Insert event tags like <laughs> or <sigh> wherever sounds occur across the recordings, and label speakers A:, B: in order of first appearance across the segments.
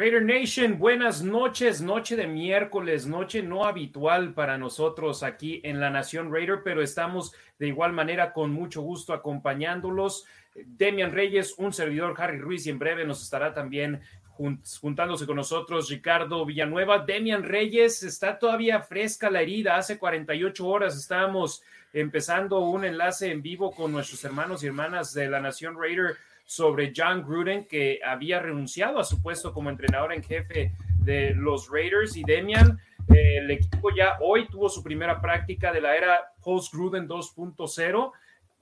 A: Raider Nation, buenas noches, noche de miércoles, noche no habitual para nosotros aquí en la Nación Raider, pero estamos de igual manera con mucho gusto acompañándolos. Demian Reyes, un servidor Harry Ruiz y en breve nos estará también juntándose con nosotros Ricardo Villanueva. Demian Reyes, está todavía fresca la herida, hace 48 horas estábamos empezando un enlace en vivo con nuestros hermanos y hermanas de la Nación Raider sobre John Gruden, que había renunciado a su puesto como entrenador en jefe de los Raiders. Y Demian, eh, el equipo ya hoy tuvo su primera práctica de la era post-Gruden 2.0.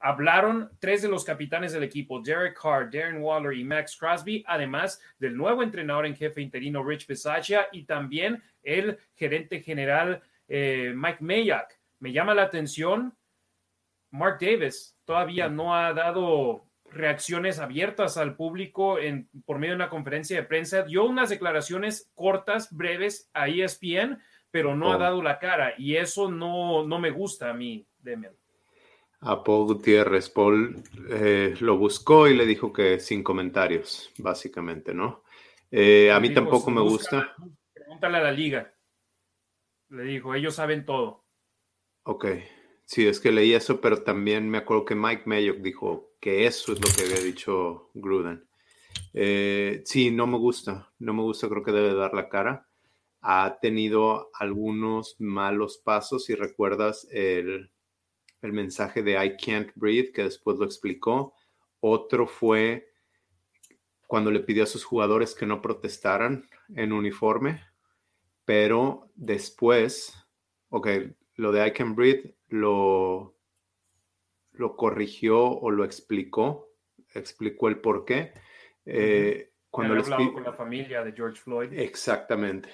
A: Hablaron tres de los capitanes del equipo, Derek Carr, Darren Waller y Max Crosby, además del nuevo entrenador en jefe interino Rich Bisaccia y también el gerente general eh, Mike Mayak. Me llama la atención, Mark Davis todavía no ha dado reacciones abiertas al público en, por medio de una conferencia de prensa. Dio unas declaraciones cortas, breves a ESPN, pero no ha dado la cara y eso no, no me gusta a mí, Demian.
B: A Paul Gutiérrez, Paul eh, lo buscó y le dijo que sin comentarios, básicamente, ¿no? Eh, a mí tampoco me gusta.
A: Pregúntale a la liga. Le dijo, ellos saben todo.
B: Ok, sí, es que leí eso, pero también me acuerdo que Mike Mayock dijo, que eso es lo que había dicho Gruden. Eh, sí, no me gusta, no me gusta, creo que debe dar la cara. Ha tenido algunos malos pasos, y recuerdas el, el mensaje de I can't breathe, que después lo explicó. Otro fue cuando le pidió a sus jugadores que no protestaran en uniforme, pero después, ok, lo de I can't breathe lo, lo corrigió o lo explicó, explicó el por qué.
A: Eh, cuando hablado con la familia de George Floyd.
B: Exactamente.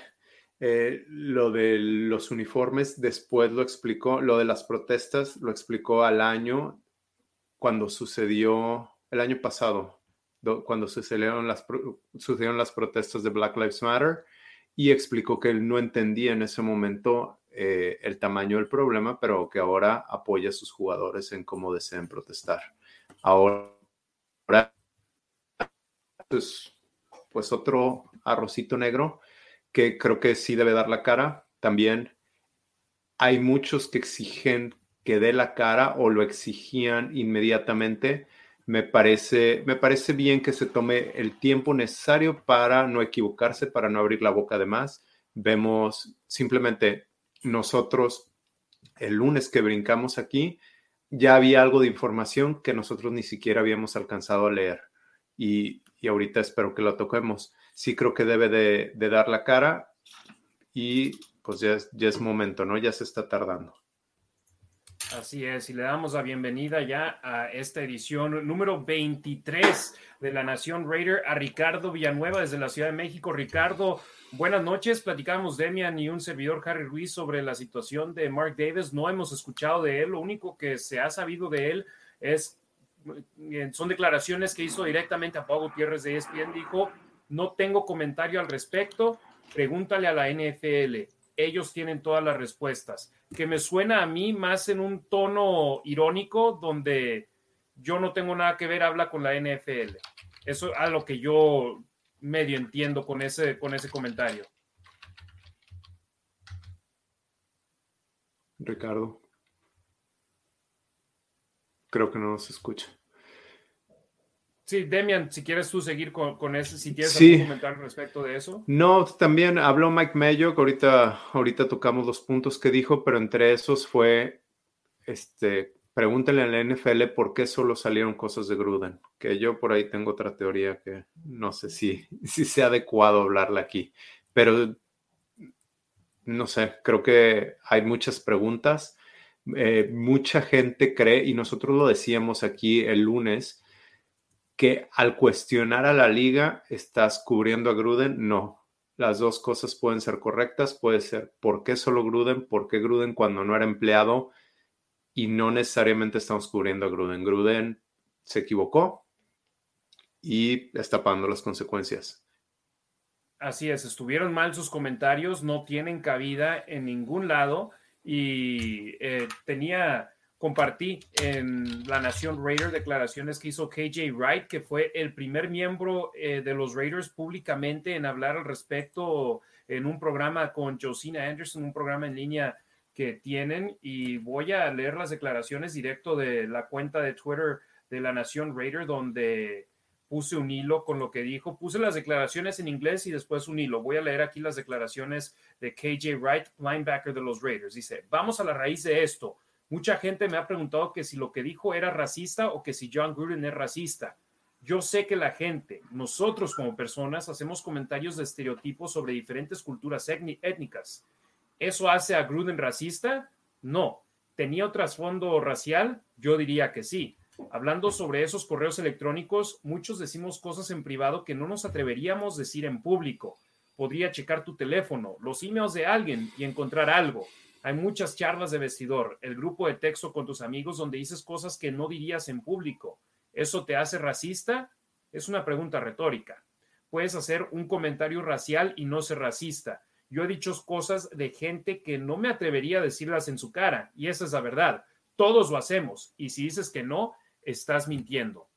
B: Eh, lo de los uniformes después lo explicó, lo de las protestas lo explicó al año cuando sucedió, el año pasado, cuando sucedieron las, sucedieron las protestas de Black Lives Matter y explicó que él no entendía en ese momento eh, el tamaño del problema, pero que ahora apoya a sus jugadores en cómo deseen protestar. Ahora, pues, pues otro arrocito negro que creo que sí debe dar la cara. También hay muchos que exigen que dé la cara o lo exigían inmediatamente. Me parece, me parece bien que se tome el tiempo necesario para no equivocarse, para no abrir la boca de más. Vemos simplemente nosotros el lunes que brincamos aquí, ya había algo de información que nosotros ni siquiera habíamos alcanzado a leer. Y, ahorita espero que lo toquemos. Sí creo que debe de, dar la cara y pues ya ya es momento, ¿no? Ya se está tardando.
A: Así es, y le damos la bienvenida ya a esta edición número 23 de la Nación Raider a Ricardo Villanueva desde la Ciudad de México. Ricardo, buenas noches. Platicamos Demian y un servidor Harry Ruiz sobre la situación de Mark Davis. No hemos escuchado de él, lo único que se ha sabido de él es eh, son declaraciones que hizo directamente a Pablo Gutiérrez de ESPN. Dijo, no tengo comentario al respecto, pregúntale a la NFL ellos tienen todas las respuestas, que me suena a mí más en un tono irónico donde yo no tengo nada que ver, habla con la NFL. Eso es a lo que yo medio entiendo con ese, con ese comentario.
B: Ricardo. Creo que no nos escucha.
A: Sí, Demian, si quieres tú seguir con, con eso, si quieres sí. comentar respecto de eso.
B: No, también habló Mike Mayo, que ahorita, ahorita tocamos los puntos que dijo, pero entre esos fue, este, pregúntenle a la NFL por qué solo salieron cosas de Gruden, que yo por ahí tengo otra teoría que no sé si, si sea adecuado hablarla aquí, pero no sé, creo que hay muchas preguntas. Eh, mucha gente cree, y nosotros lo decíamos aquí el lunes, que al cuestionar a la liga estás cubriendo a Gruden, no. las dos cosas pueden ser correctas. Puede ser por qué solo Gruden, por qué Gruden cuando no era empleado y no necesariamente estamos cubriendo a Gruden. Gruden se equivocó y está pagando las consecuencias.
A: Así es, estuvieron mal sus comentarios, no tienen cabida en ningún lado y eh, tenía, compartí en La Nación Raider declaraciones que hizo KJ Wright, que fue el primer miembro eh, de los Raiders públicamente en hablar al respecto en un programa con Josina Anderson, un programa en línea que tienen y voy a leer las declaraciones directo de la cuenta de Twitter de La Nación Raider donde puse un hilo con lo que dijo, puse las declaraciones en inglés y después un hilo. Voy a leer aquí las declaraciones de KJ Wright, linebacker de los Raiders. Dice, vamos a la raíz de esto. Mucha gente me ha preguntado que si lo que dijo era racista o que si John Gruden es racista. Yo sé que la gente, nosotros como personas, hacemos comentarios de estereotipos sobre diferentes culturas étnicas. ¿Eso hace a Gruden racista? No. ¿Tenía trasfondo racial? Yo diría que sí Hablando sobre esos correos electrónicos, muchos decimos cosas en privado que no nos atreveríamos a decir en público. Podría checar tu teléfono, los emails de alguien y encontrar algo. Hay muchas charlas de vestidor, el grupo de texto con tus amigos donde dices cosas que no dirías en público. ¿Eso te hace racista? Es una pregunta retórica. Puedes hacer un comentario racial y no ser racista. Yo he dicho cosas de gente que no me atrevería a decirlas en su cara, y esa es la verdad. Todos lo hacemos, y si dices que no, estás mintiendo.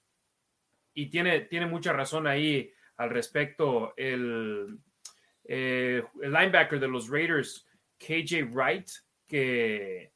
A: Y tiene, tiene mucha razón ahí al respecto el, eh, el linebacker de los Raiders, KJ Wright, que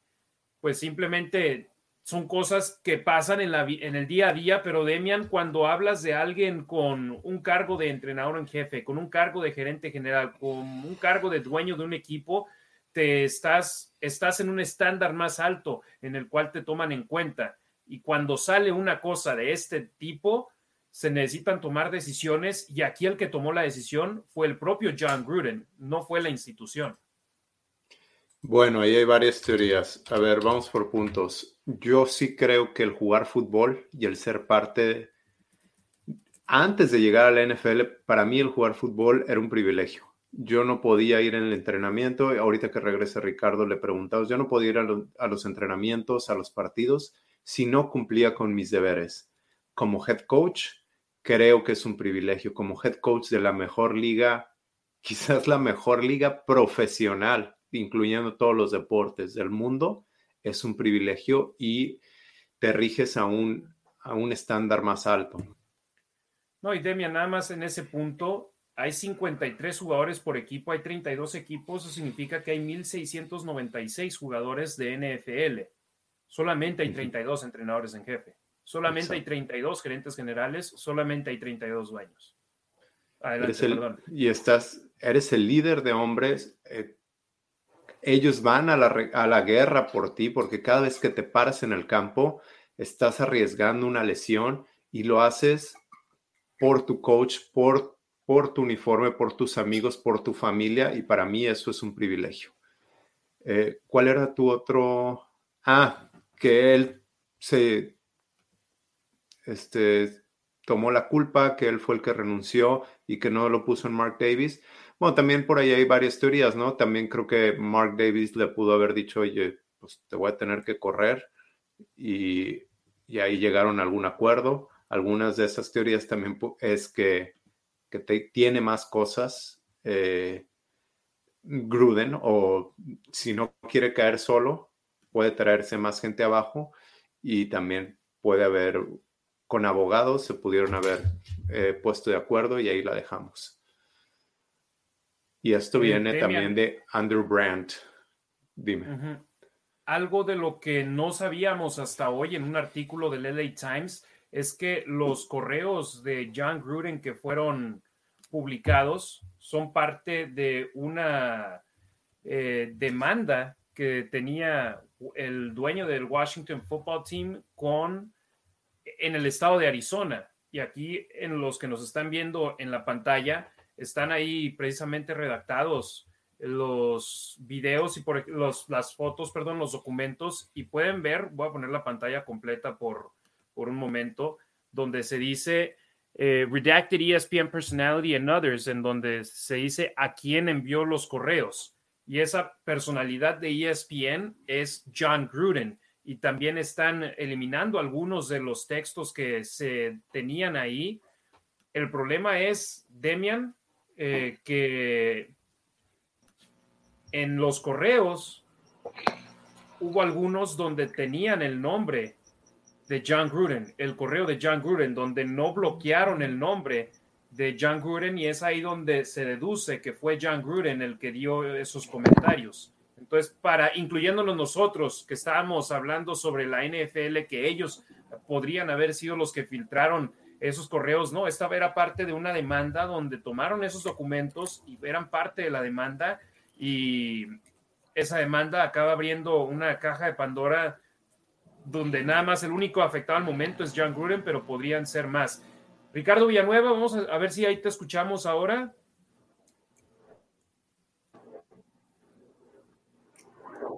A: pues simplemente son cosas que pasan en, la, en el día a día, pero Demian, cuando hablas de alguien con un cargo de entrenador en jefe, con un cargo de gerente general, con un cargo de dueño de un equipo, te estás, estás en un estándar más alto en el cual te toman en cuenta. Y cuando sale una cosa de este tipo, se necesitan tomar decisiones y aquí el que tomó la decisión fue el propio John Gruden, no fue la institución.
B: Bueno, ahí hay varias teorías. A ver, vamos por puntos. Yo sí creo que el jugar fútbol y el ser parte, antes de llegar a la NFL, para mí el jugar fútbol era un privilegio. Yo no podía ir en el entrenamiento. Ahorita que regrese Ricardo, le preguntamos, yo no podía ir a los entrenamientos, a los partidos, si no cumplía con mis deberes. Como head coach, creo que es un privilegio. Como head coach de la mejor liga, <laughs> quizás la mejor liga profesional, incluyendo todos los deportes del mundo, es un privilegio y te riges a un, a un estándar más alto.
A: No, y Demian, nada más en ese punto, hay 53 jugadores por equipo, hay 32 equipos, eso significa que hay 1.696 jugadores de NFL. Solamente hay 32 entrenadores en jefe. Solamente hay 32 gerentes generales. Solamente hay 32 dueños.
B: Adelante, perdón. Y estás, eres el líder de hombres. Eh, ellos van a la, a la guerra por ti porque cada vez que te paras en el campo, estás arriesgando una lesión y lo haces por tu coach, por, por tu uniforme, por tus amigos, por tu familia y para mí eso es un privilegio. Eh, ¿Cuál era tu otro? Ah, que él se este, tomó la culpa, que él fue el que renunció y que no lo puso en Mark Davis. Bueno, también por ahí hay varias teorías, ¿no? También creo que Mark Davis le pudo haber dicho, oye, pues te voy a tener que correr y, ahí llegaron a algún acuerdo. Algunas de esas teorías también es que, que tiene más cosas eh, Gruden o si no quiere caer solo, puede traerse más gente abajo y también puede haber, con abogados se pudieron haber eh, puesto de acuerdo y ahí la dejamos. Y esto viene también de Andrew Brandt. Dime.
A: Algo de lo que no sabíamos hasta hoy en un artículo del LA Times es que los correos de John Gruden que fueron publicados son parte de una eh, demanda que tenía el dueño del Washington Football Team con en el estado de Arizona. Y aquí en los que nos están viendo en la pantalla están ahí precisamente redactados los videos y por los, las fotos, perdón, los documentos y pueden ver, voy a poner la pantalla completa por, por un momento, donde se dice eh, Redacted ESPN Personality and Others, en donde se dice a quién envió los correos. Y esa personalidad de ESPN es John Gruden. Y también están eliminando algunos de los textos que se tenían ahí. El problema es, Demian, eh, que en los correos hubo algunos donde tenían el nombre de John Gruden, el correo de John Gruden, donde no bloquearon el nombre de John Gruden y es ahí donde se deduce que fue John Gruden el que dio esos comentarios. Entonces, para incluyéndonos nosotros que estábamos hablando sobre la NFL, que ellos podrían haber sido los que filtraron esos correos, no, esta era parte de una demanda donde tomaron esos documentos y eran parte de la demanda y esa demanda acaba abriendo una caja de Pandora donde nada más el único afectado al momento es John Gruden, pero podrían ser más. Ricardo Villanueva, vamos a, ver si ahí te escuchamos ahora.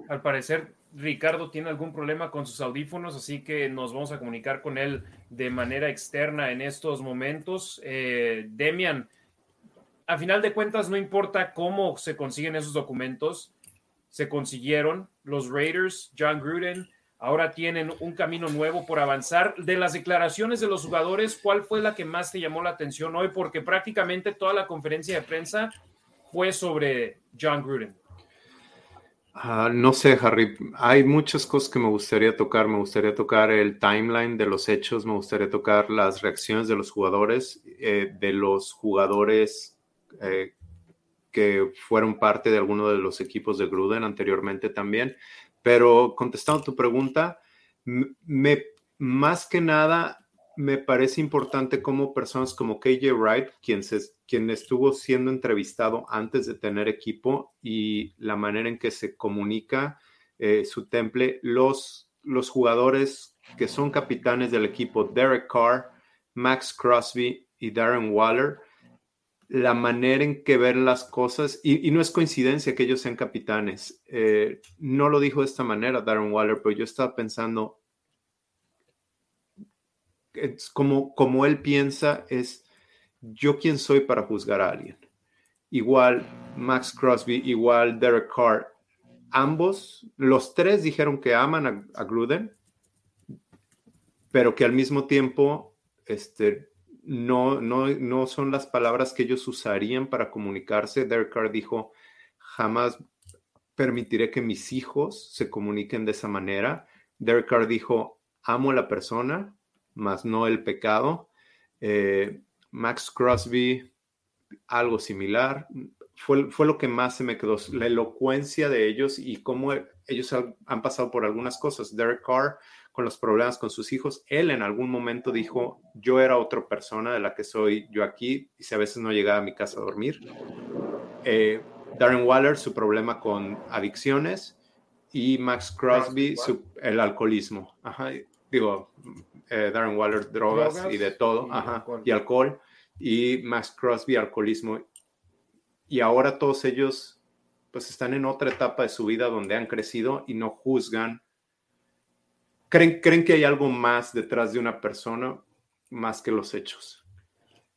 A: Al parecer, Ricardo tiene algún problema con sus audífonos, así que nos vamos a comunicar con él de manera externa en estos momentos. Eh, Demian, a final de cuentas, no importa cómo se consiguen esos documentos, se consiguieron los Raiders, John Gruden, ahora tienen un camino nuevo por avanzar. De las declaraciones de los jugadores, ¿cuál fue la que más te llamó la atención hoy? Porque prácticamente toda la conferencia de prensa fue sobre John Gruden.
B: Ah, no sé, Harry. Hay muchas cosas que me gustaría tocar. Me gustaría tocar el timeline de los hechos, me gustaría tocar las reacciones de los jugadores, eh, de los jugadores eh, que fueron parte de alguno de los equipos de Gruden anteriormente también. Pero contestando tu pregunta, me, más que nada me parece importante como personas como KJ Wright, quien, estuvo siendo entrevistado antes de tener equipo y la manera en que se comunica eh, su temple, los, jugadores que son capitanes del equipo, Derek Carr, Max Crosby y Darren Waller, la manera en que ver las cosas, y, no es coincidencia que ellos sean capitanes. Eh, no lo dijo de esta manera Darren Waller, pero yo estaba pensando, es como, como él piensa, es yo quién soy para juzgar a alguien. Igual Max Crosby, igual Derek Carr, ambos, los tres dijeron que aman a, a Gruden, pero que al mismo tiempo, este, no, no, no son las palabras que ellos usarían para comunicarse. Derek Carr dijo, jamás permitiré que mis hijos se comuniquen de esa manera. Derek Carr dijo, amo a la persona, mas no el pecado. Eh, Max Crosby, algo similar. Fue, fue, lo que más se me quedó, la elocuencia de ellos y cómo ellos han pasado por algunas cosas. Derek Carr con los problemas con sus hijos. Él en algún momento dijo, yo era otra persona de la que soy yo aquí, y si a veces no llegaba a mi casa a dormir. Eh, Darren Waller, su problema con adicciones, y Max Crosby, el alcoholismo. Digo, eh, Darren Waller, drogas, y de todo, y alcohol, y Max Crosby, alcoholismo. Y ahora todos ellos pues están en otra etapa de su vida donde han crecido y no juzgan ¿Creen, que hay algo más detrás de una persona más que los hechos?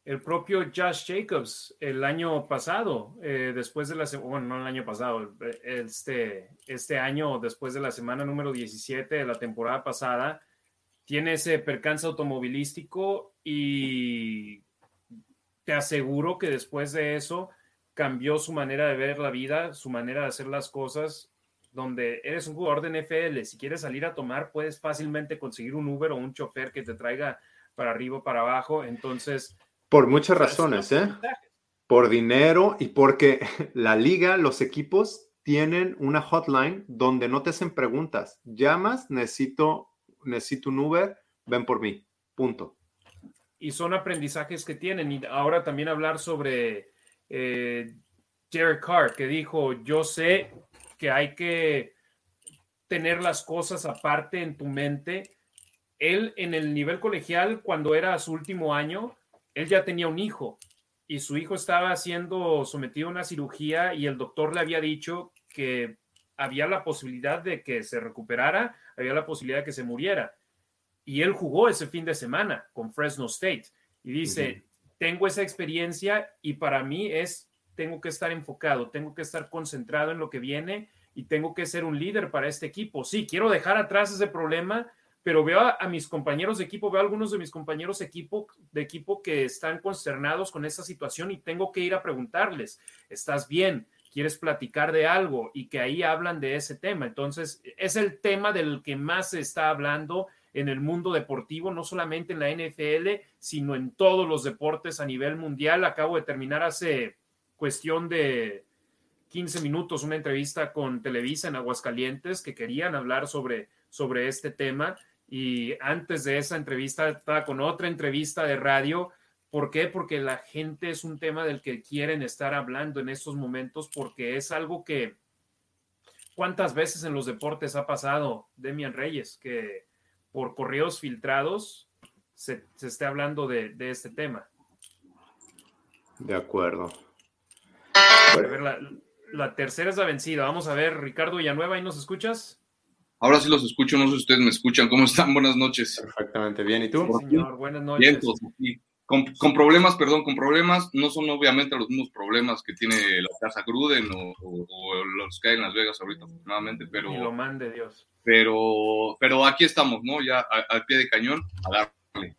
A: El propio Josh Jacobs el año pasado, eh, después de la bueno, no el año pasado, este, este año, después de la semana número 17 de la temporada pasada, tiene ese percance automovilístico y te aseguro que después de eso cambió su manera de ver la vida, su manera de hacer las cosas donde eres un jugador de NFL, si quieres salir a tomar, puedes fácilmente conseguir un Uber o un chofer que te traiga para arriba o para abajo. Entonces.
B: Por muchas razones, ¿eh? Por dinero y porque <laughs> la liga, los equipos tienen una hotline donde no te hacen preguntas. Llamas, necesito, necesito un Uber, ven por mí. Punto.
A: Y son aprendizajes que tienen. Y ahora también hablar sobre eh, Jared Carr, que dijo, yo sé que hay que tener las cosas aparte en tu mente. Él en el nivel colegial, cuando era su último año, él ya tenía un hijo y su hijo estaba siendo sometido a una cirugía y el doctor le había dicho que había la posibilidad de que se recuperara, había la posibilidad de que se muriera. Y él jugó ese fin de semana con Fresno State Y dice, tengo esa experiencia y para mí es, tengo que estar enfocado, tengo que estar concentrado en lo que viene y tengo que ser un líder para este equipo. Sí, quiero dejar atrás ese problema, pero veo a, mis compañeros de equipo, veo a algunos de mis compañeros de equipo, de equipo que están consternados con esa situación y tengo que ir a preguntarles, ¿estás bien? ¿Quieres platicar de algo? Y que ahí hablan de ese tema. Entonces, es el tema del que más se está hablando en el mundo deportivo, no solamente en la NFL, sino en todos los deportes a nivel mundial. Acabo de terminar hace cuestión de 15 minutos una entrevista con Televisa en Aguascalientes que querían hablar sobre, sobre este tema. Y antes de esa entrevista estaba con otra entrevista de radio. ¿Por qué? Porque la gente es un tema del que quieren estar hablando en estos momentos porque es algo que, ¿cuántas veces en los deportes ha pasado, Demian Reyes, que por correos filtrados se, esté hablando de, este tema?
B: De acuerdo.
A: A ver, la, la tercera es la vencida. Vamos a ver, Ricardo Villanueva, ¿ahí nos escuchas?
C: Ahora sí los escucho, no sé si ustedes me escuchan. ¿Cómo están? Buenas noches.
B: Perfectamente bien. ¿Y tú?
A: señor, buenas noches.
C: Bien, con, problemas, perdón, con problemas, no son obviamente los mismos problemas que tiene la Casa Gruden o, los que hay en Las Vegas ahorita, afortunadamente, pero...
A: Y lo mande Dios.
C: Pero, pero aquí estamos, ¿no? Ya al pie de cañón, a darle.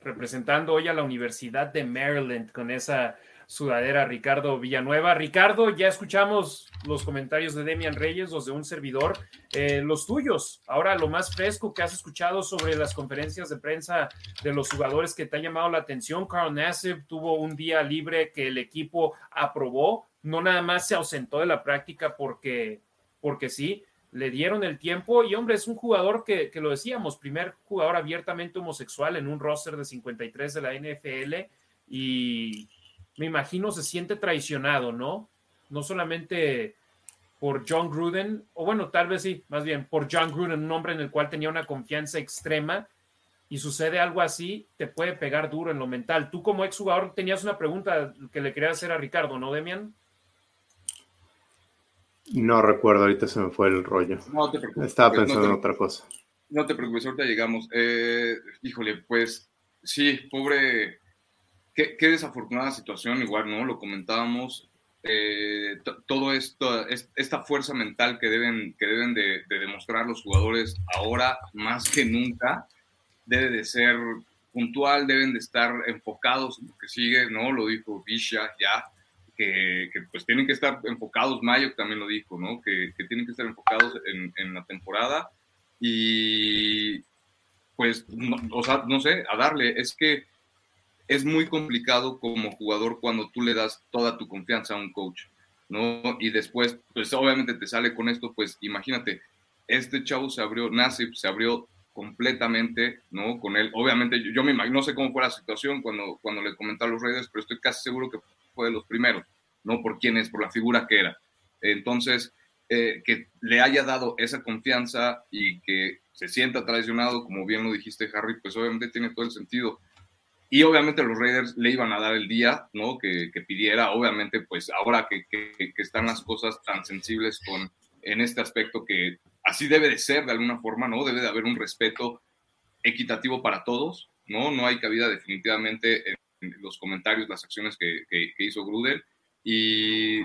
A: Representando hoy a la Universidad de Maryland con esa sudadera Ricardo Villanueva. Ricardo, ya escuchamos los comentarios de Demian Reyes, los de un servidor, eh, los tuyos. Ahora, lo más fresco que has escuchado sobre las conferencias de prensa de los jugadores que te ha llamado la atención. Carl Nassib tuvo un día libre que el equipo aprobó, no nada más se ausentó de la práctica porque, porque sí, le dieron el tiempo y hombre, es un jugador que, que, lo decíamos, primer jugador abiertamente homosexual en un roster de 53 de la NFL y me imagino se siente traicionado, ¿no? No solamente por John Gruden, o bueno, tal vez sí, más bien por John Gruden, un hombre en el cual tenía una confianza extrema y sucede algo así, te puede pegar duro en lo mental. Tú como exjugador tenías una pregunta que le quería hacer a Ricardo, ¿no, Demian?
B: No recuerdo, ahorita se me fue el rollo. No te preocupes. Estaba pensando en otra cosa.
C: No te preocupes, ahorita llegamos. Eh, híjole, pues sí, pobre, Qué, desafortunada situación, igual, ¿no? Lo comentábamos. Eh, todo esto, esta fuerza mental que deben, que deben de, demostrar los jugadores ahora más que nunca, debe de ser puntual, deben de estar enfocados en lo que sigue, ¿no? Lo dijo Bisha ya, que, pues tienen que estar enfocados, Mayo también lo dijo, ¿no? Que, tienen que estar enfocados en, en la temporada y pues, o sea, no sé, a darle, es que es muy complicado como jugador cuando tú le das toda tu confianza a un coach, ¿no? Y después, pues obviamente te sale con esto, pues imagínate, este chavo se abrió, Nasib se abrió completamente, ¿no? Con él. Obviamente, yo, me imagino, no sé cómo fue la situación cuando, cuando le comenté a los Raiders, pero estoy casi seguro que fue de los primeros, ¿no? Por quién es, por la figura que era. Entonces, eh, que le haya dado esa confianza y que se sienta traicionado, como bien lo dijiste, Harry, pues obviamente tiene todo el sentido. Y obviamente los Raiders le iban a dar el día, ¿no? Que, pidiera, obviamente, pues ahora que, están las cosas tan sensibles con, en este aspecto que así debe de ser de alguna forma, ¿no? Debe de haber un respeto equitativo para todos, ¿no? No hay cabida definitivamente en, los comentarios, las acciones que, hizo Gruden. Y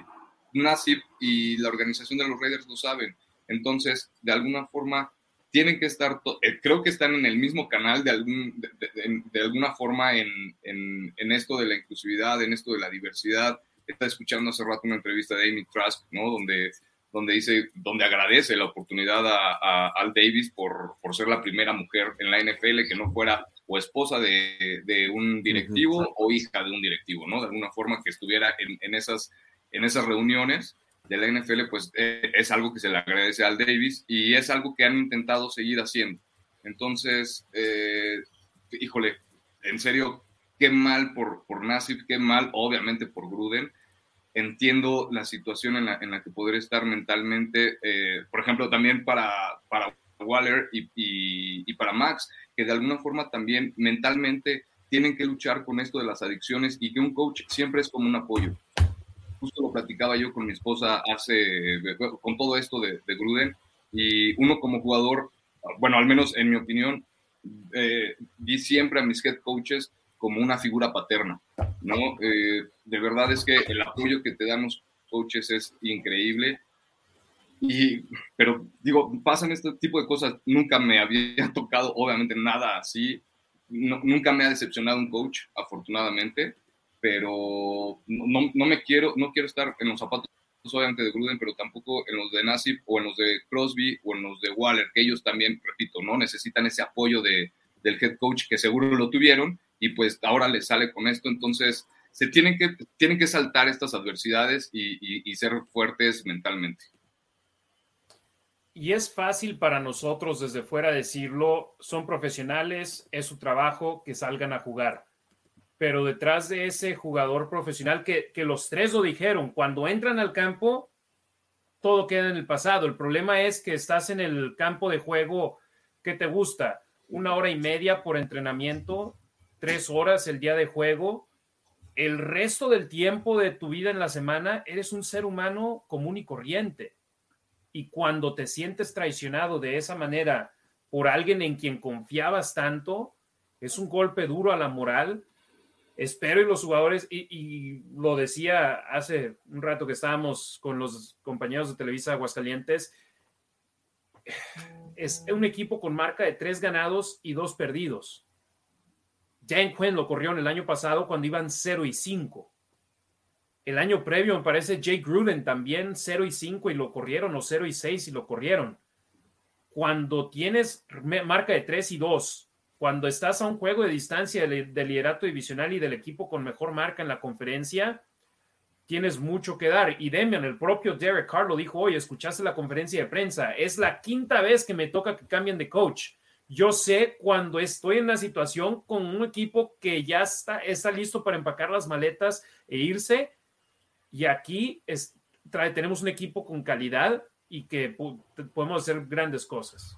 C: Nasib y la organización de los Raiders lo saben. Entonces, de alguna forma, tienen que estar, eh, creo que están en el mismo canal de, algún, de, alguna forma en, en, esto de la inclusividad, en esto de la diversidad. Está escuchando hace rato una entrevista de Amy Trask, ¿no? Donde, donde dice, donde agradece la oportunidad a, Al Davis por, por, ser la primera mujer en la NFL que no fuera o esposa de, de un directivo o hija de un directivo, ¿no? De alguna forma que estuviera en, en esas, en esas reuniones de la NFL, pues eh, es algo que se le agradece al Davis y es algo que han intentado seguir haciendo. Entonces, eh, híjole, en serio, qué mal por, por qué mal, obviamente, por Gruden. Entiendo la situación en la, en la que podría estar mentalmente, eh, por ejemplo, también para, para Waller y, y, para Max, que de alguna forma también mentalmente tienen que luchar con esto de las adicciones y que un coach siempre es como un apoyo justo lo platicaba yo con mi esposa hace, con todo esto de, Gruden, y uno como jugador, bueno, al menos en mi opinión, eh, vi siempre a mis head coaches como una figura paterna, ¿no? Eh, de verdad es que el apoyo que te dan los coaches es increíble. Y, pero digo, pasan este tipo de cosas, nunca me había <laughs> tocado, obviamente, nada así, nunca me ha decepcionado un coach, afortunadamente, pero no, no, me quiero, no quiero estar en los zapatos obviamente de Gruden, pero tampoco en los de Nassib o en los de Crosby o en los de Waller, que ellos también, repito, no necesitan ese apoyo de, del head coach que seguro lo tuvieron y pues ahora les sale con esto, entonces se tienen que, tienen que saltar estas adversidades y, y ser fuertes mentalmente.
A: Y es fácil para nosotros desde fuera decirlo, son profesionales, es su trabajo, que salgan a jugar. Pero detrás de ese jugador profesional, que, que los tres lo dijeron, cuando entran al campo, todo queda en el pasado. El problema es que estás en el campo de juego que te gusta, una hora y media por entrenamiento, tres horas el día de juego. El resto del tiempo de tu vida en la semana eres un ser humano común y corriente y cuando te sientes traicionado de esa manera por alguien en quien confiabas tanto, es un golpe duro a la moral. Espero y los jugadores, y, lo decía hace un rato que estábamos con los compañeros de Televisa Aguascalientes, es un equipo con marca de tres ganados y dos perdidos. Dan Quinn lo corrió en el año pasado cuando iban 0 y 5. El año previo me parece Jake Gruden también 0 y 5 y lo corrieron o 0 y 6 y lo corrieron. Cuando tienes marca de 3 y 2, cuando estás a un juego de distancia del, liderato divisional y del equipo con mejor marca en la conferencia, tienes mucho que dar. Y Demian, el propio Derek Carr lo dijo hoy, escuchaste la conferencia de prensa, es la quinta vez que me toca que cambien de coach. Yo sé cuando estoy en la situación con un equipo que ya está, está listo para empacar las maletas e irse, y aquí es, trae, tenemos un equipo con calidad y que podemos hacer grandes cosas.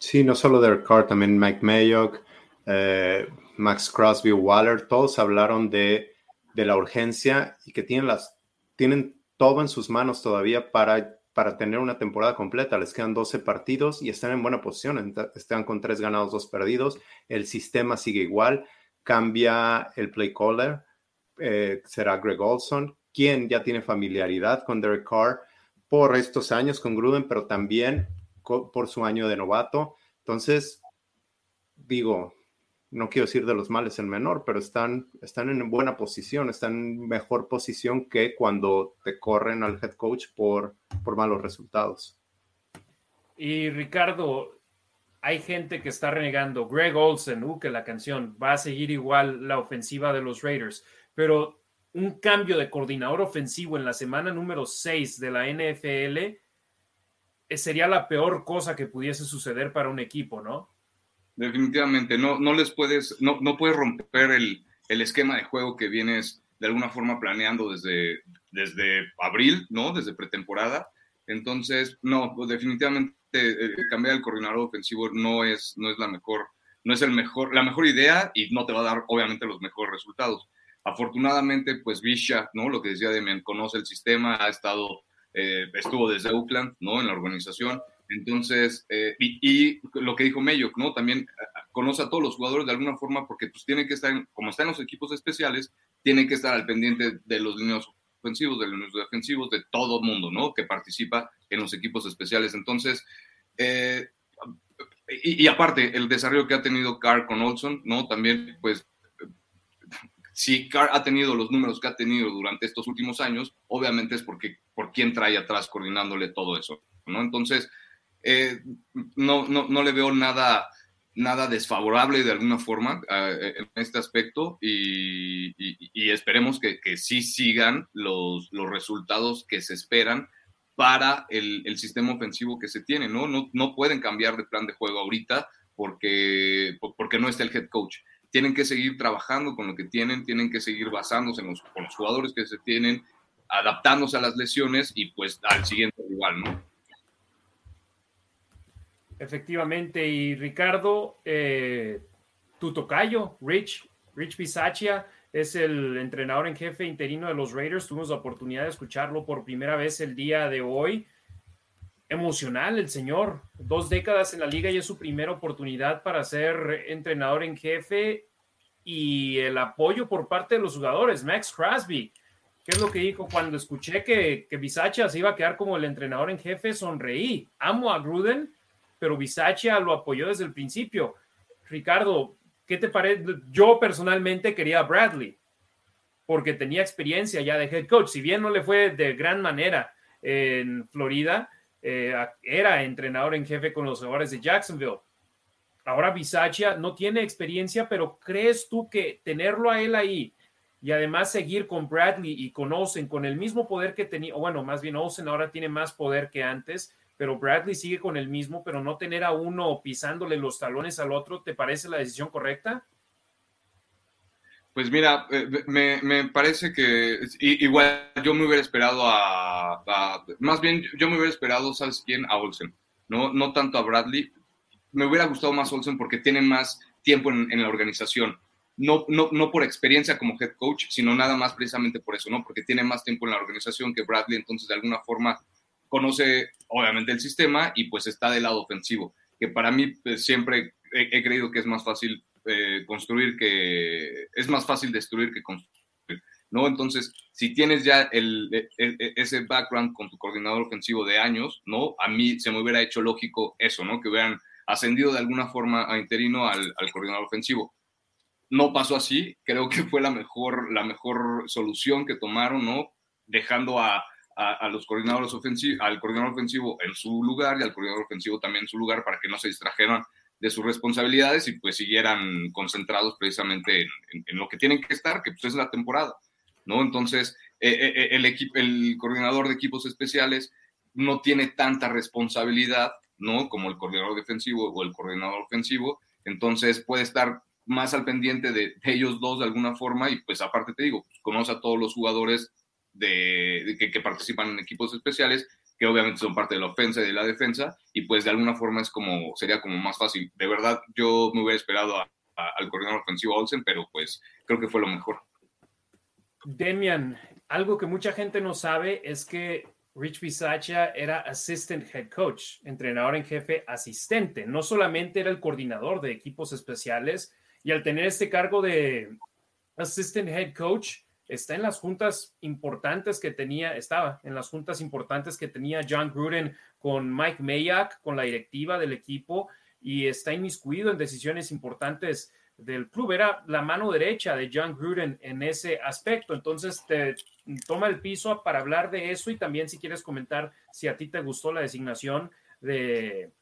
B: Sí, no solo Derek Carr, también Mike Mayock, eh, Max Crosby, Waller, todos hablaron de, de, la urgencia y que tienen, las, tienen todo en sus manos todavía para, para tener una temporada completa. Les quedan 12 partidos y están en buena posición. Están con 3 ganados, 2 perdidos. El sistema sigue igual. Cambia el play caller. Eh, será Greg Olson, quien ya tiene familiaridad con Derek Carr por estos años con Gruden, pero también por su año de novato. Entonces, digo, no quiero decir de los males el menor, pero están, están en buena posición, están en mejor posición que cuando te corren al head coach por, por malos resultados.
A: Y Ricardo, hay gente que está renegando. Greg Olsen, uh, que la canción va a seguir igual la ofensiva de los Raiders, pero un cambio de coordinador ofensivo en la semana número 6 de la NFL sería la peor cosa que pudiese suceder para un equipo, ¿no?
C: Definitivamente, no, no les puedes, no, no puedes romper el, el esquema de juego que vienes de alguna forma planeando desde, desde abril, ¿no? Desde pretemporada. Entonces, no, pues definitivamente eh, cambiar el coordinador ofensivo no es, no es la mejor, no es el mejor, la mejor idea y no te va a dar obviamente los mejores resultados. Afortunadamente, pues Visha, ¿no? Lo que decía Demian, conoce el sistema, ha estado, eh, estuvo desde Oakland, ¿no? En la organización. Entonces, eh, y, lo que dijo Mayo, ¿no? También eh, conoce a todos los jugadores de alguna forma porque pues tiene que estar, como están en los equipos especiales, tiene que estar al pendiente de los líneas ofensivos, de los defensivos, de todo el mundo, ¿no? Que participa en los equipos especiales. Entonces, y, y, aparte, el desarrollo que ha tenido Carr con Olson, ¿no? También, pues, si Carr ha tenido los números que ha tenido durante estos últimos años, obviamente es porque por quién trae atrás coordinándole todo eso, ¿no? Entonces, eh, no, no, no, le veo nada, nada desfavorable de alguna forma eh, en este aspecto y, y, esperemos que, que, sí sigan los, los resultados que se esperan para el, el, sistema ofensivo que se tiene, ¿no? ¿no? No pueden cambiar de plan de juego ahorita porque, porque no está el head coach tienen que seguir trabajando con lo que tienen, tienen que seguir basándose en los, con los jugadores que se tienen, adaptándose a las lesiones y pues al siguiente igual, ¿no?
A: Efectivamente, y Ricardo, eh, tu tocayo, Rich, Rich Bisaccia, es el entrenador en jefe interino de los Raiders. Tuvimos la oportunidad de escucharlo por primera vez el día de hoy emocional el señor. Dos décadas en la liga y es su primera oportunidad para ser entrenador en jefe. y el apoyo por parte de los jugadores. Max Crosby, ¿qué es lo que dijo cuando escuché que, que se iba a quedar como el entrenador en jefe? Sonreí. Amo a Gruden, pero Bisaccia lo apoyó desde el principio. Ricardo, ¿qué te parece? Yo personalmente quería a Bradley porque tenía experiencia ya de head coach. Si bien no le fue de gran manera en Florida, eh, era entrenador en jefe con los jugadores de Jacksonville. Ahora Bisaccia no tiene experiencia, pero ¿crees tú que tenerlo a él ahí y además seguir con Bradley y con Olsen con el mismo poder que tenía, bueno, más bien Olsen ahora tiene más poder que antes, pero Bradley sigue con el mismo, pero no tener a uno pisándole los talones al otro, ¿te parece la decisión correcta?
C: Pues mira, eh, me, parece que igual yo me hubiera esperado a, más bien yo me hubiera esperado, ¿sabes quién? A Olsen, no, no tanto a Bradley. Me hubiera gustado más Olsen porque tiene más tiempo en, la organización. No, no, no por experiencia como head coach, sino nada más precisamente por eso, ¿no? Porque tiene más tiempo en la organización que Bradley, entonces de alguna forma conoce obviamente el sistema y pues está del lado ofensivo, que para mí pues, siempre he, creído que es más fácil eh, construir que es más fácil destruir que construir. ¿no? Entonces, si tienes ya el, ese background con tu coordinador ofensivo de años, ¿no? A mí se me hubiera hecho lógico eso, ¿no? Que hubieran ascendido de alguna forma a interino al, al coordinador ofensivo. No pasó así, creo que fue la mejor, la mejor solución que tomaron, ¿no? Dejando a, a, los coordinadores ofensivos, al coordinador ofensivo en su lugar y al coordinador ofensivo también en su lugar para que no se distrajeran de sus responsabilidades y pues siguieran concentrados precisamente en, lo que tienen que estar, que pues es la temporada, ¿no? Entonces, eh, eh, eh, el, coordinador de equipos especiales no tiene tanta responsabilidad, ¿no? Como el coordinador defensivo o el coordinador ofensivo, entonces puede estar más al pendiente de, ellos dos de alguna forma y pues aparte te digo, pues, conoce a todos los jugadores de, que, participan en equipos especiales, que obviamente son parte de la ofensa y de la defensa, y pues de alguna forma es como, sería como más fácil. De verdad, yo me hubiera esperado al coordinador ofensivo Olsen, pero pues creo que fue lo mejor.
A: Demian, algo que mucha gente no sabe es que Rich Bisaccia era assistant head coach, entrenador en jefe asistente, no solamente era el coordinador de equipos especiales, y al tener este cargo de assistant head coach, está en las juntas importantes que tenía, estaba en las juntas importantes que tenía John Gruden con Mike Mayak, con la directiva del equipo, y está inmiscuido en decisiones importantes del club. Era la mano derecha de John Gruden en ese aspecto. Entonces, te toma el piso para hablar de eso y también si quieres comentar si a ti te gustó la designación de,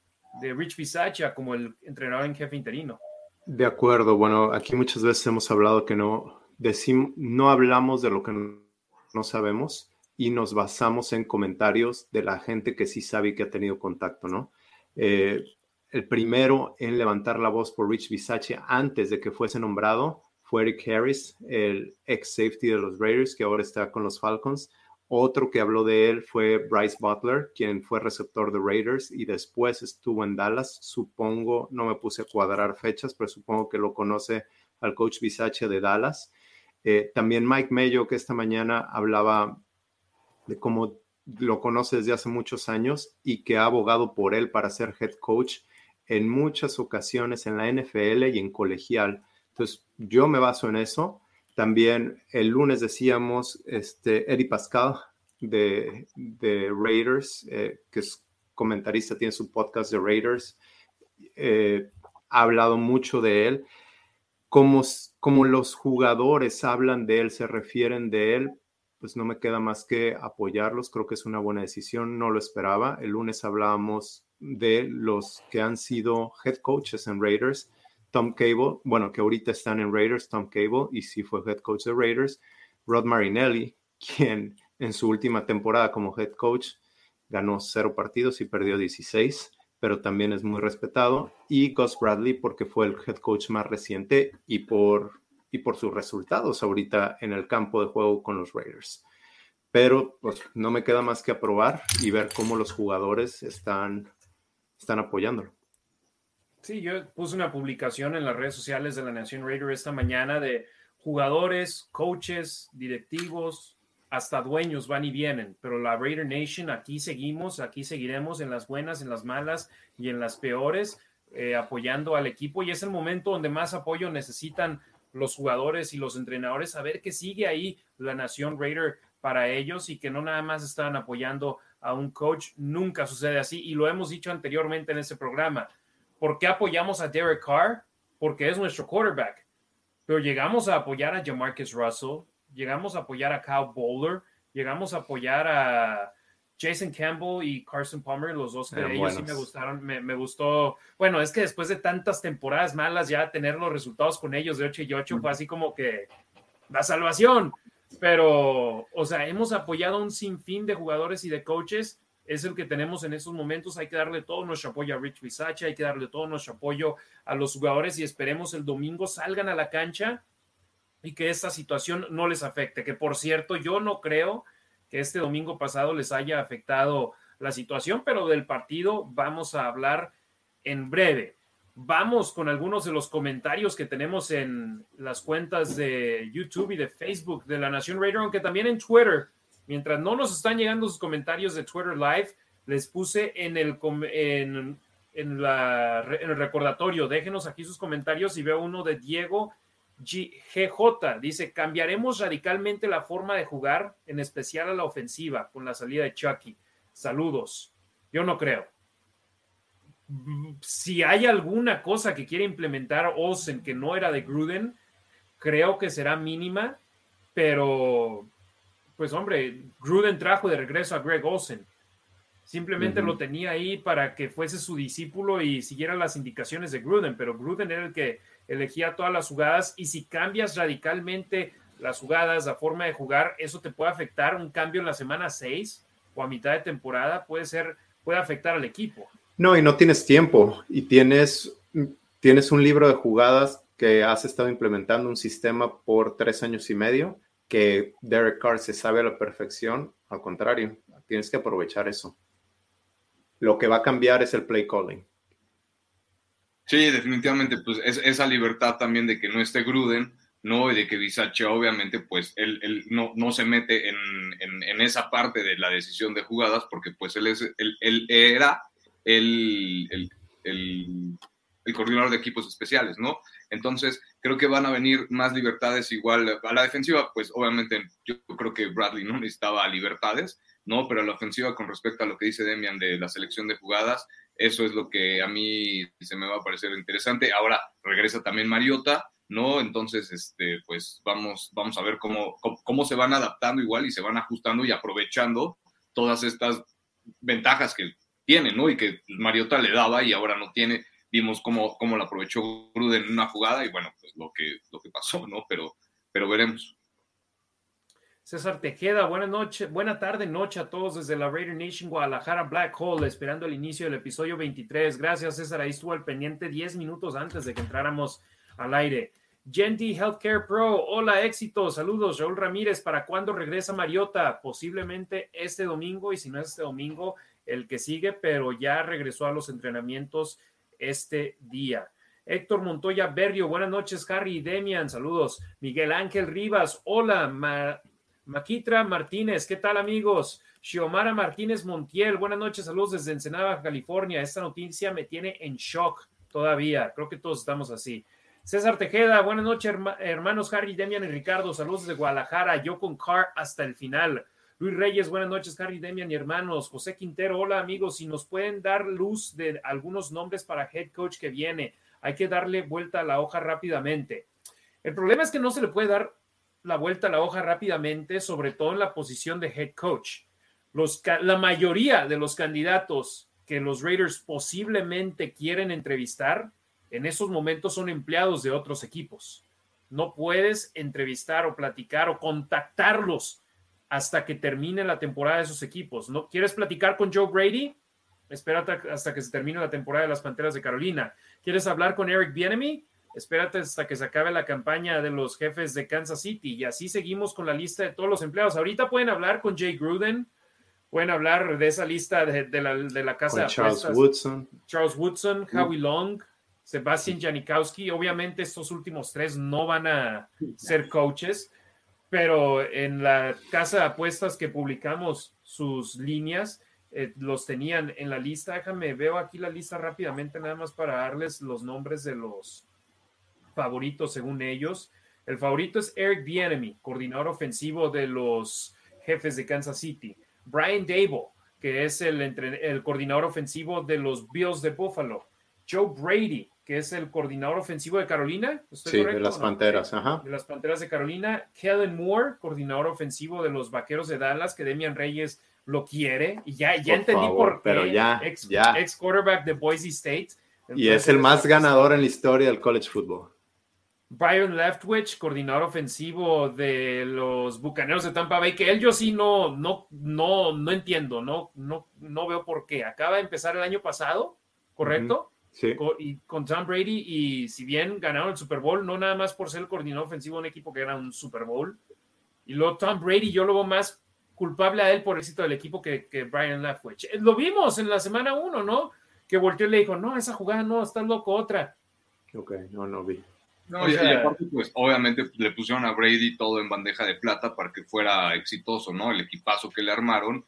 A: de Rich Bisaccia como el entrenador en jefe interino.
B: De acuerdo. Bueno, aquí muchas veces hemos hablado que no, decimos, no hablamos de lo que no sabemos y nos basamos en comentarios de la gente que sí sabe y que ha tenido contacto, ¿no? Eh, el primero en levantar la voz por Rich Bisaccia antes de que fuese nombrado fue Eric Harris, el ex safety de los Raiders, que ahora está con los Falcons. Otro que habló de él fue Bryce Butler, quien fue receptor de Raiders y después estuvo en Dallas. Supongo, no me puse a cuadrar fechas, pero supongo que lo conoce al coach Bisaccia de Dallas. Eh, también Mike Mayo, que esta mañana hablaba de cómo lo conoce desde hace muchos años y que ha abogado por él para ser head coach en muchas ocasiones en la NFL y en colegial. Entonces, yo me baso en eso. También el lunes decíamos, este, Eddie Pascal de, Raiders, eh, que es comentarista, tiene su podcast de Raiders, eh, ha hablado mucho de él como, como los jugadores hablan de él, se refieren de él, pues no me queda más que apoyarlos. Creo que es una buena decisión, no lo esperaba. El lunes hablábamos de los que han sido head coaches en Raiders. Tom Cable, bueno, que ahorita están en Raiders, Tom Cable, y sí fue head coach de Raiders. Rod Marinelli, <laughs> quien en su última temporada como head coach ganó cero partidos y perdió 16 pero también es muy respetado, y Gus Bradley porque fue el head coach más reciente y por, y por sus resultados ahorita en el campo de juego con los Raiders. Pero pues no me queda más que aprobar y ver cómo los jugadores están, están apoyándolo.
A: Sí, yo puse una publicación en las redes sociales de la Nación Raider esta mañana de jugadores, coaches, directivos, hasta dueños van y vienen, pero la Raider Nation aquí seguimos, aquí seguiremos en las buenas, en las malas y en las peores, eh, apoyando al equipo y es el momento donde más apoyo necesitan los jugadores y los entrenadores a ver que sigue ahí la Nación Raider para ellos y que no nada más estaban apoyando a un coach. Nunca sucede así y lo hemos dicho anteriormente en este programa. ¿Por qué apoyamos a Derek Carr? Porque es nuestro quarterback. Pero llegamos a apoyar a Jamarcus Russell, llegamos a apoyar a Kyle Bowler, llegamos a apoyar a Jason Campbell y Carson Palmer, los dos de ellos sí me gustaron, me, gustó. Bueno, es que después de tantas temporadas malas, ya tener los resultados con ellos de 8 y 8 fue así como que la salvación. Pero, o sea, hemos apoyado a un sinfín de jugadores y de coaches. Es el que tenemos en estos momentos. Hay que darle todo nuestro apoyo a Rich Bisacha, hay que darle todo nuestro apoyo a los jugadores y esperemos el domingo salgan a la cancha y que esta situación no les afecte. Que por cierto, yo no creo que este domingo pasado les haya afectado la situación, pero del partido vamos a hablar en breve. Vamos con algunos de los comentarios que tenemos en las cuentas de YouTube y de Facebook de la Nación Raider, aunque también en Twitter. Mientras no nos están llegando sus comentarios de Twitter Live, les puse en el, en el recordatorio. Déjenos aquí sus comentarios y veo uno de Diego GJ dice, cambiaremos radicalmente la forma de jugar, en especial a la ofensiva, con la salida de Chucky. Saludos. Yo no creo. Si hay alguna cosa que quiere implementar Olsen que no era de Gruden, creo que será mínima, pero pues hombre, Gruden trajo de regreso a Greg Olsen. Simplemente lo tenía ahí para que fuese su discípulo y siguiera las indicaciones de Gruden, pero Gruden era el que elegía todas las jugadas y si cambias radicalmente las jugadas, la forma de jugar, eso te puede afectar un cambio en la semana 6 o a mitad de temporada, puede ser, puede afectar al equipo.
B: No, y no tienes tiempo y tienes, tienes un libro de jugadas que has estado implementando un sistema por tres años y medio que Derek Carr se sabe a la perfección, al contrario, tienes que aprovechar eso. Lo que va a cambiar es el play calling.
C: Sí, definitivamente, pues es, esa libertad también de que no esté Gruden, ¿no? Y de que Bisache, obviamente, pues él, él no, no, se mete en, en, esa parte de la decisión de jugadas, porque pues él, es, él, era el, el, el, coordinador de equipos especiales, ¿no? Entonces, creo que van a venir más libertades igual a la defensiva, pues obviamente yo creo que Bradley no necesitaba libertades, ¿no? Pero a la ofensiva, con respecto a lo que dice Demian de la selección de jugadas, eso es lo que a mí se me va a parecer interesante. Ahora regresa también Mariota, ¿no? Entonces, este, pues vamos, vamos a ver cómo, cómo, se van adaptando igual y se van ajustando y aprovechando todas estas ventajas que tiene, ¿no? Y que Mariota le daba y ahora no tiene. Vimos cómo, cómo la aprovechó Gruden en una jugada y bueno, pues lo que, lo que pasó, ¿no? Pero, pero veremos.
A: César Tejeda, buenas noches, buena tarde, noche a todos desde la Raider Nation Guadalajara Black Hole, esperando el inicio del episodio 23. Gracias, César. Ahí estuvo al pendiente 10 minutos antes de que entráramos al aire. Genty Healthcare Pro, hola, éxito, saludos. Raúl Ramírez, ¿para cuándo regresa Mariota? Posiblemente este domingo, y si no es este domingo, el que sigue, pero ya regresó a los entrenamientos este día. Héctor Montoya Berrio, buenas noches, Harry y Demian, saludos. Miguel Ángel Rivas, hola, Maquitra Martínez, ¿qué tal amigos? Xiomara Martínez Montiel, buenas noches, saludos desde Ensenada, California. Esta noticia me tiene en shock todavía, creo que todos estamos así. César Tejeda, buenas noches, hermanos Harry, Demian y Ricardo, saludos desde Guadalajara, yo con Car hasta el final. Luis Reyes, buenas noches, Harry, Demian y hermanos. José Quintero, hola amigos, si nos pueden dar luz de algunos nombres para head coach que viene, hay que darle vuelta a la hoja rápidamente. El problema es que no se le puede dar la vuelta a la hoja rápidamente, sobre todo en la posición de head coach. La mayoría de los candidatos que los Raiders posiblemente quieren entrevistar, en esos momentos son empleados de otros equipos. No puedes entrevistar o platicar o contactarlos hasta que termine la temporada de esos equipos. ¿No quieres platicar con Joe Brady? Espérate hasta que se termine la temporada de las Panteras de Carolina. ¿Quieres hablar con Eric Bienemy? Espérate hasta que se acabe la campaña de los jefes de Kansas City y así seguimos con la lista de todos los empleados. Ahorita pueden hablar con Jay Gruden, pueden hablar de esa lista de, la, de la, casa
B: de Charles Woodson.
A: Charles Woodson, Howie Long, Sebastian Janikowski. Obviamente estos últimos tres no van a ser coaches, pero en la casa de apuestas que publicamos sus líneas, eh, los tenían en la lista. Déjame, veo aquí la lista rápidamente, nada más para darles los nombres de los favoritos según ellos. El favorito es Eric Bieniemy, coordinador ofensivo de los jefes de Kansas City. Brian Dable, que es el, el coordinador ofensivo de los Bills de Buffalo. Joe Brady, que es el coordinador ofensivo de Carolina.
B: sí, de las Panteras, ajá.
A: De las Panteras de Carolina. Kellen Moore, coordinador ofensivo de los Vaqueros de Dallas, que Demian Reyes lo quiere. Y ya, ya entendí por qué.
B: Pero ya,
A: ex,
B: ya.
A: ex quarterback de Boise State.
B: y es el más ganador en la historia del college football.
A: Brian Leftwich, coordinador ofensivo de los Bucaneros de Tampa Bay, que él yo sí no, no, no, no entiendo, no, no, no veo por qué. Acaba de empezar el año pasado, ¿correcto?
B: Sí.
A: Con, y con Tom Brady, y si bien ganaron el Super Bowl, no nada más por ser el coordinador ofensivo de un equipo que era un Super Bowl. Y luego Tom Brady, yo lo veo más culpable a él por el éxito del equipo que, que Brian Leftwich. Lo vimos en la semana uno, ¿no? Que volteó y le dijo, no, esa jugada no, estás loco, otra.
B: Ok, no, no vi.
C: No, y, y, aparte, pues obviamente le pusieron a Brady todo en bandeja de plata para que fuera exitoso, ¿no? El equipazo que le armaron.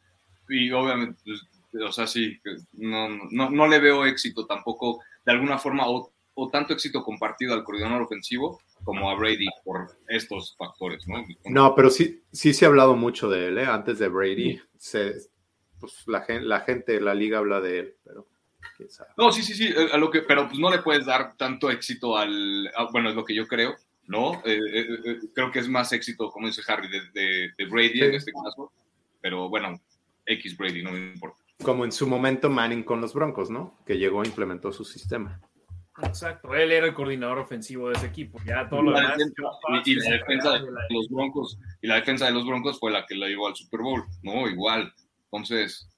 C: Y obviamente, pues, o sea, sí, no, no, no, le veo éxito tampoco, de alguna forma, o, o, tanto éxito compartido al coordinador ofensivo como a Brady por estos factores, ¿no?
B: No, pero sí, sí se ha hablado mucho de él, ¿eh? Antes de Brady, sí. se, pues la, la gente de la liga habla de él, pero...
C: No, sí, sí, sí, a lo que, pero pues no le puedes dar tanto éxito al, a, bueno, es lo que yo creo, ¿no? Eh, eh, eh, creo que es más éxito, como dice Harry, de, de, de Brady sí. en este caso, pero bueno, X Brady, no me importa.
B: Como en su momento Manning con los Broncos, ¿no? Que llegó e implementó su sistema.
A: Exacto, él era el coordinador ofensivo de ese equipo, ya todo lo demás.
C: Y, y, la defensa de los Broncos, y la defensa de los Broncos fue la que la llevó al Super Bowl, ¿no? Igual. Entonces,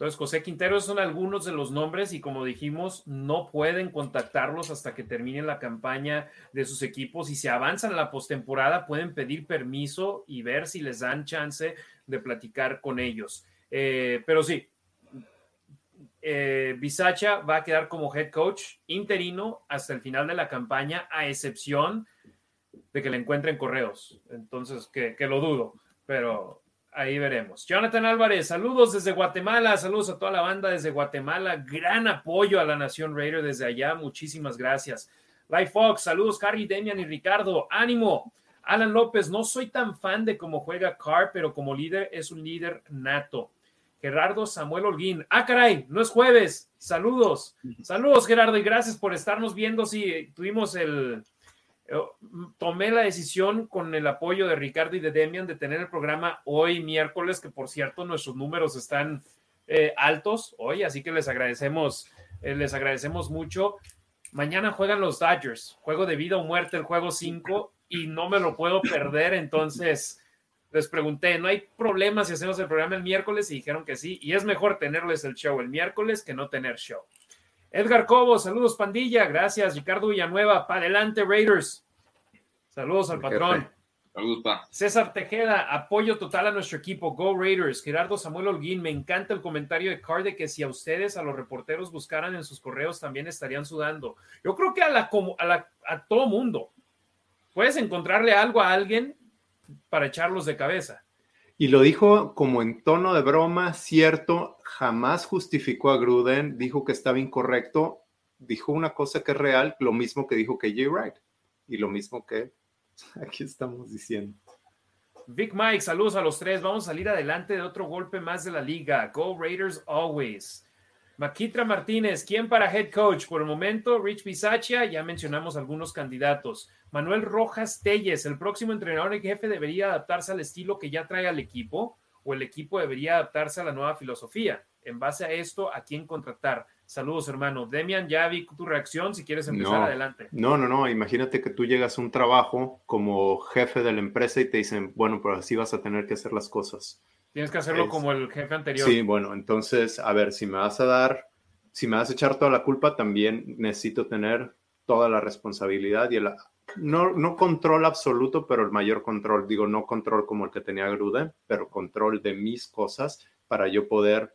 A: entonces, José Quintero son algunos de los nombres y como dijimos, no pueden contactarlos hasta que terminen la campaña de sus equipos y si avanzan a la postemporada pueden pedir permiso y ver si les dan chance de platicar con ellos. Eh, pero sí, eh, va a quedar como head coach interino hasta el final de la campaña, a excepción de que le encuentren correos. Entonces, que, que lo dudo, pero Ahí veremos. Jonathan Álvarez, saludos desde Guatemala, saludos a toda la banda desde Guatemala, gran apoyo a la Nación Raider desde allá, muchísimas gracias. Life Fox, saludos Harry, Demian y Ricardo, ánimo. Alan López, no soy tan fan de cómo juega Carr, pero como líder es un líder nato. Gerardo Samuel Holguín, ah caray, no es jueves, saludos, saludos Gerardo y gracias por estarnos viendo, sí, tuvimos el, tomé la decisión con el apoyo de Ricardo y de Demian de tener el programa hoy miércoles, que por cierto nuestros números están eh, altos hoy, así que les agradecemos, eh, les agradecemos mucho. Mañana juegan los Dodgers, juego de vida o muerte, el juego 5, y no me lo puedo perder, entonces les pregunté, ¿no hay problema si hacemos el programa el miércoles? Y dijeron que sí, y es mejor tenerles el show el miércoles que no tener show. Edgar Cobo, saludos pandilla, gracias. Ricardo Villanueva, para adelante Raiders. Saludos al patrón.
C: Saludos, pa.
A: César Tejeda, apoyo total a nuestro equipo. Go Raiders. Gerardo Samuel Holguín, me encanta el comentario de Card de que si a ustedes, a los reporteros, buscaran en sus correos, también estarían sudando. Yo creo que a, la, a, la, a todo mundo. Puedes encontrarle algo a alguien para echarlos de cabeza.
B: Y lo dijo como en tono de broma, cierto, jamás justificó a Gruden, dijo que estaba incorrecto, dijo una cosa que es real, lo mismo que dijo que Jay Wright y lo mismo que <laughs> aquí estamos diciendo.
A: Vic Mike, saludos a los tres. Vamos a salir adelante de otro golpe más de la liga. Go Raiders always. Maquitra Martínez, ¿quién para head coach? Por el momento, Rich Bisaccia, ya mencionamos algunos candidatos. Manuel Rojas Telles, el próximo entrenador en jefe debería adaptarse al estilo que ya trae al equipo o el equipo debería adaptarse a la nueva filosofía. En base a esto, ¿a quién contratar? Saludos, hermano. Demian, ya vi tu reacción. Si quieres empezar,
B: no,
A: adelante.
B: No, no, no. Imagínate que tú llegas a un trabajo como jefe de la empresa y te dicen, bueno, pero así vas a tener que hacer las cosas.
A: Tienes que hacerlo es, como el jefe anterior.
B: Sí, bueno, entonces, a ver, si me vas a dar, si me vas a echar toda la culpa, también necesito tener toda la responsabilidad y el, no, no control absoluto, pero el mayor control. Digo, no control como el que tenía Gruden, pero control de mis cosas para yo poder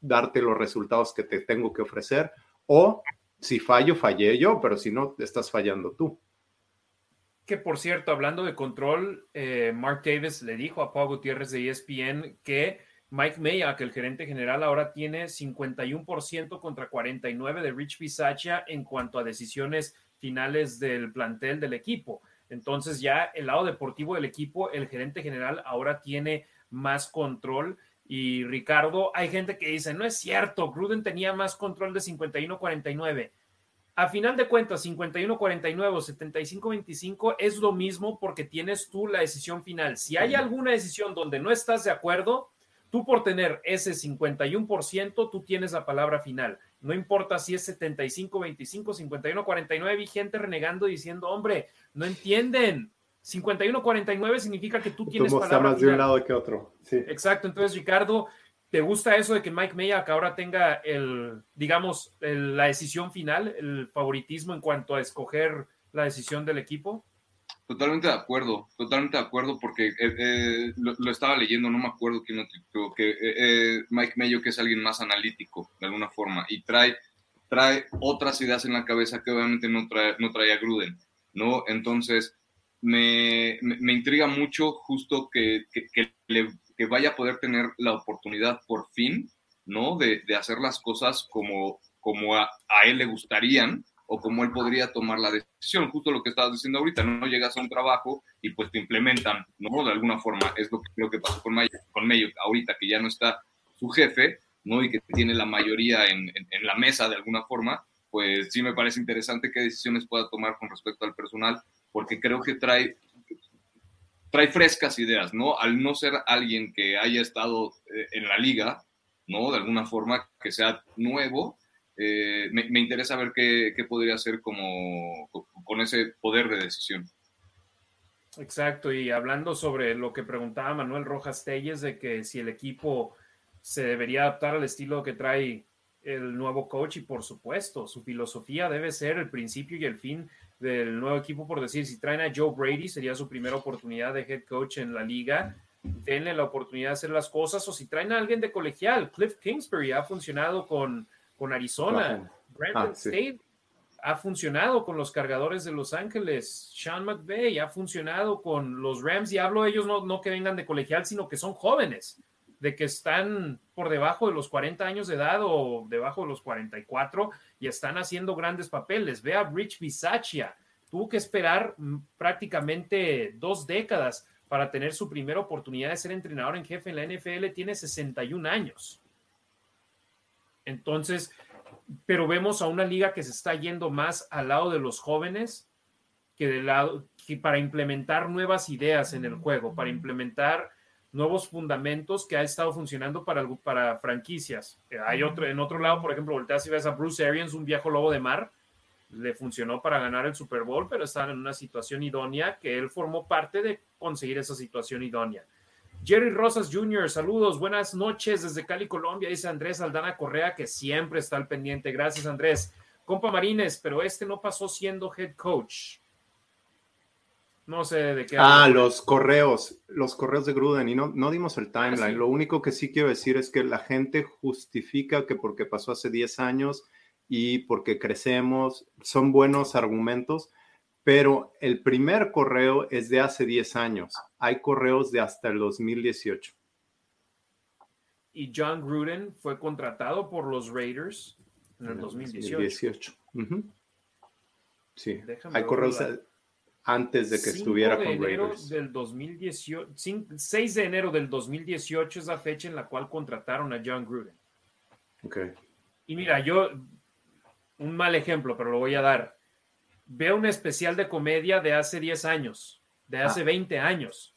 B: darte los resultados que te tengo que ofrecer. O si fallo, fallé yo, pero si no, estás fallando tú.
A: Que por cierto, hablando de control, eh, Mark Davis le dijo a Pau Gutiérrez de ESPN que Mike Mayock, el gerente general, ahora tiene 51% contra 49% de Rich Bisaccia en cuanto a decisiones finales del plantel del equipo. Entonces ya el lado deportivo del equipo, el gerente general ahora tiene más control. Y Ricardo, hay gente que dice, no es cierto, Gruden tenía más control de 51-49. A final de cuentas, 51-49 o 75-25 es lo mismo porque tienes tú la decisión final. Si hay alguna decisión donde no estás de acuerdo, tú por tener ese 51%, tú tienes la palabra final. No importa si es 75-25, 51-49, vi gente renegando diciendo, hombre, no entienden. 51-49 significa que tú tienes
B: tú palabra más de un lado que otro. Sí.
A: Exacto. Entonces, Ricardo, ¿te gusta eso de que Mike Mayock ahora tenga el, digamos, la decisión final, el favoritismo en cuanto a escoger la decisión del equipo?
C: Totalmente de acuerdo, totalmente de acuerdo, porque eh, eh, lo, estaba leyendo, no me acuerdo que eh, Mike Mayo, que es alguien más analítico, de alguna forma, y trae, trae otras ideas en la cabeza que obviamente no, trae, no traía Gruden, ¿no? Entonces, me, me, intriga mucho justo que, que, le, que, vaya a poder tener la oportunidad por fin, ¿no? De, hacer las cosas como, como a, él le gustarían, o cómo él podría tomar la decisión. Justo lo que estabas diciendo ahorita, no llegas a un trabajo y pues te implementan, ¿no? De alguna forma, es lo que creo que pasó con Mayo, con Mayo ahorita que ya no está su jefe, ¿no? Y que tiene la mayoría en, en, la mesa de alguna forma, pues sí me parece interesante qué decisiones pueda tomar con respecto al personal, porque creo que trae, trae frescas ideas, ¿no? Al no ser alguien que haya estado eh, en la liga, ¿no? De alguna forma, que sea nuevo, eh, me, interesa ver qué, podría hacer como con ese poder de decisión.
A: Exacto, y hablando sobre lo que preguntaba Manuel Rojas Telles, de que si el equipo se debería adaptar al estilo que trae el nuevo coach, y por supuesto, su filosofía debe ser el principio y el fin del nuevo equipo, por decir, si traen a Joe Brady, sería su primera oportunidad de head coach en la liga, denle la oportunidad de hacer las cosas, o si traen a alguien de colegial, Cliff Kingsbury ha funcionado con con Arizona. Brandon ah, State ha funcionado con los cargadores de Los Ángeles. Sean McVay ha funcionado con los Rams. Y hablo de ellos no, no que vengan de colegial, sino que son jóvenes, de que están por debajo de los 40 años de edad o debajo de los 44 y están haciendo grandes papeles. Ve a Rich Bisaccia. Tuvo que esperar mm, prácticamente dos décadas para tener su primera oportunidad de ser entrenador en jefe en la NFL. Tiene 61 años. Entonces, pero vemos a una liga que se está yendo más al lado de los jóvenes que del lado que para implementar nuevas ideas en el juego, para implementar nuevos fundamentos que ha estado funcionando para, para franquicias. Eh, hay otro, en otro lado, por ejemplo, volteas y ves a Bruce Arians, un viejo lobo de mar, le funcionó para ganar el Super Bowl, pero está en una situación idónea que él formó parte de conseguir esa situación idónea. Jerry Rosas Jr., saludos, buenas noches desde Cali, Colombia, dice Andrés Aldana Correa, que siempre está al pendiente. Gracias, Andrés. Compa Marines, pero este no pasó siendo head coach. No sé de qué.
B: Ah, los correos, los correos de Gruden, y no, no dimos el ah, timeline. Lo único que sí quiero decir es que la gente justifica que porque pasó hace 10 años y porque crecemos, son buenos argumentos, pero el primer correo es de hace 10 años. Hay correos de hasta el 2018.
A: Y John Gruden fue contratado por los Raiders en el 2018.
B: Sí, hay correos antes de que estuviera
A: de
B: con
A: enero
B: Raiders.
A: Del 2018, 6 de enero del 2018 es la fecha en la cual contrataron a John Gruden.
B: Ok.
A: Y mira, yo, un mal ejemplo, pero lo voy a dar Veo un especial de comedia de hace 10 años, de ah. hace 20 años.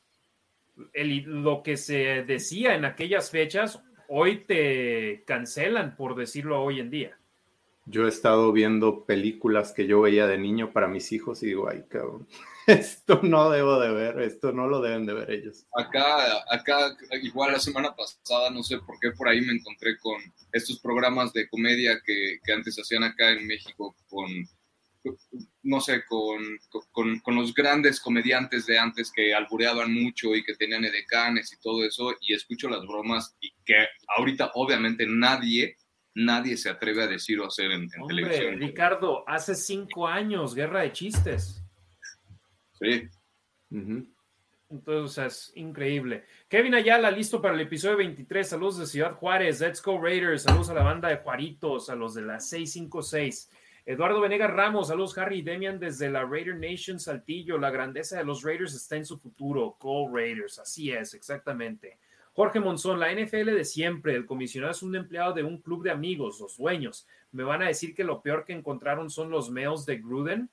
A: lo que se decía en aquellas fechas, hoy te cancelan por decirlo hoy en día.
B: Yo he estado viendo películas que yo veía de niño para mis hijos y digo, ay, cabrón, <laughs> esto no debo de ver, esto no lo deben de ver ellos.
C: Acá, acá, igual la semana pasada, no sé por qué por ahí me encontré con estos programas de comedia que, que antes hacían acá en México con no sé, con, con, los grandes comediantes de antes que albureaban mucho y que tenían edecanes y todo eso, y escucho las bromas y que ahorita obviamente nadie, nadie se atreve a decir o hacer en, televisión.
A: Ricardo, hace cinco años, guerra de chistes.
C: Sí.
A: Entonces, es increíble. Kevin Ayala, listo para el episodio 23. Saludos de Ciudad Juárez. Let's go Raiders. Saludos a la banda de Juaritos, a los de la 656. Eduardo Venegas Ramos, saludos Harry y Demian desde la Raider Nation Saltillo. La grandeza de los Raiders está en su futuro. Go Raiders, así es, exactamente. Jorge Monzón, la NFL de siempre, el comisionado es un empleado de un club de amigos, los dueños. Me van a decir que lo peor que encontraron son los mails de Gruden.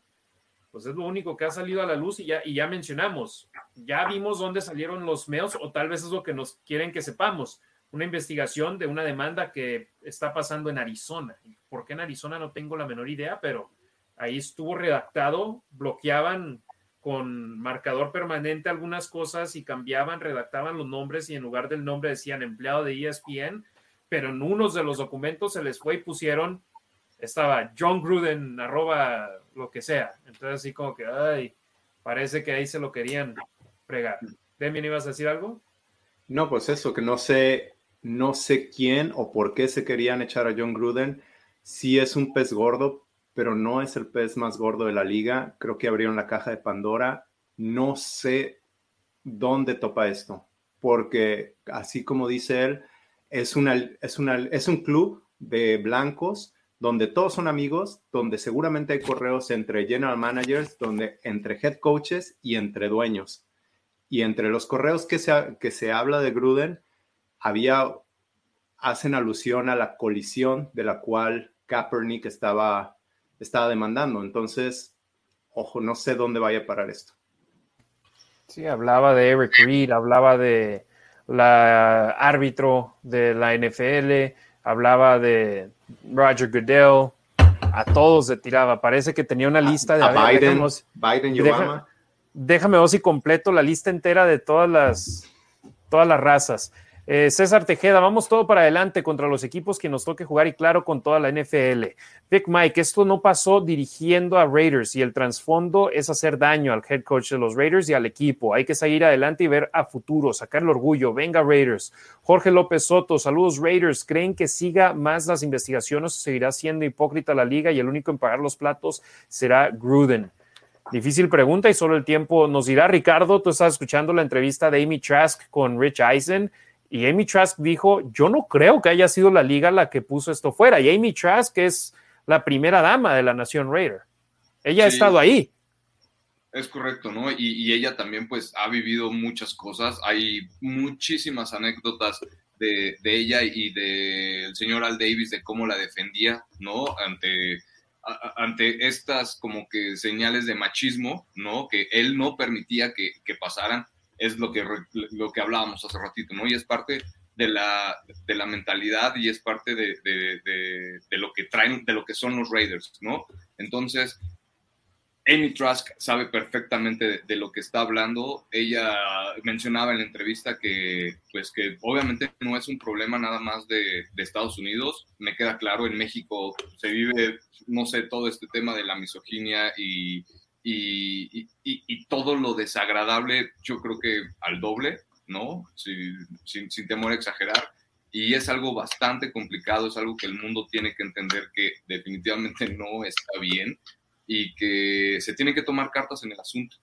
A: Pues es lo único que ha salido a la luz y ya, y ya mencionamos. Ya vimos dónde salieron los mails o tal vez es lo que nos quieren que sepamos. Una investigación de una demanda que está pasando en Arizona. ¿Por qué en Arizona? No tengo la menor idea, pero ahí estuvo redactado, bloqueaban con marcador permanente algunas cosas y cambiaban, redactaban los nombres y en lugar del nombre decían empleado de ESPN, pero en unos de los documentos se les fue y pusieron, estaba John Gruden, arroba lo que sea. Entonces así como que, ay, parece que ahí se lo querían fregar. Demian, ¿ibas a decir algo?
B: No, pues eso, que no sé, no sé quién o por qué se querían echar a John Gruden. Si es un pez gordo, pero no es el pez más gordo de la liga. Creo que abrieron la caja de Pandora. No sé dónde topa esto, porque así como dice él, es, una, es, una, es un club de blancos donde todos son amigos, donde seguramente hay correos entre general managers, donde entre head coaches y entre dueños. Y entre los correos que se, que se habla de Gruden, había, hacen alusión a la colisión de la cual Kaepernick estaba estaba demandando. Entonces, ojo, no sé dónde vaya a parar esto.
A: Sí, hablaba de Eric Reed, hablaba de la árbitro de la NFL, hablaba de Roger Goodell, a todos se tiraba. Parece que tenía una lista de...
B: A, Biden, Biden y Obama.
A: Déjame ver si completo la lista entera de todas las, todas las razas. Eh, César Tejeda, vamos todo para adelante contra los equipos que nos toque jugar y claro con toda la NFL. Big Mike, esto no pasó dirigiendo a Raiders y el trasfondo es hacer daño al head coach de los Raiders y al equipo. Hay que seguir adelante y ver a futuro, sacar el orgullo. Venga Raiders. Jorge López Soto, saludos Raiders. ¿Creen que siga más las investigaciones o seguirá siendo hipócrita la liga y el único en pagar los platos será Gruden? Difícil pregunta y solo el tiempo nos dirá. Ricardo, tú estás escuchando la entrevista de Amy Trask con Rich Eisen y Amy Trask dijo, yo no creo que haya sido la liga la que puso esto fuera. Y Amy Trask es la primera dama de la Nación Raider. Ella ha estado ahí.
C: Es correcto, ¿no? Y, ella también pues ha vivido muchas cosas. Hay muchísimas anécdotas de, ella y del señor Al Davis de cómo la defendía, ¿no? Ante, ante estas como que señales de machismo, ¿no? Que él no permitía que, que pasaran es lo que, lo que hablábamos hace ratito, ¿no? Y es parte de la, de la mentalidad y es parte de, de, de, lo que traen, de lo que son los Raiders, ¿no? Entonces, Amy Trask sabe perfectamente de, lo que está hablando. Ella mencionaba en la entrevista que, pues, que obviamente no es un problema nada más de, Estados Unidos. Me queda claro, en México se vive, no sé, todo este tema de la misoginia y, y, todo lo desagradable, yo creo que al doble, ¿no? Sin, sin, temor a exagerar. Y es algo bastante complicado, es algo que el mundo tiene que entender que definitivamente <laughs> no está bien y que se tienen que tomar cartas en el asunto,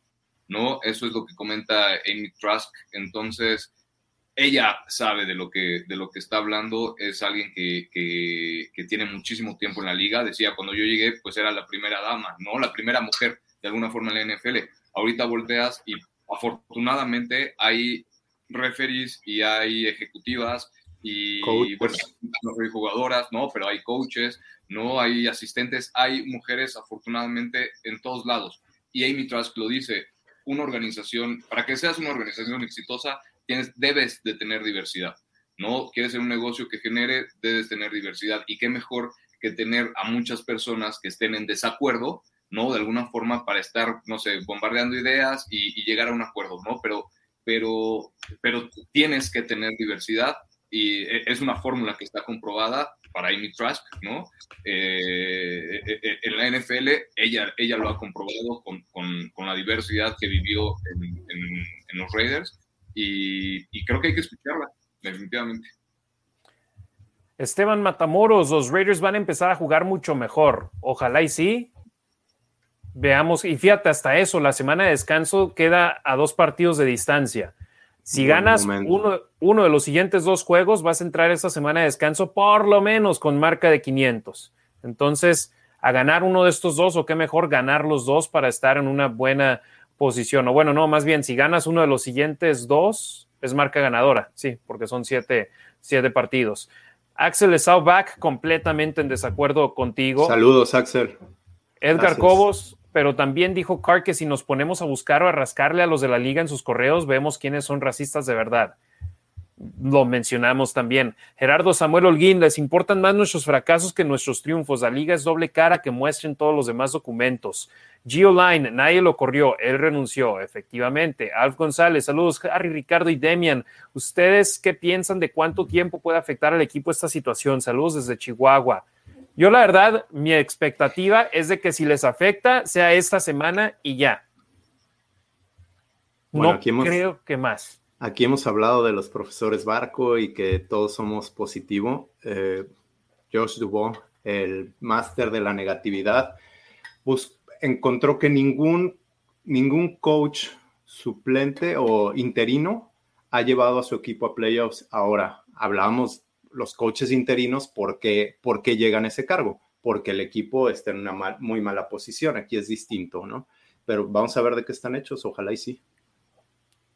C: ¿no? Eso es lo que comenta Amy Trask. Entonces, ella sabe de lo que, de lo que está hablando, es alguien que, que, que, tiene muchísimo tiempo en la liga. Decía, cuando yo llegué, pues era la primera dama, ¿no? La primera mujer de alguna forma en la NFL. Ahorita volteas y afortunadamente hay referees y hay ejecutivas y hay jugadoras, ¿no? Pero hay coaches, no hay asistentes, hay mujeres afortunadamente en todos lados. Y Amy Trask lo dice, una organización, para que seas una organización exitosa, tienes, debes de tener diversidad, ¿no? Quieres ser un negocio que genere, debes tener diversidad. Y qué mejor que tener a muchas personas que estén en desacuerdo, ¿no? De alguna forma para estar, no sé, bombardeando ideas y, llegar a un acuerdo, ¿no? Pero, pero, pero tienes que tener diversidad y e, es una fórmula que está comprobada para Amy Trask, ¿no? Eh, e, e, en la NFL ella, ella lo ha comprobado con, con, la diversidad que vivió en, los Raiders y, y creo que hay que escucharla, definitivamente.
A: Esteban Matamoros, los Raiders van a empezar a jugar mucho mejor. Ojalá y sí, Veamos, y fíjate, hasta eso, la semana de descanso queda a dos partidos de distancia. Si ganas uno, uno, de los siguientes dos juegos, vas a entrar esta semana de descanso por lo menos con marca de 500. Entonces, a ganar uno de estos dos o qué mejor ganar los dos para estar en una buena posición. O bueno, no, más bien, si ganas uno de los siguientes dos, es marca ganadora, sí, porque son siete, siete partidos. Axel Saubach, completamente en desacuerdo contigo.
B: Saludos, Axel.
A: Edgar Cobos, pero también dijo Carr que si nos ponemos a buscar o a rascarle a los de la liga en sus correos, vemos quiénes son racistas de verdad lo mencionamos también. Gerardo Samuel Holguín, les importan más nuestros fracasos que nuestros triunfos. La liga es doble cara que muestren todos los demás documentos. Gio Line, nadie lo corrió, él renunció, efectivamente. Alf González, saludos, Harry, Ricardo y Demian. ¿Ustedes qué piensan de cuánto tiempo puede afectar al equipo esta situación? Saludos desde Chihuahua. Yo, la verdad, mi expectativa es de que si les afecta, sea esta semana y ya. no creo que más.
B: Aquí hemos hablado de los profesores Barco y que todos somos positivo. Eh, Josh Dubois, el máster de la negatividad, encontró que ningún, ningún coach suplente o interino ha llevado a su equipo a playoffs. Ahora, hablamos los coaches interinos, ¿por qué, llegan a ese cargo? Porque el equipo está en una muy mala posición. Aquí es distinto, ¿no? Pero vamos a ver de qué están hechos. Ojalá y sí.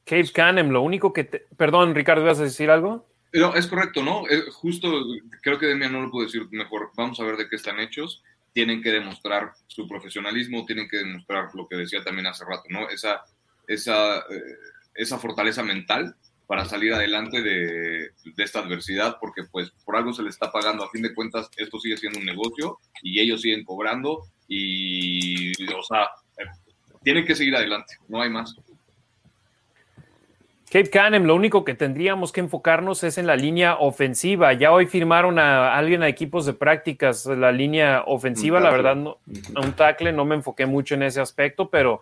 A: Cave Canem, lo único que Perdón, Ricardo, ¿vas a decir algo?
C: No, es correcto, ¿no? justo, creo que Demian no lo puedo decir mejor. Vamos a ver de qué están hechos. Tienen que demostrar su profesionalismo, tienen que demostrar lo que decía también hace rato, ¿no? Esa, esa, eh, esa fortaleza mental para salir adelante de, de, esta adversidad, porque pues por algo se le está pagando. A fin de cuentas, esto sigue siendo un negocio y ellos siguen cobrando y, o sea, eh, tienen que seguir adelante, no hay más.
A: Cape Canem, lo único que tendríamos que enfocarnos es en la línea ofensiva. Ya hoy firmaron a alguien a equipos de prácticas, la línea ofensiva, la verdad, no, a un tackle, no me enfoqué mucho en ese aspecto, pero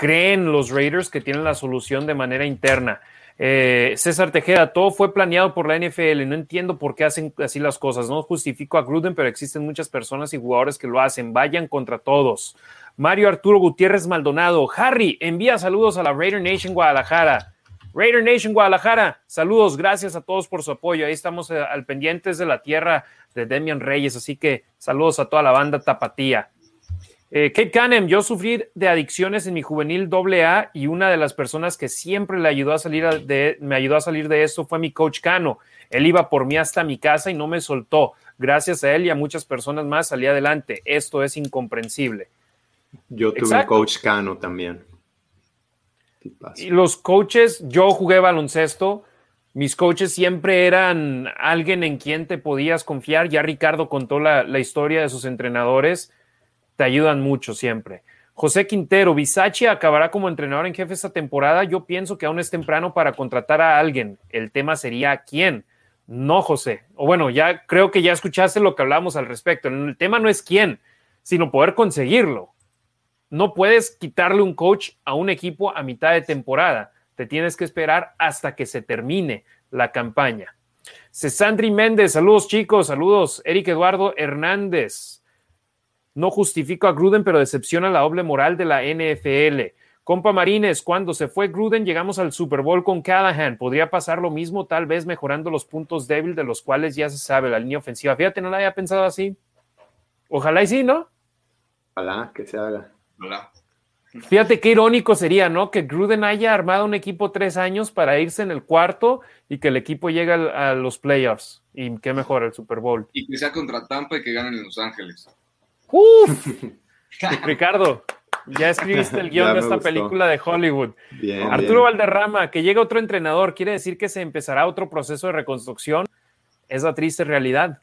A: creen los Raiders que tienen la solución de manera interna. Eh, César Tejeda, todo fue planeado por la NFL. No entiendo por qué hacen así las cosas. No justifico a Gruden, pero existen muchas personas y jugadores que lo hacen. Vayan contra todos. Mario Arturo Gutiérrez Maldonado. Harry, envía saludos a la Raider Nation Guadalajara. Raider Nation Guadalajara, saludos, gracias a todos por su apoyo. Ahí estamos eh, al pendientes de la tierra de Demian Reyes, así que saludos a toda la banda tapatía. Eh, Kate Canem, yo sufrí de adicciones en mi juvenil AA y una de las personas que siempre le ayudó a salir de, me ayudó a salir de esto fue mi coach Cano. Él iba por mí hasta mi casa y no me soltó. Gracias a él y a muchas personas más salí adelante. Esto es incomprensible.
B: Yo tuve un coach Cano también.
A: Y los coaches, yo jugué baloncesto, mis coaches siempre eran alguien en quien te podías confiar. Ya Ricardo contó la, la historia de sus entrenadores, te ayudan mucho siempre. José Quintero, Bisachi acabará como entrenador en jefe esta temporada. Yo pienso que aún es temprano para contratar a alguien. El tema sería quién. No, José. O bueno, ya creo que ya escuchaste lo que hablamos al respecto. El tema no es quién, sino poder conseguirlo. No puedes quitarle un coach a un equipo a mitad de temporada. Te tienes que esperar hasta que se termine la campaña. Cesandri Méndez, saludos chicos, saludos. Eric Eduardo Hernández. No justifico a Gruden, pero decepciona la doble moral de la NFL. Compa Marines, cuando se fue Gruden, llegamos al Super Bowl con Callahan. Podría pasar lo mismo, tal vez mejorando los puntos débiles de los cuales ya se sabe la línea ofensiva. Fíjate, no la había pensado así. Ojalá y sí, ¿no?
B: Ojalá que se haga.
A: Fíjate qué irónico sería, ¿no? Que Gruden haya armado un equipo tres años para irse en el cuarto y que el equipo llegue a los playoffs. Y qué mejor, el Super Bowl.
C: Y que sea contra Tampa y que ganen en Los Ángeles.
A: ¡Uf! <laughs> Ricardo, ya escribiste el <laughs> guion de esta película de Hollywood. Arturo Valderrama, que llegue otro entrenador, quiere decir que se empezará otro proceso de reconstrucción. Es la triste realidad.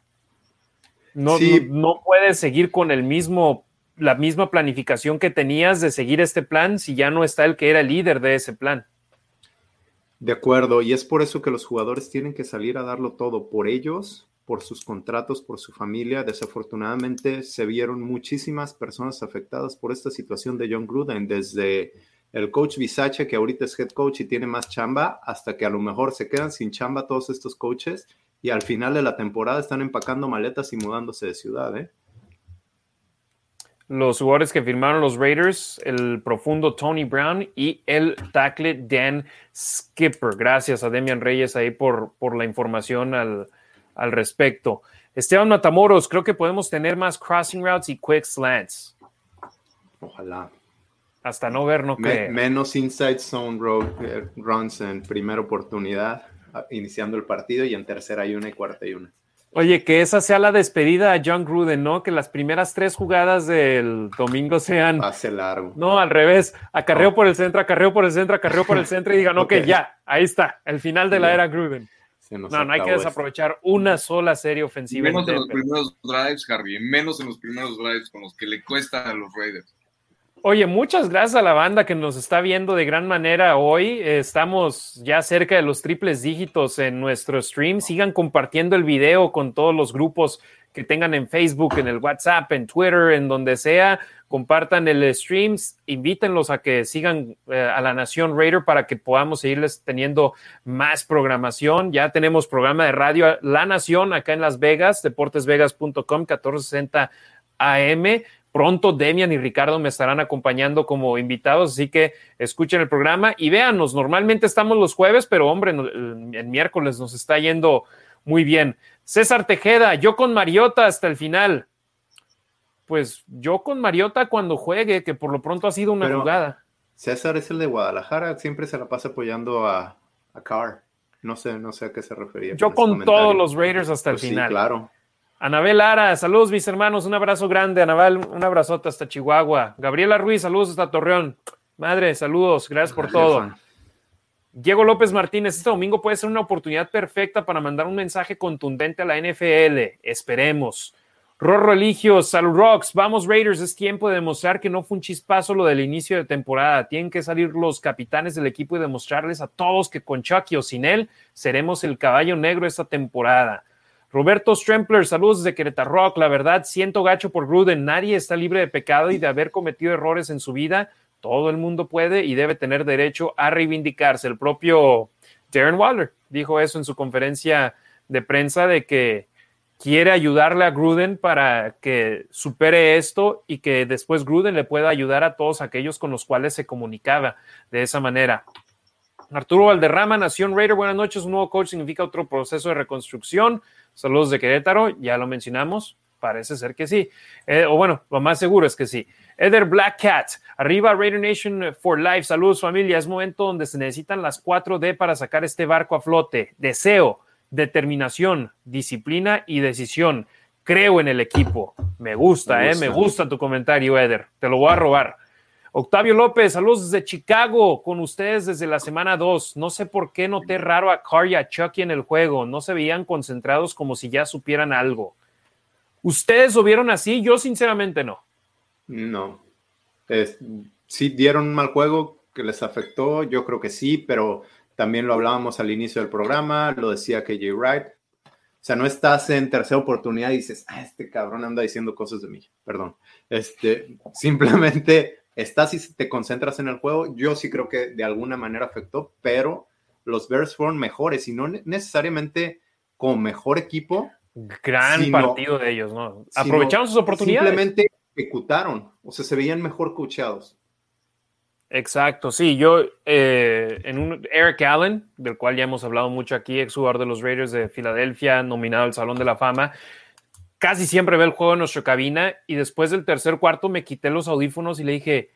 A: No, no, no puedes seguir con el mismo la misma planificación que tenías de seguir este plan si ya no está el que era el líder de ese plan.
B: De acuerdo, y es por eso que los jugadores tienen que salir a darlo todo por ellos, por sus contratos, por su familia. Desafortunadamente se vieron muchísimas personas afectadas por esta situación de John Gruden, desde el coach Bisache, que ahorita es head coach y tiene más chamba, hasta que a lo mejor se quedan sin chamba todos estos coaches y al final de la temporada están empacando maletas y mudándose de ciudad. ¿eh?
A: los jugadores que firmaron los Raiders, el profundo Tony Brown y el tackle Dan Skipper. Gracias a Demian Reyes ahí por, por la información al, respecto. Esteban Matamoros, creo que podemos tener más crossing routes y quick slants.
B: Ojalá.
A: Hasta no ver, no
B: Me, menos inside zone road, eh, runs en primera oportunidad, iniciando el partido, y en tercera y una y cuarta y una.
A: Oye, que esa sea la despedida a John Gruden, ¿no? Que las primeras tres jugadas del domingo sean.
B: Pase largo.
A: No, al revés. Acarreo por el centro, acarreo por el centro, acarreo por el centro y digan, <laughs> ok, ya, ahí está, el final de la era Gruden. No, no hay que desaprovechar una sola serie ofensiva.
C: Menos en, los primeros drives, Harvey, menos en los primeros drives con los que le cuesta a los Raiders.
A: Oye, muchas gracias a la banda que nos está viendo de gran manera hoy. Estamos ya cerca de los triples dígitos en nuestro stream. Sigan compartiendo el video con todos los grupos que tengan en Facebook, en el WhatsApp, en Twitter, en donde sea. Compartan el stream, invítenlos a que sigan eh, a la Nación Raider para que podamos seguirles teniendo más programación. Ya tenemos programa de radio La Nación acá en Las Vegas, deportesvegas.com, 1460 AM Pronto Demian y Ricardo me estarán acompañando como invitados, así que escuchen el programa y véanos. Normalmente estamos los jueves, pero hombre, el miércoles nos está yendo muy bien. César Tejeda, yo con Mariota hasta el final. Pues yo con Mariota cuando juegue, que por lo pronto ha sido una jugada.
B: César es el de Guadalajara, siempre se la pasa apoyando a, a Carr. No sé, no sé a qué se refería.
A: Yo con todos los Raiders hasta el pues final.
B: Sí, claro.
A: Anabel Lara, saludos mis hermanos, un abrazo grande. Anabel, un abrazote hasta Chihuahua. Gabriela Ruiz, saludos hasta Torreón. Madre, saludos, gracias por todo. Diego López Martínez, este domingo puede ser una oportunidad perfecta para mandar un mensaje contundente a la NFL. Esperemos. Rorro Eligio, Salud Rocks, vamos Raiders, es tiempo de demostrar que no fue un chispazo lo del inicio de temporada. Tienen que salir los capitanes del equipo y demostrarles a todos que con Chucky o sin él seremos el caballo negro esta temporada. Roberto Strempler, saludos desde Querétaro Rock. La verdad, siento gacho por Gruden. Nadie está libre de pecado y de haber cometido errores en su vida. Todo el mundo puede y debe tener derecho a reivindicarse. El propio Darren Waller dijo eso en su conferencia de prensa de que quiere ayudarle a Gruden para que supere esto y que después Gruden le pueda ayudar a todos aquellos con los cuales se comunicaba de esa manera. Arturo Valderrama, Nación Raider, buenas noches. Un nuevo coach significa otro proceso de reconstrucción. Saludos de Querétaro, ya lo mencionamos, parece ser que sí. Eh, o bueno, lo más seguro es que sí. Eder Black Cat, arriba Raider Nation for Life. Saludos familia, es momento donde se necesitan las 4D para sacar este barco a flote. Deseo, determinación, disciplina y decisión. Creo en el equipo. Me gusta, me gusta. Eh, me gusta tu comentario, Eder. Te lo voy a robar. Octavio López, saludos desde Chicago, con ustedes desde la semana 2. No sé por qué noté raro a Carr y a Chucky en el juego. No se veían concentrados como si ya supieran algo. ¿Ustedes lo vieron así? Yo sinceramente no.
B: No. sí dieron un mal juego que les afectó, yo creo que sí, pero también lo hablábamos al inicio del programa, lo decía KJ Wright. O sea, no estás en tercera oportunidad y dices, ah, este cabrón anda diciendo cosas de mí. Perdón. Este, <laughs> simplemente estás y te concentras en el juego. Yo sí creo que de alguna manera afectó, pero los Bears fueron mejores y no necesariamente con mejor equipo.
A: Gran partido de ellos, ¿no? Aprovecharon sus oportunidades.
B: Simplemente ejecutaron, o sea, se veían mejor coachados.
A: Exacto, sí, yo eh, en un Eric Allen, del cual ya hemos hablado mucho aquí, ex jugador de los Raiders de Filadelfia, nominado al Salón de la Fama, casi siempre ve el juego en nuestra cabina y después del tercer cuarto me quité los audífonos y le dije,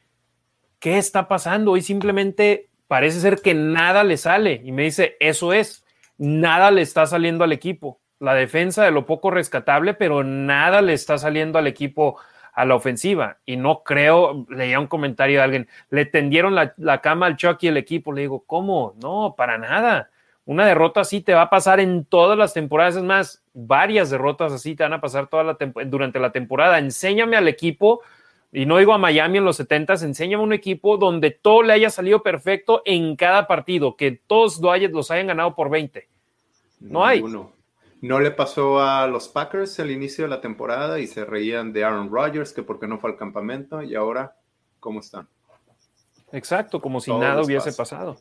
A: ¿qué está pasando? Y simplemente parece ser que nada le sale. Y me dice, eso es, nada le está saliendo al equipo. La defensa de lo poco rescatable, pero nada le está saliendo al equipo a la ofensiva. Y no creo, leía un comentario de alguien, le tendieron la, la cama al Chucky y el equipo. Le digo, ¿cómo? No, para nada. Una derrota así te va a pasar en todas las temporadas, es más, varias derrotas así te van a pasar toda la durante la temporada. Enséñame al equipo, y no digo a Miami en los 70, enséñame un equipo donde todo le haya salido perfecto en cada partido, que todos los hayan ganado por 20. No hay.
B: No le pasó a los Packers al inicio de la temporada y se reían de Aaron Rodgers, que porque no fue al campamento, y ahora, ¿cómo están?
A: Exacto, como si nada hubiese pasado.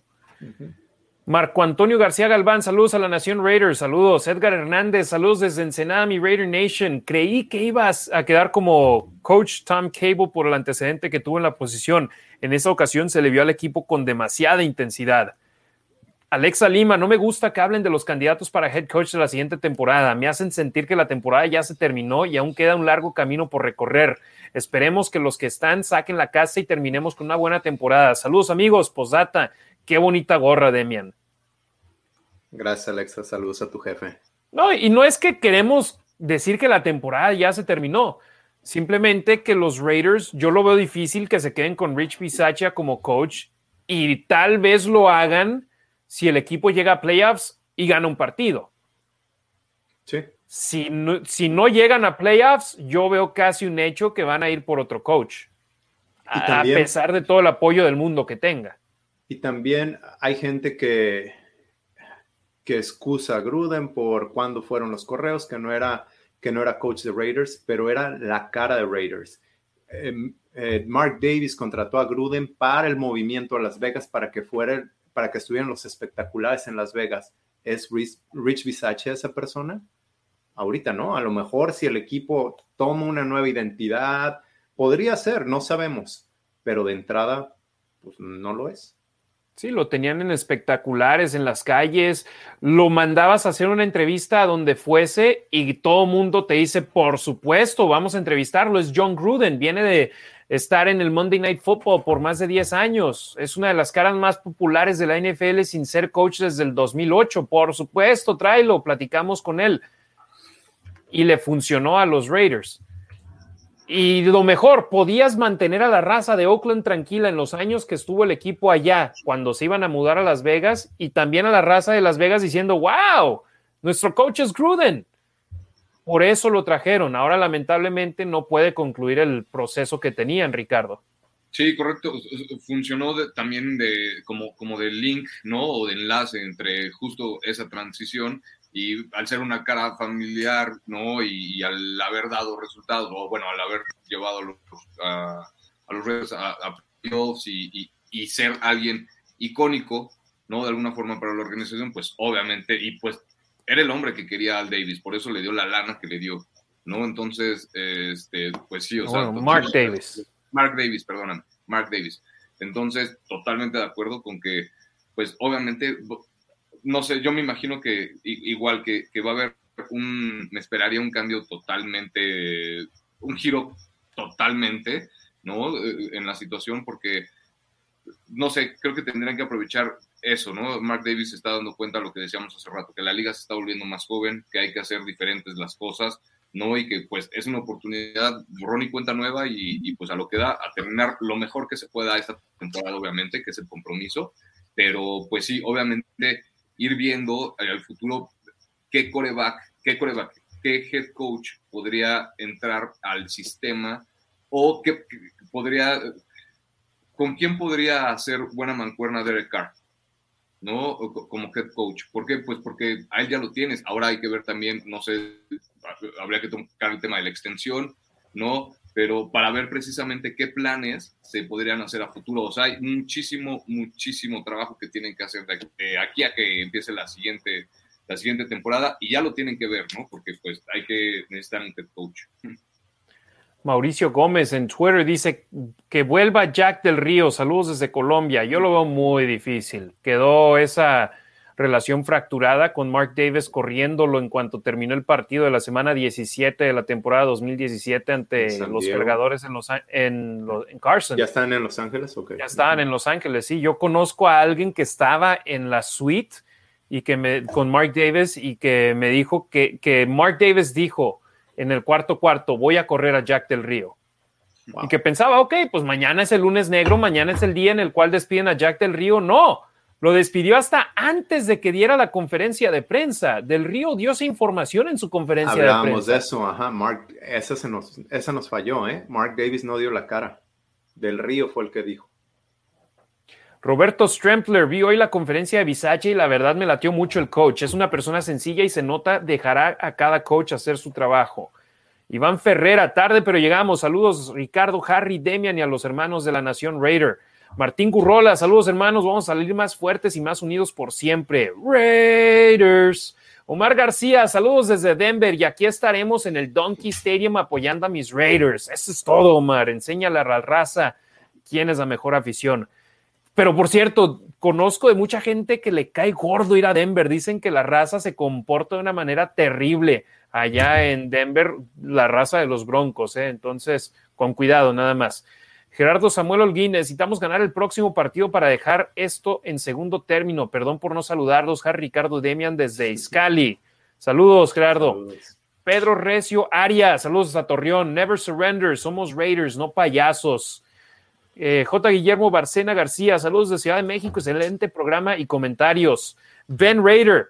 A: Marco Antonio García Galván, saludos a la Nación Raiders, saludos. Edgar Hernández, saludos desde Ensenada, mi Raider Nation. Creí que ibas a quedar como coach Tom Cable por el antecedente que tuvo en la posición. En esa ocasión se le vio al equipo con demasiada intensidad. Alexa Lima, no me gusta que hablen de los candidatos para head coach de la siguiente temporada. Me hacen sentir que la temporada ya se terminó y aún queda un largo camino por recorrer. Esperemos que los que están saquen la casa y terminemos con una buena temporada. Saludos amigos, posdata. Qué bonita gorra, Demian.
B: Gracias, Alexa. Saludos a tu jefe.
A: No, y no es que queremos decir que la temporada ya se terminó. Simplemente que los Raiders, yo lo veo difícil que se queden con Rich Bisaccia como coach y tal vez lo hagan si el equipo llega a playoffs y gana un partido.
B: Sí.
A: Si no, si no llegan a playoffs, yo veo casi un hecho que van a ir por otro coach, a pesar de todo el apoyo del mundo que tenga.
B: Y también hay gente que, que excusa a Gruden por cuando fueron los correos, que no era, que no era coach de Raiders, pero era la cara de Raiders. Em, eh, Mark Davis contrató a Gruden para el movimiento a Las Vegas para que fuera, para que estuvieran los espectaculares en Las Vegas. ¿Es Rich, Rich esa persona? ahorita, ¿no? A lo mejor si el equipo toma una nueva identidad, podría ser, no sabemos, pero de entrada, pues no lo es.
A: Sí, lo tenían en espectaculares, en las calles, lo mandabas a hacer una entrevista a donde fuese y todo mundo te dice, por supuesto, vamos a entrevistarlo, es John Gruden, viene de estar en el Monday Night Football por más de 10 años, es una de las caras más populares de la NFL sin ser coach desde el 2008, por supuesto, tráelo, platicamos con él y le funcionó a los Raiders. Y lo mejor, podías mantener a la raza de Oakland tranquila en los años que estuvo el equipo allá, cuando se iban a mudar a Las Vegas, y también a la raza de Las Vegas diciendo, wow, nuestro coach es Gruden. Por eso lo trajeron. Ahora lamentablemente no puede concluir el proceso que tenían, Ricardo.
C: Sí, correcto. Funcionó también de, como, como de link, ¿no? O de enlace entre justo esa transición y al ser una cara familiar, ¿no? Y, al haber dado resultados, o bueno, al haber llevado a los, redes a, a y, y, ser alguien icónico, ¿no? De alguna forma para la organización, pues obviamente, y pues era el hombre que quería al Davis, por eso le dio la lana que le dio, ¿no? Entonces, este, pues sí, o sea.
A: Mark Davis.
C: Mark Davis, perdóname, Mark Davis. Entonces, totalmente de acuerdo con que, pues obviamente no sé, yo me imagino que igual que, va a haber un, me esperaría un cambio totalmente, un giro totalmente, ¿no? Eh, en la situación porque, no sé, creo que tendrían que aprovechar eso, ¿no? Mark Davis está dando cuenta de lo que decíamos hace rato, que la liga se está volviendo más joven, que hay que hacer diferentes las cosas, ¿no? Y que pues es una oportunidad, borrón y cuenta nueva y, y, pues a lo que da, a terminar lo mejor que se pueda esta temporada, obviamente, que es el compromiso, pero pues sí, obviamente ir viendo al futuro qué coreback, qué coreback, qué head coach podría entrar al sistema o qué podría, con quién podría hacer buena mancuerna Derek Carr, ¿no? Como head coach. ¿Por qué? Pues porque a él ya lo tienes. Ahora hay que ver también, no sé, habría que tocar el tema de la extensión, ¿no? pero para ver precisamente qué planes se podrían hacer a futuro. O sea, hay muchísimo, muchísimo trabajo que tienen que hacer de aquí a que empiece la siguiente, la siguiente temporada y ya lo tienen que ver, ¿no? Porque pues hay que necesitar un head coach.
A: Mauricio Gómez en Twitter dice que vuelva Jack del Río. Saludos desde Colombia. Yo lo veo muy difícil. Quedó esa relación fracturada con Mark Davis corriéndolo en cuanto terminó el partido de la semana 17 de la temporada 2017 ante los cargadores en, los, en, en, Carson.
B: ¿Ya están en Los Ángeles? Okay.
A: Ya estaban en Los Ángeles, sí. Yo conozco a alguien que estaba en la suite y que me, con Mark Davis y que me dijo que, que Mark Davis dijo en el cuarto cuarto, voy a correr a Jack del Río. Y que pensaba, ok, pues mañana es el lunes negro, mañana es el día en el cual despiden a Jack del Río. No, lo despidió hasta antes de que diera la conferencia de prensa. Del Río dio esa información en su conferencia de prensa.
B: De eso, ajá. Mark, esa, se nos, esa nos falló, ¿eh? Mark Davis no dio la cara. Del Río fue el que dijo.
A: Roberto Strempler, vi hoy la conferencia de Visache y la verdad me latió mucho el coach. Es una persona sencilla y se nota, dejará a cada coach hacer su trabajo. Iván Ferrera, tarde pero llegamos. Saludos Ricardo, Harry, Demian y a los hermanos de la Nación Raider. Martín Currola, saludos hermanos, vamos a salir más fuertes y más unidos por siempre. Raiders. Omar García, saludos desde Denver y aquí estaremos en el Donkey Stadium apoyando a mis Raiders. Eso es todo, Omar. Enséñale a la raza quién es la mejor afición. Pero por cierto, conozco de mucha gente que le cae gordo ir a Denver. Dicen que la raza se comporta de una manera terrible allá en Denver, la raza de los Broncos. ¿eh? Entonces, con cuidado, nada más. Gerardo Samuel Holguín, necesitamos ganar el próximo partido para dejar esto en segundo término. Perdón por no saludarlos. Harry Ricardo Demian desde Iscali. Saludos, Gerardo. Pedro Recio Arias, saludos a Torreón. Never surrender, somos Raiders, no payasos. Eh, J. Guillermo Barcena García, saludos de Ciudad de México, excelente programa y comentarios. Ben Raider,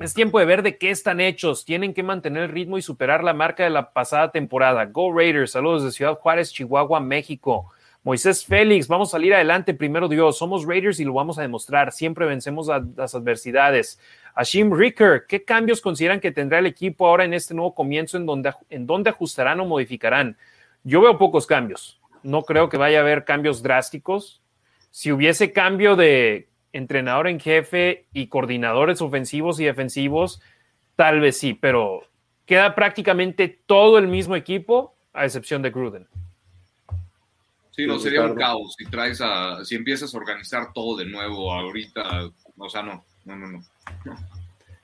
A: es tiempo de ver de qué están hechos. Tienen que mantener el ritmo y superar la marca de la pasada temporada. Go Raiders, saludos de Ciudad Juárez, Chihuahua, México. Moisés Félix, vamos a salir adelante, primero Dios. Somos Raiders y lo vamos a demostrar. Siempre vencemos a las adversidades. Ashim Ricker, ¿qué cambios consideran que tendrá el equipo ahora en este nuevo comienzo en donde, en donde ajustarán o modificarán? Yo veo pocos cambios. No creo que vaya a haber cambios drásticos. Si hubiese cambio de entrenador en jefe y coordinadores ofensivos y defensivos, tal vez sí, pero queda prácticamente todo el mismo equipo, a excepción de Gruden.
C: Sí, no, sería un caos si traes a, si empiezas a organizar todo de nuevo ahorita, o sea, no, no, no, no.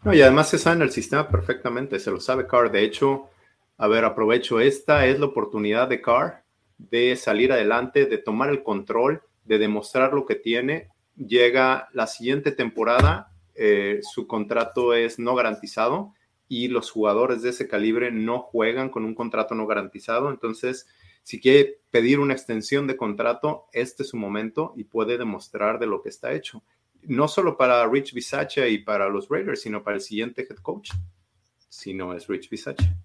B: No, y además se sabe en el sistema perfectamente, se lo sabe Carr. De hecho, a ver, aprovecho, esta es la oportunidad de Carr de salir adelante, de tomar el control, de demostrar lo que tiene. Llega la siguiente temporada, eh, su contrato es no garantizado y los jugadores de ese calibre no juegan con un contrato no garantizado. Entonces, si quiere pedir una extensión de contrato, este es su momento y puede demostrar de lo que está hecho no solo para Rich Bisaccia y para los Raiders, sino para el siguiente head coach, si no es Rich Bisaccia.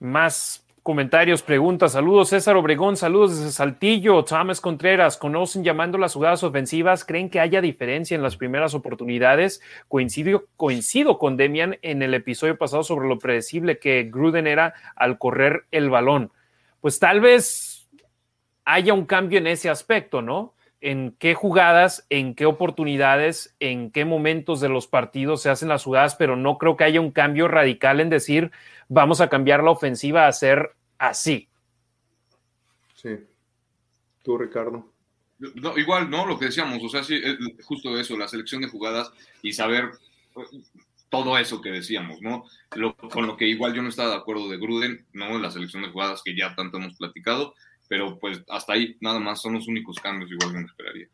A: Más comentarios, preguntas, saludos César Obregón, saludos desde Saltillo, Thomas Contreras, ¿conocen llamando las jugadas ofensivas? ¿Creen que haya diferencia en las primeras oportunidades? Coincido, coincido con Demian en el episodio pasado sobre lo predecible que Gruden era al correr el balón. Pues tal vez haya un cambio en ese aspecto, ¿no? En qué jugadas, en qué oportunidades, en qué momentos de los partidos se hacen las jugadas, pero no creo que haya un cambio radical en decir vamos a cambiar la ofensiva a ser así.
B: Sí. Tú, Ricardo.
C: igual, ¿no? Lo que decíamos, o sea, sí, justo eso, la selección de jugadas y saber todo eso que decíamos, ¿no? con lo que igual yo no estaba de acuerdo de Gruden, ¿no? La selección de jugadas que ya tanto hemos platicado, pero pues hasta ahí nada más son los únicos cambios igual que me esperaría.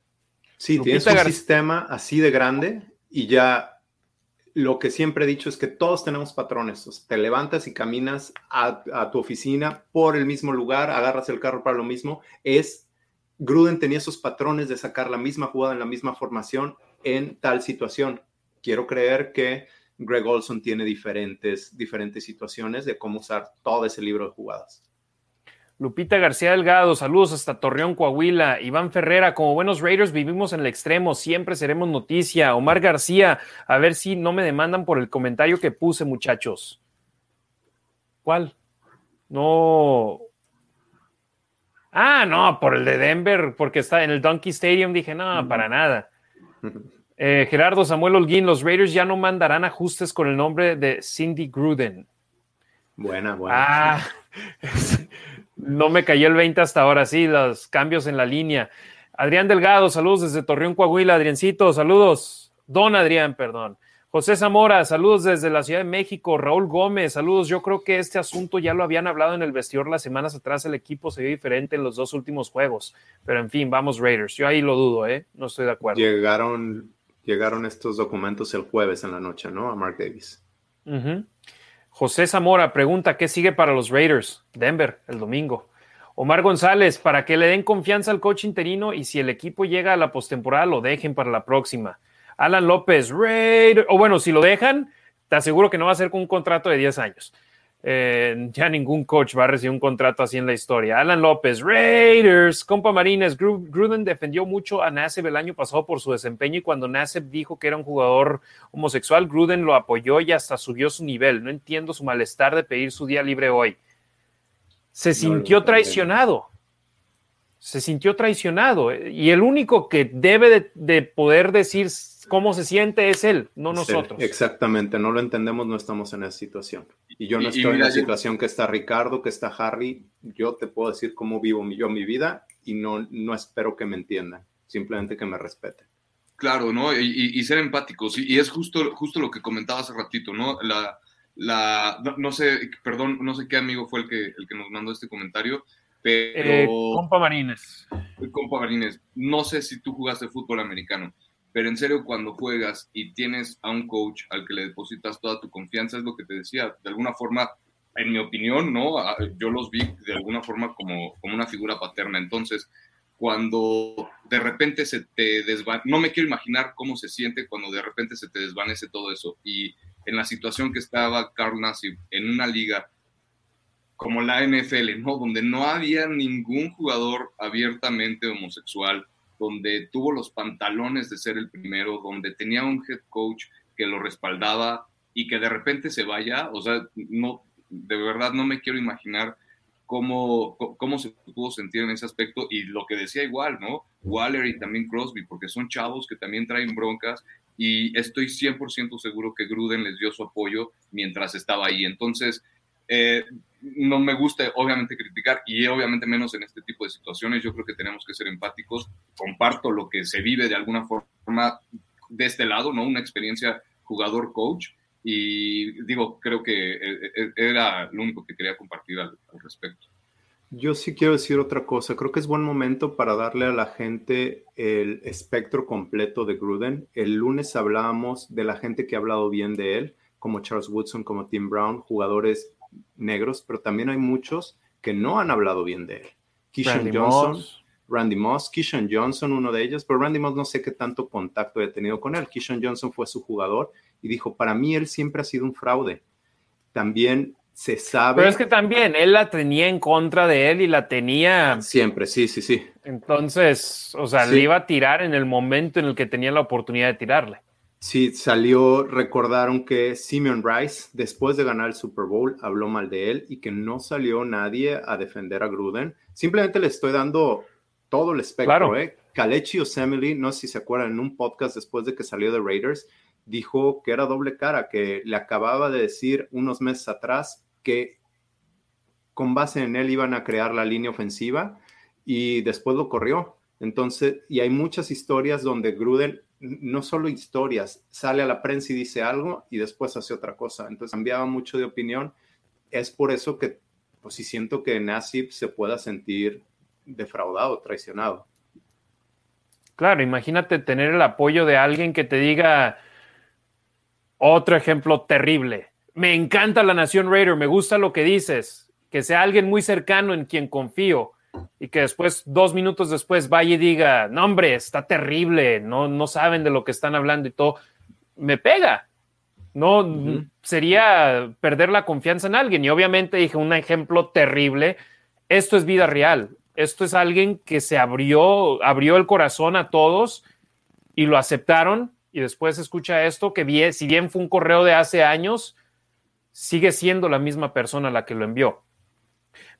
B: Sí, tienes un sistema así de grande y ya lo que siempre he dicho es que todos tenemos patrones. te levantas y caminas a, tu oficina por el mismo lugar, agarras el carro para lo mismo. Es Gruden tenía esos patrones de sacar la misma jugada en la misma formación en tal situación. Quiero creer que Greg Olson tiene diferentes, diferentes situaciones de cómo usar todo ese libro de jugadas.
A: Lupita García Delgado, saludos hasta Torreón, Coahuila. Iván Ferrera, como buenos Raiders vivimos en el extremo, siempre seremos noticia. Omar García, a ver si no me demandan por el comentario que puse, muchachos. ¿Cuál? No. Ah, no, por el de Denver, porque está en el Donkey Stadium. Dije, no, para nada. <laughs> Eh, Gerardo Samuel Holguín, los Raiders ya no mandarán ajustes con el nombre de Cindy Gruden.
B: Buena, buena.
A: Ah, <laughs> No me cayó el 20 hasta ahora, sí, los cambios en la línea. Adrián Delgado, saludos desde Torreón, Coahuila. Adriancito, saludos. Don Adrián, perdón. José Zamora, saludos desde la Ciudad de México. Raúl Gómez, saludos. Yo creo que este asunto ya lo habían hablado en el vestidor las semanas atrás. El equipo se vio diferente en los dos últimos juegos. Pero en fin, vamos Raiders. Yo ahí lo dudo, ¿eh? No estoy de acuerdo.
B: Llegaron, llegaron estos documentos el jueves en la noche, ¿no? A Mark Davis.
A: José Zamora pregunta, ¿qué sigue para los Raiders? Denver, el domingo. Omar González, para que le den confianza al coach interino y si el equipo llega a la postemporada, lo dejen para la próxima. Alan López, Raiders, o bueno, si lo dejan, te aseguro que no va a ser con un contrato de 10 años. Eh, ya ningún coach va a recibir un contrato así en la historia. Alan López, Raiders, compa Marines, Gruden defendió mucho a Nassib el año pasado por su desempeño y cuando Nassib dijo que era un jugador homosexual, Gruden lo apoyó y hasta subió su nivel. No entiendo su malestar de pedir su día libre hoy. Se sintió traicionado. Se sintió traicionado. Y el único que debe de poder decir cómo se siente es él, no nosotros.
B: exactamente, no lo entendemos, no estamos en esa situación. Y yo no estoy en la situación que está Ricardo, que está Harry. Yo te puedo decir cómo vivo yo mi vida y no, no espero que me entiendan, simplemente que me respeten.
C: Claro, ¿no? Y, ser empáticos. Y, es justo, justo lo que comentaba hace ratito, ¿no? La, la, no, sé, perdón, no sé qué amigo fue el que, el que nos mandó este comentario, pero...
A: Eh, compa Marines.
C: Compa Marines, no sé si tú jugaste fútbol americano, pero en serio cuando juegas y tienes a un coach al que le depositas toda tu confianza, es lo que te decía, de alguna forma, en mi opinión, ¿no? Yo los vi de alguna forma como, como una figura paterna. Entonces, cuando de repente se te desvanece, no me quiero imaginar cómo se siente cuando de repente se te desvanece todo eso. Y en la situación que estaba Carl Nassib en una liga como la NFL, ¿no? Donde no había ningún jugador abiertamente homosexual, donde tuvo los pantalones de ser el primero, donde tenía un head coach que lo respaldaba y que de repente se vaya, o sea, no, de verdad no me quiero imaginar cómo, cómo se pudo sentir en ese aspecto y lo que decía igual, ¿no? Waller y también Crosby, porque son chavos que también traen broncas y estoy 100% seguro que Gruden les dio su apoyo mientras estaba ahí. Entonces, eh, no me gusta obviamente criticar y obviamente menos en este tipo de situaciones. Yo creo que tenemos que ser empáticos. Comparto lo que se vive de alguna forma de este lado, ¿no? Una experiencia jugador-coach y digo, creo que eh, eh, era lo único que quería compartir al, respecto.
B: Yo sí quiero decir otra cosa. Creo que es buen momento para darle a la gente el espectro completo de Gruden. El lunes hablábamos de la gente que ha hablado bien de él, como Charles Woodson, como Tim Brown, jugadores negros, pero también hay muchos que no han hablado bien de él. Keyshawn Johnson, Randy Moss, Keyshawn Johnson, uno de ellos, pero Randy Moss no sé qué tanto contacto he tenido con él. Keyshawn Johnson fue su jugador y dijo, para mí él siempre ha sido un fraude. También se sabe.
A: Pero es que también él la tenía en contra de él y la tenía.
B: Siempre, sí, sí, sí.
A: Entonces, o sea, le iba a tirar en el momento en el que tenía la oportunidad de tirarle.
B: Sí, salió, recordaron que Simeon Rice, después de ganar el Super Bowl, habló mal de él y que no salió nadie a defender a Gruden. Simplemente le estoy dando todo el espectro, claro. ¿eh? Kalechi Osemele, no sé si se acuerdan, en un podcast después de que salió de Raiders, dijo que era doble cara, que le acababa de decir unos meses atrás que con base en él iban a crear la línea ofensiva y después lo corrió. Entonces, y hay muchas historias donde Gruden, no solo historias, sale a la prensa y dice algo y después hace otra cosa. Entonces cambiaba mucho de opinión. Es por eso que, pues sí siento que Nassib se pueda sentir defraudado, traicionado.
A: Claro, imagínate tener el apoyo de alguien que te diga, otro ejemplo terrible. Me encanta la Nación Raider, me gusta lo que dices, que sea alguien muy cercano en quien confío y que después, dos minutos después, vaya y diga, no hombre, está terrible, no, no saben de lo que están hablando y todo, me pega. No sería perder la confianza en alguien. Y obviamente dije un ejemplo terrible. Esto es vida real. Esto es alguien que se abrió, abrió el corazón a todos y lo aceptaron y después escucha esto, que si bien fue un correo de hace años, sigue siendo la misma persona la que lo envió.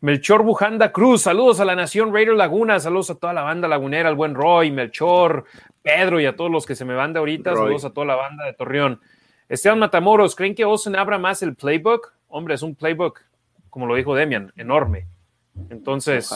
A: Melchor Bujanda Cruz, saludos a la Nación Raider Laguna, saludos a toda la banda lagunera, al buen Roy, Melchor, Pedro y a todos los que se me van de ahorita, saludos a toda la banda de Torreón. Esteban Matamoros, ¿creen que Osen abra más el playbook? Hombre, es un playbook, como lo dijo Demian, enorme. Entonces,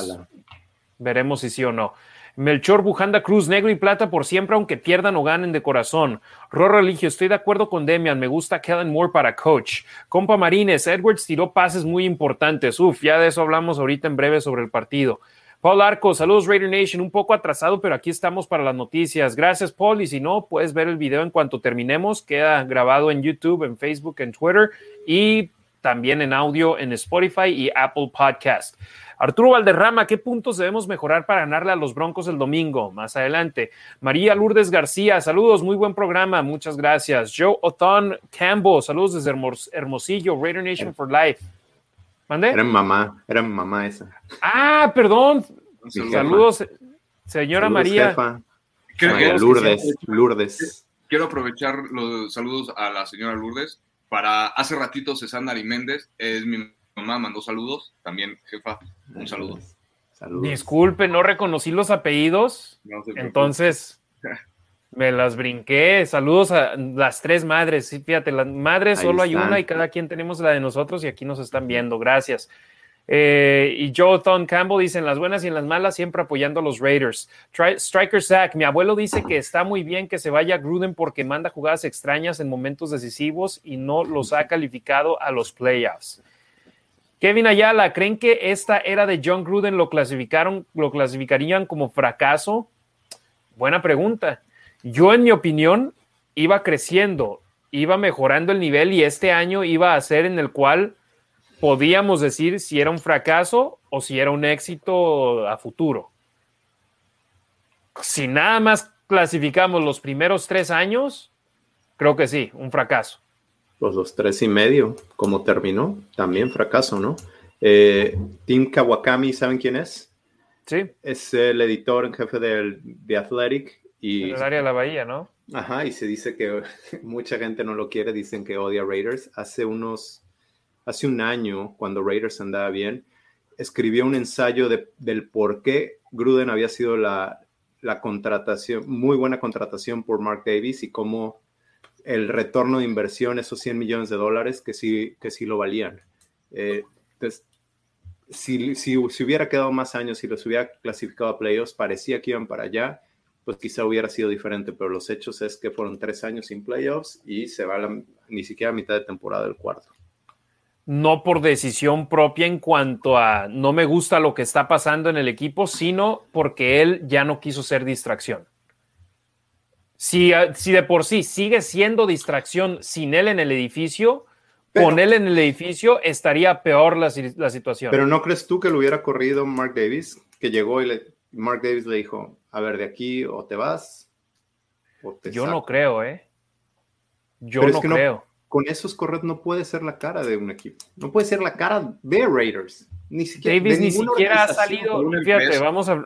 A: veremos si sí o no. Melchor Bujanda Cruz, negro y plata por siempre, aunque pierdan o ganen de corazón. Ror Religio, estoy de acuerdo con Demian, me gusta Kellen Moore para coach. Compa Marines, Edwards tiró pases muy importantes. Uf, ya de eso hablamos ahorita en breve sobre el partido. Paul Arco, saludos Raider Nation, un poco atrasado, pero aquí estamos para las noticias. Gracias, Paul. Y si no, puedes ver el video en cuanto terminemos. Queda grabado en YouTube, en Facebook, en Twitter y también en audio en Spotify y Apple Podcast. Arturo Valderrama, ¿qué puntos debemos mejorar para ganarle a los Broncos el domingo? Más adelante. María Lourdes García, saludos, muy buen programa, muchas gracias. Joe Othon Campbell, saludos desde Hermosillo, Raider Nation for Life.
B: ¿Mande? Era mamá, era mamá esa.
A: Ah, perdón. Saludos, señora María.
B: María Lourdes, Lourdes.
C: Quiero aprovechar los saludos a la señora Lourdes para hace ratito César y Méndez, es mi mamá mandó saludos, también jefa, un saludo.
A: Disculpe, no reconocí los apellidos, entonces <laughs> me las brinqué. Saludos a las tres madres, fíjate, las madres solo hay una y cada quien tenemos la de nosotros y aquí nos están viendo, gracias. Eh, y Jonathan Campbell dice en las buenas y en las malas siempre apoyando a los Raiders. Striker Zach, mi abuelo dice que está muy bien que se vaya Gruden porque manda jugadas extrañas en momentos decisivos y no los ha calificado a los playoffs. Kevin Ayala, ¿creen que esta era de John Gruden lo clasificaron, lo clasificarían como fracaso? Buena pregunta. Yo, en mi opinión, iba creciendo, iba mejorando el nivel y este año iba a ser en el cual podíamos decir si era un fracaso o si era un éxito a futuro. Si nada más clasificamos los primeros tres años, creo que sí, un fracaso.
B: Pues los tres y medio, como terminó, también fracaso, ¿no? Eh, Tim Kawakami, ¿saben quién es?
A: Sí.
B: Es el editor en jefe del, de Athletic. Y,
A: en el área de la Bahía, ¿no?
B: Ajá, y se dice que <laughs> mucha gente no lo quiere, dicen que odia Raiders. Hace unos hace un año, cuando Raiders andaba bien, escribió un ensayo del por qué Gruden había sido la, contratación, muy buena contratación por Mark Davis y cómo el retorno de inversión, esos 100 millones de dólares, que sí, que sí lo valían. Eh, entonces, si, si, hubiera quedado más años, si los hubiera clasificado a playoffs, parecía que iban para allá, pues quizá hubiera sido diferente, pero los hechos es que fueron tres años sin playoffs y se va ni siquiera a mitad de temporada del cuarto
A: no por decisión propia en cuanto a no me gusta lo que está pasando en el equipo, sino porque él ya no quiso ser distracción. Si, ah, si de por sí sigue siendo distracción sin él en el edificio, con él en el edificio estaría peor la, situación.
B: Pero ¿no crees tú que lo hubiera corrido Mark Davis? Que llegó y le, Mark Davis le dijo, a ver, de aquí o te vas.
A: O te Yo no creo, ¿eh? Yo no creo
B: con esos correos no puede ser la cara de un equipo. No puede ser la cara de Raiders. Ni siquiera,
A: Davis ni siquiera ha salido. Fíjate, vamos a.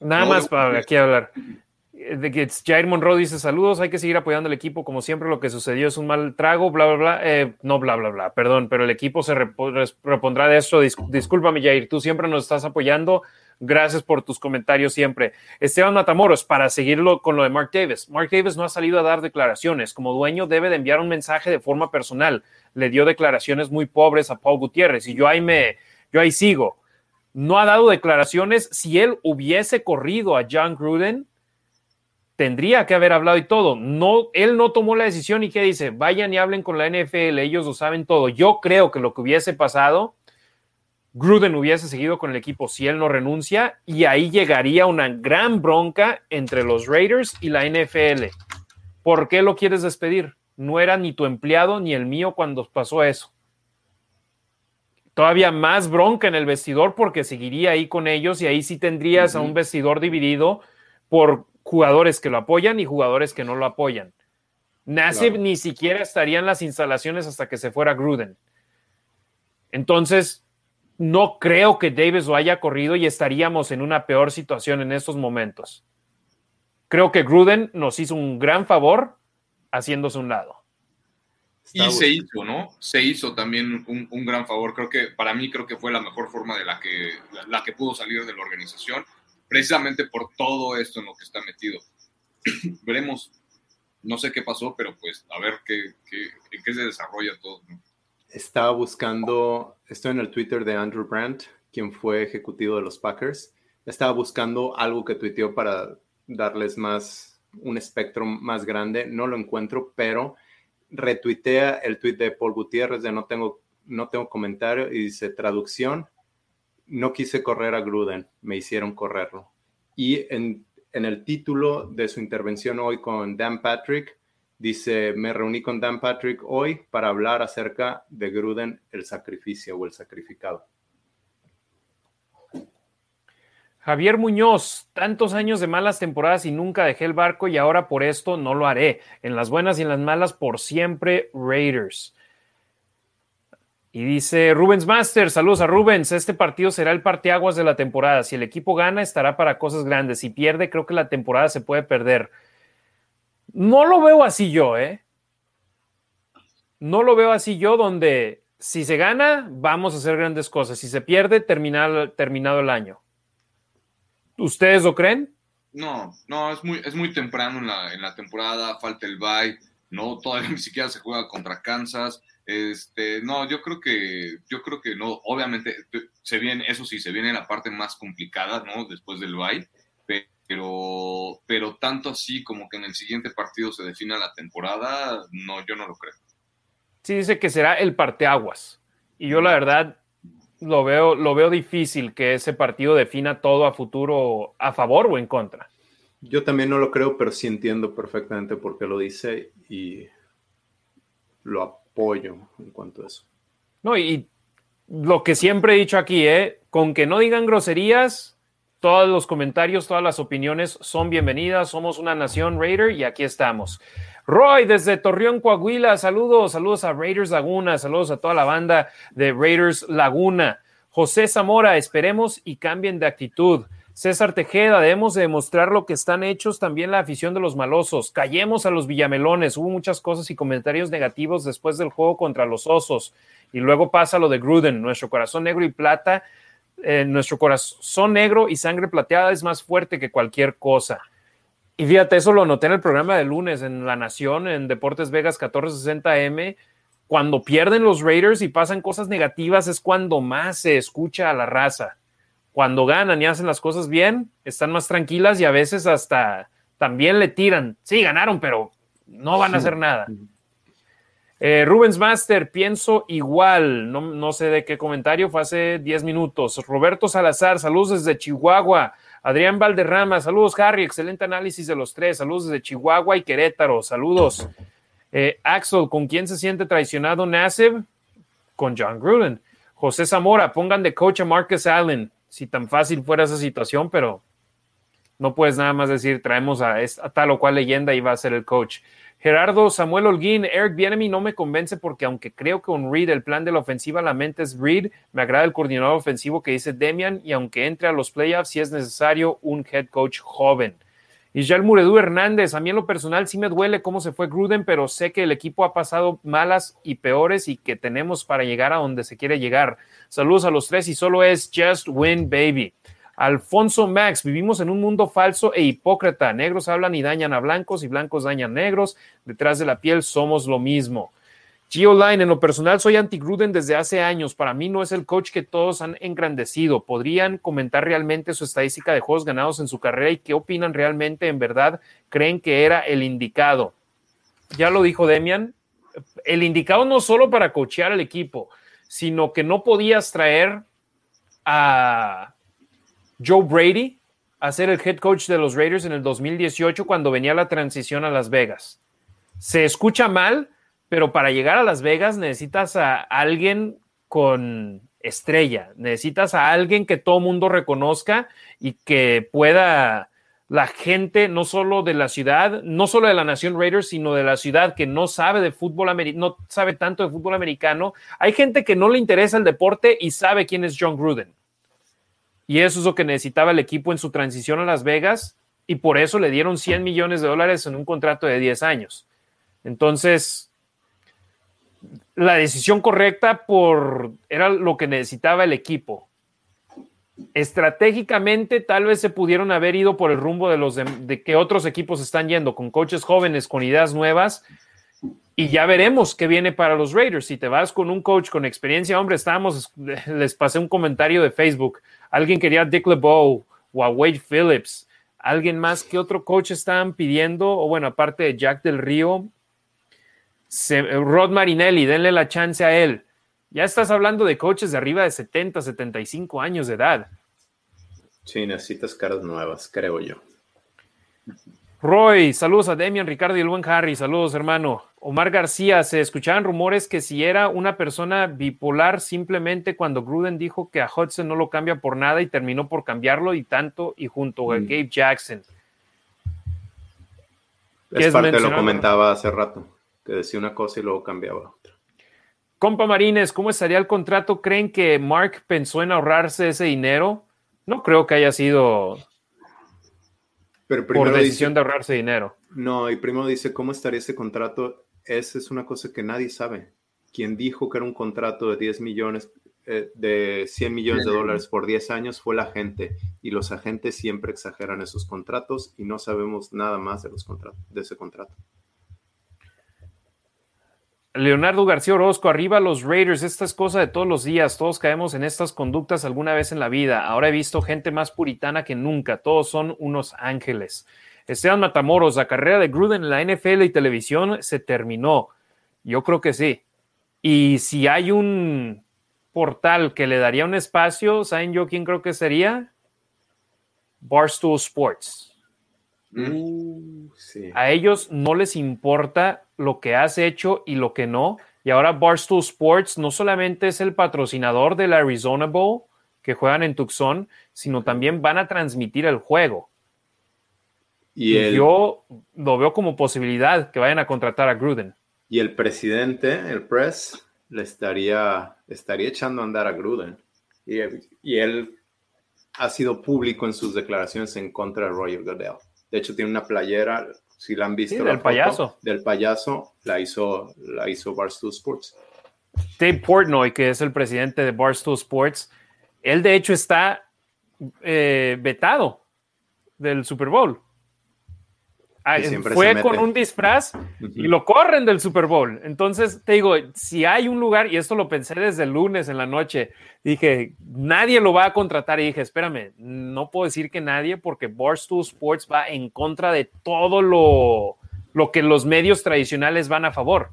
A: Nada más para aquí hablar. De que Jair Monroe dice saludos, hay que seguir apoyando al equipo como siempre, lo que sucedió es un mal trago, bla, bla, bla, eh, no, bla, bla, bla, perdón, pero el equipo se repondrá de eso, discúlpame Jair, tú siempre nos estás apoyando, Gracias por tus comentarios siempre. Esteban Matamoros, para seguirlo con lo de Mark Davis. Mark Davis no ha salido a dar declaraciones. Como dueño debe de enviar un mensaje de forma personal. Le dio declaraciones muy pobres a Paul Gutiérrez y yo ahí me, yo ahí sigo. No ha dado declaraciones. Si él hubiese corrido a John Gruden, tendría que haber hablado y todo. No, él no tomó la decisión y qué dice, vayan y hablen con la NFL, ellos lo saben todo. Yo creo que lo que hubiese pasado Gruden hubiese seguido con el equipo si él no renuncia y ahí llegaría una gran bronca entre los Raiders y la NFL. ¿Por qué lo quieres despedir? No era ni tu empleado ni el mío cuando pasó eso. Todavía más bronca en el vestidor porque seguiría ahí con ellos y ahí sí tendrías a un vestidor dividido por jugadores que lo apoyan y jugadores que no lo apoyan. Nassib ni siquiera estaría en las instalaciones hasta que se fuera Gruden. Entonces, no creo que Davis lo haya corrido y estaríamos en una peor situación en estos momentos. Creo que Gruden nos hizo un gran favor haciéndose un lado.
C: Y se hizo, ¿no? Se hizo también un, gran favor. Creo que para mí creo que fue la mejor forma de la que, la, que pudo salir de la organización, precisamente por todo esto en lo que está metido. <clears throat> Veremos, no sé qué pasó, pero pues a ver qué, qué, en qué se desarrolla todo. ¿no?
B: estaba buscando, estoy en el Twitter de Andrew Brandt, quien fue ejecutivo de los Packers. Estaba buscando algo que tuiteó para darles más, un espectro más grande. No lo encuentro, pero retuitea el tweet de Paul Gutiérrez de no tengo, no tengo comentario y dice traducción. No quise correr a Gruden, me hicieron correrlo. Y en, el título de su intervención hoy con Dan Patrick, Dice, me reuní con Dan Patrick hoy para hablar acerca de Gruden, el sacrificio o el sacrificado.
A: Javier Muñoz, tantos años de malas temporadas y nunca dejé el barco y ahora por esto no lo haré. En las buenas y en las malas, por siempre Raiders. Y dice Rubens Master, saludos a Rubens. Este partido será el parteaguas de la temporada. Si el equipo gana, estará para cosas grandes. Si pierde, creo que la temporada se puede perder. No lo veo así yo, ¿eh? No lo veo así yo, donde si se gana, vamos a hacer grandes cosas. Si se pierde, terminado, terminado el año. ¿Ustedes lo creen?
C: No, no, es muy, es muy temprano en la, temporada, falta el bye. no, todavía <laughs> ni siquiera se juega contra Kansas. Este, no, yo creo que, yo creo que no, obviamente se viene, eso sí, se viene la parte más complicada, ¿no? Después del bye, pero, pero tanto así como que en el siguiente partido se defina la temporada, no, yo no lo creo.
A: Sí, dice que será el parteaguas. Y yo la verdad lo veo, lo veo difícil que ese partido defina todo a futuro a favor o en contra.
B: Yo también no lo creo, pero sí entiendo perfectamente por qué lo dice y lo apoyo en cuanto a eso.
A: No, y lo que siempre he dicho aquí, ¿eh? con que no digan groserías, todos los comentarios, todas las opiniones son bienvenidas. Somos una nación Raider y aquí estamos. Roy, desde Torreón, Coahuila, saludos, saludos a Raiders Laguna, saludos a toda la banda de Raiders Laguna. José Zamora, esperemos y cambien de actitud. César Tejeda, debemos demostrar lo que están hechos también la afición de los malosos. Callemos a los villamelones. Hubo muchas cosas y comentarios negativos después del juego contra los osos. Y luego pasa lo de Gruden. Nuestro corazón negro y plata, eh, nuestro corazón negro y sangre plateada es más fuerte que cualquier cosa. Y fíjate, eso lo noté en el programa de lunes en La Nación, en Deportes Vegas 1460M. Cuando pierden los Raiders y pasan cosas negativas es cuando más se escucha a la raza cuando ganan y hacen las cosas bien, están más tranquilas y a veces hasta también le tiran. Sí, ganaron, pero no van a hacer nada. Eh, Rubens Master, pienso igual, no, no, sé de qué comentario, fue hace 10 minutos. Roberto Salazar, saludos desde Chihuahua. Adrián Valderrama, saludos Harry, excelente análisis de los tres, saludos desde Chihuahua y Querétaro, saludos. Eh, Axel, ¿con quién se siente traicionado Nassib? Con John Gruden. José Zamora, pongan de coach a Marcus Allen si tan fácil fuera esa situación, pero no puedes nada más decir traemos a, tal o cual leyenda y va a ser el coach. Gerardo Samuel Holguín, Eric Bienemy no me convence porque aunque creo que un Reed, el plan de la ofensiva, la mente es Reed, me agrada el coordinador ofensivo que dice Demian y aunque entre a los playoffs, si es necesario un head coach joven. Y ya el Muredú Hernández, a mí en lo personal sí me duele cómo se fue Gruden, pero sé que el equipo ha pasado malas y peores y que tenemos para llegar a donde se quiere llegar. Saludos a los tres y solo es Just Win Baby. Alfonso Max, vivimos en un mundo falso e hipócrita. Negros hablan y dañan a blancos y blancos dañan negros. Detrás de la piel somos lo mismo. Line, en lo personal soy anti-Gruden desde hace años. Para mí no es el coach que todos han engrandecido. ¿Podrían comentar realmente su estadística de juegos ganados en su carrera y qué opinan realmente? ¿En verdad creen que era el indicado? Ya lo dijo Demian, el indicado no solo para coachear al equipo, sino que no podías traer a Joe Brady a ser el head coach de los Raiders en el 2018 cuando venía la transición a Las Vegas. Se escucha mal, pero para llegar a Las Vegas necesitas a alguien con estrella, necesitas a alguien que todo mundo reconozca y que pueda la gente, no solo de la ciudad, no solo de la nación Raiders, sino de la ciudad que no sabe de fútbol americano, no sabe tanto de fútbol americano. Hay gente que no le interesa el deporte y sabe quién es John Gruden. Y eso es lo que necesitaba el equipo en su transición a Las Vegas y por eso le dieron 100 millones de dólares en un contrato de 10 años. Entonces, la decisión correcta por era lo que necesitaba el equipo. Estratégicamente, tal vez se pudieron haber ido por el rumbo de los de, que otros equipos están yendo, con coaches jóvenes, con ideas nuevas, y ya veremos qué viene para los Raiders. Si te vas con un coach con experiencia, hombre, estábamos, <laughs> les pasé un comentario de Facebook. Alguien quería a Dick LeBeau o a Wade Phillips. Alguien más que otro coach estaban pidiendo, o bueno, aparte de Jack del Río, Rod Marinelli, denle la chance a él. Ya estás hablando de coches de arriba de 70, 75 años de edad.
B: Sí, necesitas caras nuevas, creo yo.
A: Roy, saludos a Demian, Ricardo y el buen Harry, saludos hermano. Omar García, se escuchaban rumores que si era una persona bipolar simplemente cuando Gruden dijo que a Hudson no lo cambia por nada y terminó por cambiarlo y tanto y junto a mm. Gabe Jackson.
B: Es parte, lo comentaba hace rato que decía una cosa y luego cambiaba otra.
A: Compa Marines, ¿cómo estaría el contrato? ¿Creen que Mark pensó en ahorrarse ese dinero? No creo que haya sido por decisión de ahorrarse dinero.
B: No, y primero dice, ¿cómo estaría ese contrato? Esa es una cosa que nadie sabe. Quien dijo que era un contrato de 10 millones, eh, de 100 millones de dólares por 10 años fue la gente. Y los agentes siempre exageran esos contratos y no sabemos nada más de, los contratos, de ese contrato.
A: Leonardo García Orozco, arriba los Raiders, esta es cosa de todos los días, todos caemos en estas conductas alguna vez en la vida. Ahora he visto gente más puritana que nunca, todos son unos ángeles. Esteban Matamoros, la carrera de Gruden en la NFL y televisión se terminó. Yo creo que sí. Y si hay un portal que le daría un espacio, ¿saben yo quién creo que sería? Barstool Sports. Uh, A ellos no les importa lo que has hecho y lo que no. Y ahora Barstool Sports no solamente es el patrocinador del Arizona Bowl que juegan en Tucson, sino también van a transmitir el juego. Y, yo lo veo como posibilidad que vayan a contratar a Gruden.
B: Y el presidente, el press, le estaría, estaría echando a andar a Gruden. Y, y él ha sido público en sus declaraciones en contra de Roger Goodell. De hecho, tiene una playera, si la han visto.
A: del payaso.
B: Del payaso, la hizo, la hizo Barstool Sports.
A: Dave Portnoy, que es el presidente de Barstool Sports, él de hecho está eh, vetado del Super Bowl. Ah, fue con un disfraz y lo corren del Super Bowl. Entonces, te digo, si hay un lugar, y esto lo pensé desde el lunes en la noche, dije, nadie lo va a contratar. Y dije, espérame, no puedo decir que nadie, porque Barstool Sports va en contra de todo lo, lo que los medios tradicionales van a favor.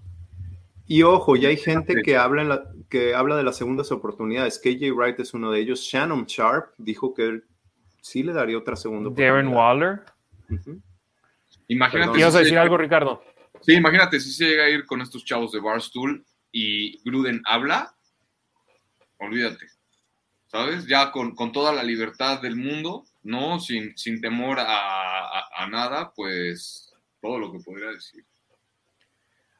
B: Y ojo, ya hay gente que habla, que habla de las segundas oportunidades. KJ Wright es uno de ellos. Shannon Sharp dijo que él sí le daría otra segunda
A: oportunidad. Darren Waller.
C: Imagínate.
A: ¿Ibas a decir algo, Ricardo?
C: Sí, imagínate si se llega a ir con estos chavos de Barstool y Gruden habla, olvídate. ¿Sabes? Ya con, toda la libertad del mundo, ¿no? Sin, sin temor a, nada, pues todo lo que podría decir.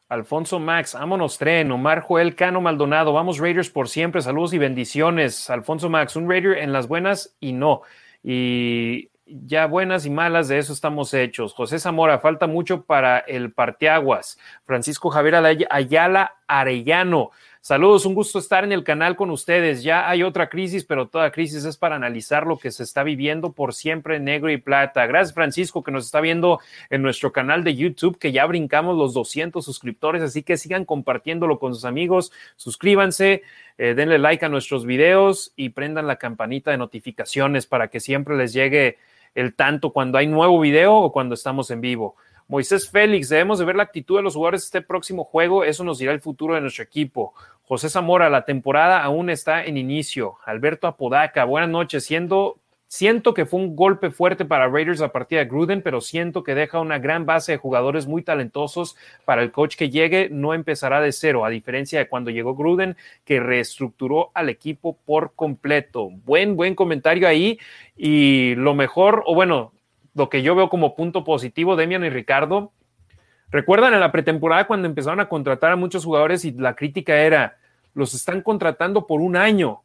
A: Alfonso Max, vámonos tren, Omar Joel Cano Maldonado, vamos Raiders por siempre, saludos y bendiciones. Alfonso Max, un Raider en las buenas y no. Y ya buenas y malas, de eso estamos hechos. José Zamora, falta mucho para el parteaguas. Francisco Javier Ayala Arellano, saludos, un gusto estar en el canal con ustedes. Ya hay otra crisis, pero toda crisis es para analizar lo que se está viviendo por siempre negro y plata. Gracias, Francisco, que nos está viendo en nuestro canal de YouTube, que ya brincamos los 200 suscriptores, así que sigan compartiéndolo con sus amigos, suscríbanse. Eh, denle like a nuestros videos y prendan la campanita de notificaciones para que siempre les llegue el tanto cuando hay nuevo video o cuando estamos en vivo. Moisés Félix, debemos de ver la actitud de los jugadores este próximo juego, eso nos dirá el futuro de nuestro equipo. José Zamora, la temporada aún está en inicio. Alberto Apodaca, buenas noches, siendo Siento que fue un golpe fuerte para Raiders a partir de Gruden, pero siento que deja una gran base de jugadores muy talentosos para el coach que llegue. No empezará de cero, a diferencia de cuando llegó Gruden, que reestructuró al equipo por completo. Buen, buen comentario ahí. Y lo mejor, o bueno, lo que yo veo como punto positivo, Demian y Ricardo, recuerdan en la pretemporada cuando empezaron a contratar a muchos jugadores y la crítica era, los están contratando por un año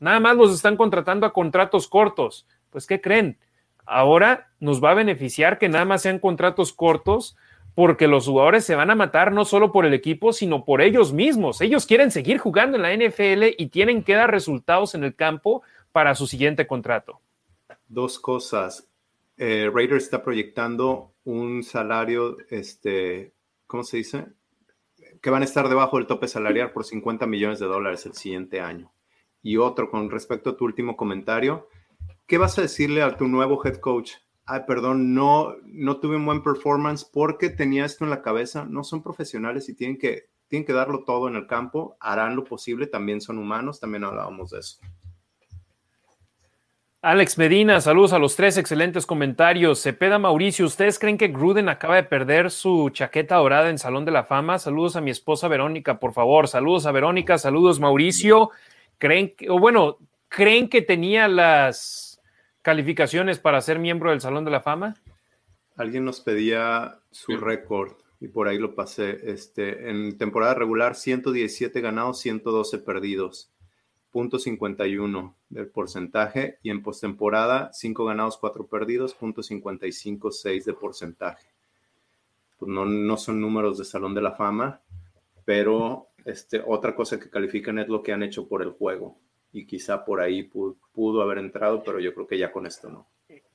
A: Nada más los están contratando a contratos cortos. Pues, ¿qué creen? Ahora nos va a beneficiar que nada más sean contratos cortos porque los jugadores se van a matar no solo por el equipo, sino por ellos mismos. Ellos quieren seguir jugando en la NFL y tienen que dar resultados en el campo para su siguiente contrato.
B: Dos cosas. Eh, Raiders está proyectando un salario, este, ¿cómo se dice? Que van a estar debajo del tope salarial por 50 millones de dólares el siguiente año. Y otro, con respecto a tu último comentario, ¿qué vas a decirle a tu nuevo head coach? Ay, perdón, no, no tuve un buen performance porque tenía esto en la cabeza. No son profesionales y tienen que, tienen que darlo todo en el campo. Harán lo posible, también son humanos, también hablábamos de eso.
A: Alex Medina, saludos a los tres, excelentes comentarios. Cepeda Mauricio, ¿ustedes creen que Gruden acaba de perder su chaqueta dorada en Salón de la Fama? Saludos a mi esposa Verónica, por favor. Saludos a Verónica, saludos Mauricio. ¿Creen que, o bueno, creen que tenía las calificaciones para ser miembro del Salón de la Fama?
B: Alguien nos pedía su récord y por ahí lo pasé. Este, en temporada regular, 117 ganados, 112 perdidos. Punto 51 del porcentaje y en postemporada 5 ganados, 4 perdidos, punto 55, 6 de porcentaje. Pues no, no son números de Salón de la Fama, pero este, otra cosa que califican es lo que han hecho por el juego. Y quizá por ahí pudo, haber entrado, pero yo creo que ya con esto no.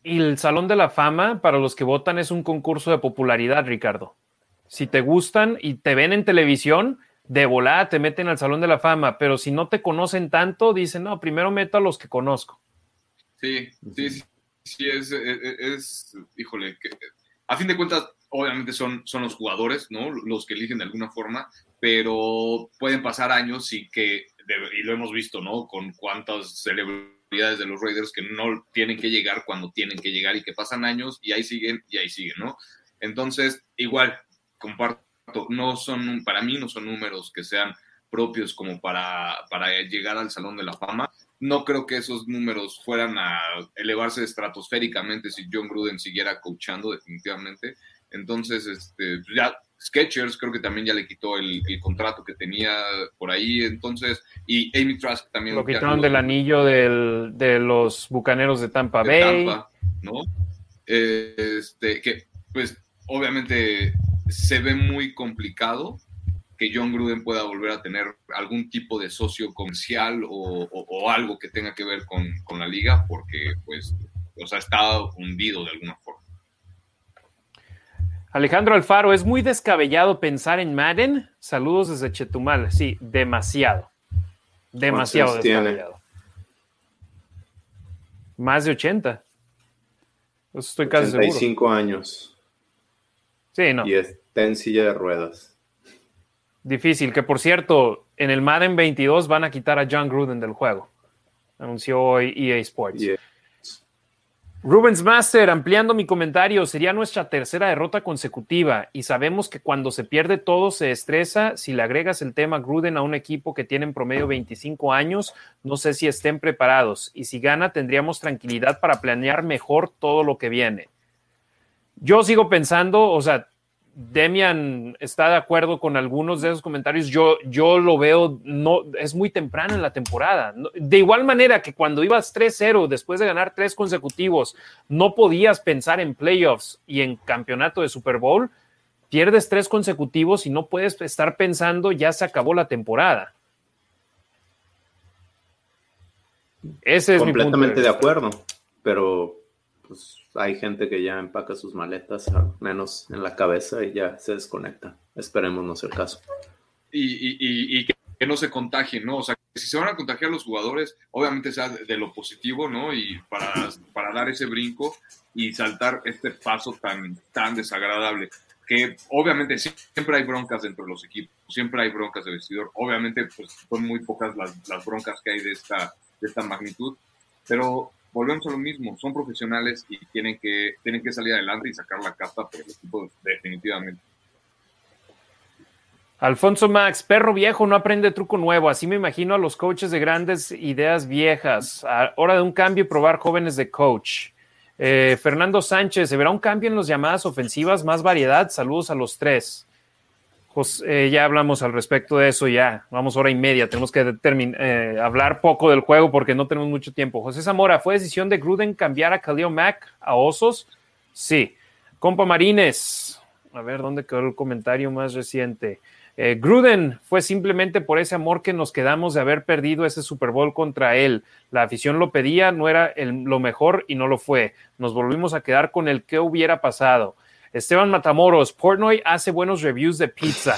A: Y el Salón de la Fama, para los que votan, es un concurso de popularidad, Ricardo. Si te gustan y te ven en televisión, de volada te meten al Salón de la Fama, pero si no te conocen tanto, dicen, no, primero meto a los que conozco.
C: Sí, sí, sí, sí es, es, híjole, que, a fin de cuentas, obviamente son, son los jugadores, ¿no? Los que eligen de alguna forma, pero pueden pasar años y que, y lo hemos visto, ¿no? Con cuántas celebridades de los Raiders que no tienen que llegar cuando tienen que llegar y que pasan años y ahí siguen y ahí siguen, ¿no? Entonces, igual, comparto, no son, para mí no son números que sean propios como para, para llegar al Salón de la Fama. No creo que esos números fueran a elevarse estratosféricamente si John Gruden siguiera coachando definitivamente. Entonces, este, pues ya Sketchers creo que también ya le quitó el, contrato que tenía por ahí, entonces, y Amy Trask también.
A: Lo quitaron del anillo de los bucaneros de Tampa Bay.
C: ¿no? Este, que, pues, obviamente se ve muy complicado que John Gruden pueda volver a tener algún tipo de socio comercial o, algo que tenga que ver con, con, la liga, porque, pues, o sea, está hundido de alguna forma.
A: Alejandro Alfaro, es muy descabellado pensar en Madden. Saludos desde Chetumal. Sí, demasiado. Demasiado descabellado. Más de 80. Eso estoy casi
B: 85 años.
A: Sí, no.
B: Y está en silla de ruedas.
A: Difícil, que por cierto, en el Madden 22 van a quitar a John Gruden del juego. Anunció hoy EA Sports. Rubens Master, ampliando mi comentario, sería nuestra tercera derrota consecutiva y sabemos que cuando se pierde todo se estresa. Si le agregas el tema Gruden a un equipo que tiene en promedio 25 años, no sé si estén preparados y si gana tendríamos tranquilidad para planear mejor todo lo que viene. Yo sigo pensando, o sea, Demian está de acuerdo con algunos de esos comentarios. Yo, yo lo veo, no, es muy temprano en la temporada. De igual manera que cuando ibas 3-0 después de ganar tres consecutivos, no podías pensar en playoffs y en campeonato de Super Bowl, pierdes tres consecutivos y no puedes estar pensando ya se acabó la temporada.
B: Ese es Completamente de acuerdo, pero pues hay gente que ya empaca sus maletas, al menos en la cabeza, y ya se desconecta. Esperemos no sea el caso.
C: Y, que no se contagien, ¿no? O sea, si se van a contagiar los jugadores, obviamente sea de, lo positivo, ¿no? Y para, para dar ese brinco y saltar este paso tan, tan desagradable que obviamente siempre hay broncas dentro de los equipos, siempre hay broncas de vestidor, obviamente pues son muy pocas las, las broncas que hay de esta, de esta magnitud, pero volvemos a lo mismo, son profesionales y tienen que, tienen que salir adelante y sacar la casta por el equipo definitivamente.
A: Alfonso Max, perro viejo no aprende truco nuevo. Así me imagino a los coaches de grandes ideas viejas. hora de un cambio y probar jóvenes de coach. Eh, Fernando Sánchez, ¿se verá un cambio en las llamadas ofensivas? Más variedad. Saludos a los tres. Pues eh, ya hablamos al respecto de eso, ya vamos hora y media, tenemos que eh, hablar poco del juego porque no tenemos mucho tiempo. José Zamora, ¿fue decisión de Gruden cambiar a Khalil Mack a Osos? Sí. Compa Marines, a ver dónde quedó el comentario más reciente. Eh, Gruden fue simplemente por ese amor que nos quedamos de haber perdido ese Super Bowl contra él. La afición lo pedía, no era lo mejor y no lo fue. Nos volvimos a quedar con el que hubiera pasado. Esteban Matamoros, Portnoy hace buenos reviews de pizza.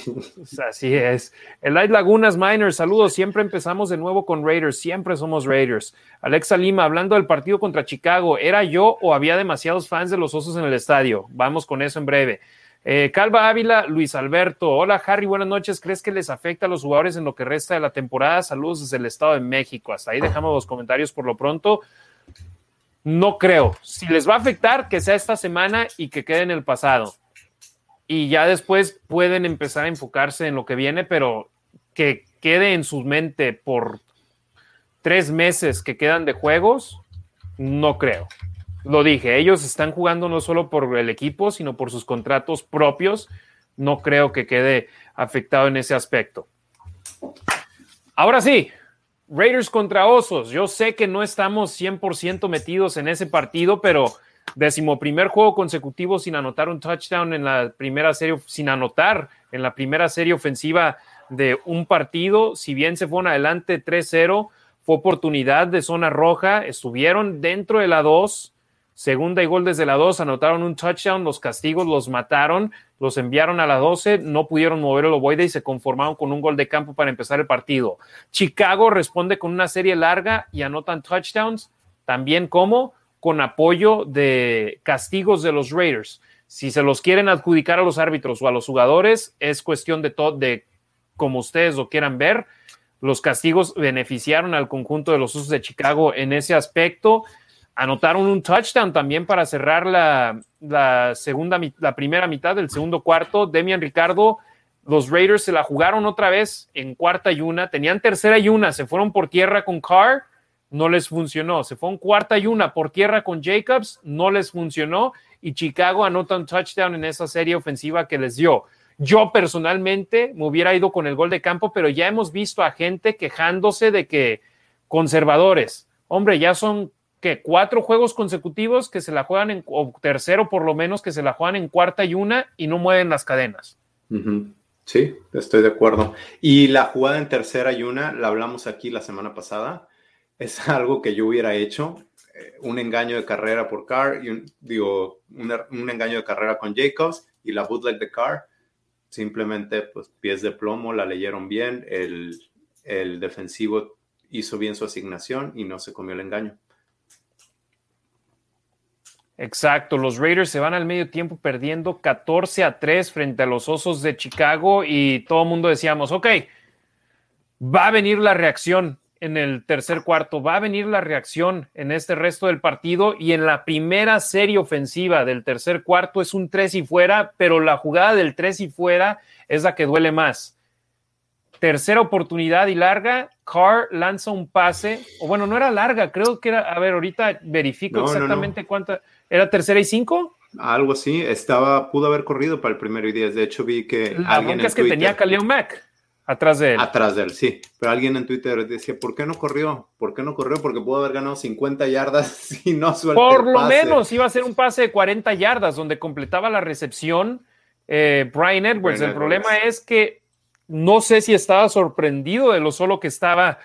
A: <laughs> Así es. El Light Lagunas Miners, saludos. Siempre empezamos de nuevo con Raiders. Siempre somos Raiders. Alexa Lima, hablando del partido contra Chicago, ¿era yo o había demasiados fans de los osos en el estadio? Vamos con eso en breve. Eh, Calva Ávila, Luis Alberto. Hola, Harry, buenas noches. ¿Crees que les afecta a los jugadores en lo que resta de la temporada? Saludos desde el Estado de México. Hasta ahí dejamos los comentarios por lo pronto. No creo. Si les va a afectar, que sea esta semana y que quede en el pasado. Y ya después pueden empezar a enfocarse en lo que viene, pero que quede en su mente por tres meses que quedan de juegos, no creo. Lo dije, ellos están jugando no solo por el equipo, sino por sus contratos propios. No creo que quede afectado en ese aspecto. Ahora sí, Raiders contra Osos. Yo sé que no estamos 100% metidos en ese partido, pero decimoprimer juego consecutivo sin anotar un touchdown en la primera serie, sin anotar en la primera serie ofensiva de un partido. Si bien se fueron adelante 3-0, fue oportunidad de zona roja, estuvieron dentro de la 2 segunda y gol desde la 2, anotaron un touchdown, los castigos los mataron, los enviaron a la 12, no pudieron mover el ovoide y se conformaron con un gol de campo para empezar el partido. Chicago responde con una serie larga y anotan touchdowns, también como con apoyo de castigos de los Raiders. Si se los quieren adjudicar a los árbitros o a los jugadores, es cuestión de todo, de como ustedes lo quieran ver. Los castigos beneficiaron al conjunto de los Usos de Chicago en ese aspecto. Anotaron un touchdown también para cerrar la, segunda, la primera mitad del segundo cuarto. Demian Ricardo, los Raiders se la jugaron otra vez en cuarta y una. Tenían tercera y una, se fueron por tierra con Carr, no les funcionó. Se fueron cuarta y una por tierra con Jacobs, no les funcionó. Y Chicago anota un touchdown en esa serie ofensiva que les dio. Yo personalmente me hubiera ido con el gol de campo, pero ya hemos visto a gente quejándose de que conservadores, hombre, ya son que cuatro juegos consecutivos que se la juegan en, tercero por lo menos que se la juegan en cuarta y una y no mueven las cadenas.
B: Sí, estoy de acuerdo. Y la jugada en tercera y una, la hablamos aquí la semana pasada, es <laughs> algo que yo hubiera hecho. Eh, un engaño de carrera por Carr, y un, digo, un, engaño de carrera con Jacobs y la bootleg de Carr. Simplemente, pues, pies de plomo, la leyeron bien, el, el defensivo hizo bien su asignación y no se comió el engaño.
A: Exacto, los Raiders se van al medio tiempo perdiendo 14 a 3 frente a los Osos de Chicago y todo el mundo decíamos, ok, va a venir la reacción en el tercer cuarto, va a venir la reacción en este resto del partido y en la primera serie ofensiva del tercer cuarto es un 3 y fuera, pero la jugada del 3 y fuera es la que duele más. Tercera oportunidad y larga, Carr lanza un pase, o bueno, no era larga, creo que era, a ver, ahorita verifico exactamente cuánta ¿Era tercera y cinco?
B: Algo así, estaba, pudo haber corrido para el primero y diez. De hecho, vi que.
A: La alguien es que tenía Kaleo Mac atrás de él.
B: Atrás de él, sí. Pero alguien en Twitter decía, ¿por qué no corrió? ¿Por qué no corrió? Porque pudo haber ganado 50 yardas <laughs> y no suelta
A: Por lo menos iba a ser un pase de 40 yardas donde completaba la recepción eh, Brian Edwards. el problema es que no sé si estaba sorprendido de lo solo que estaba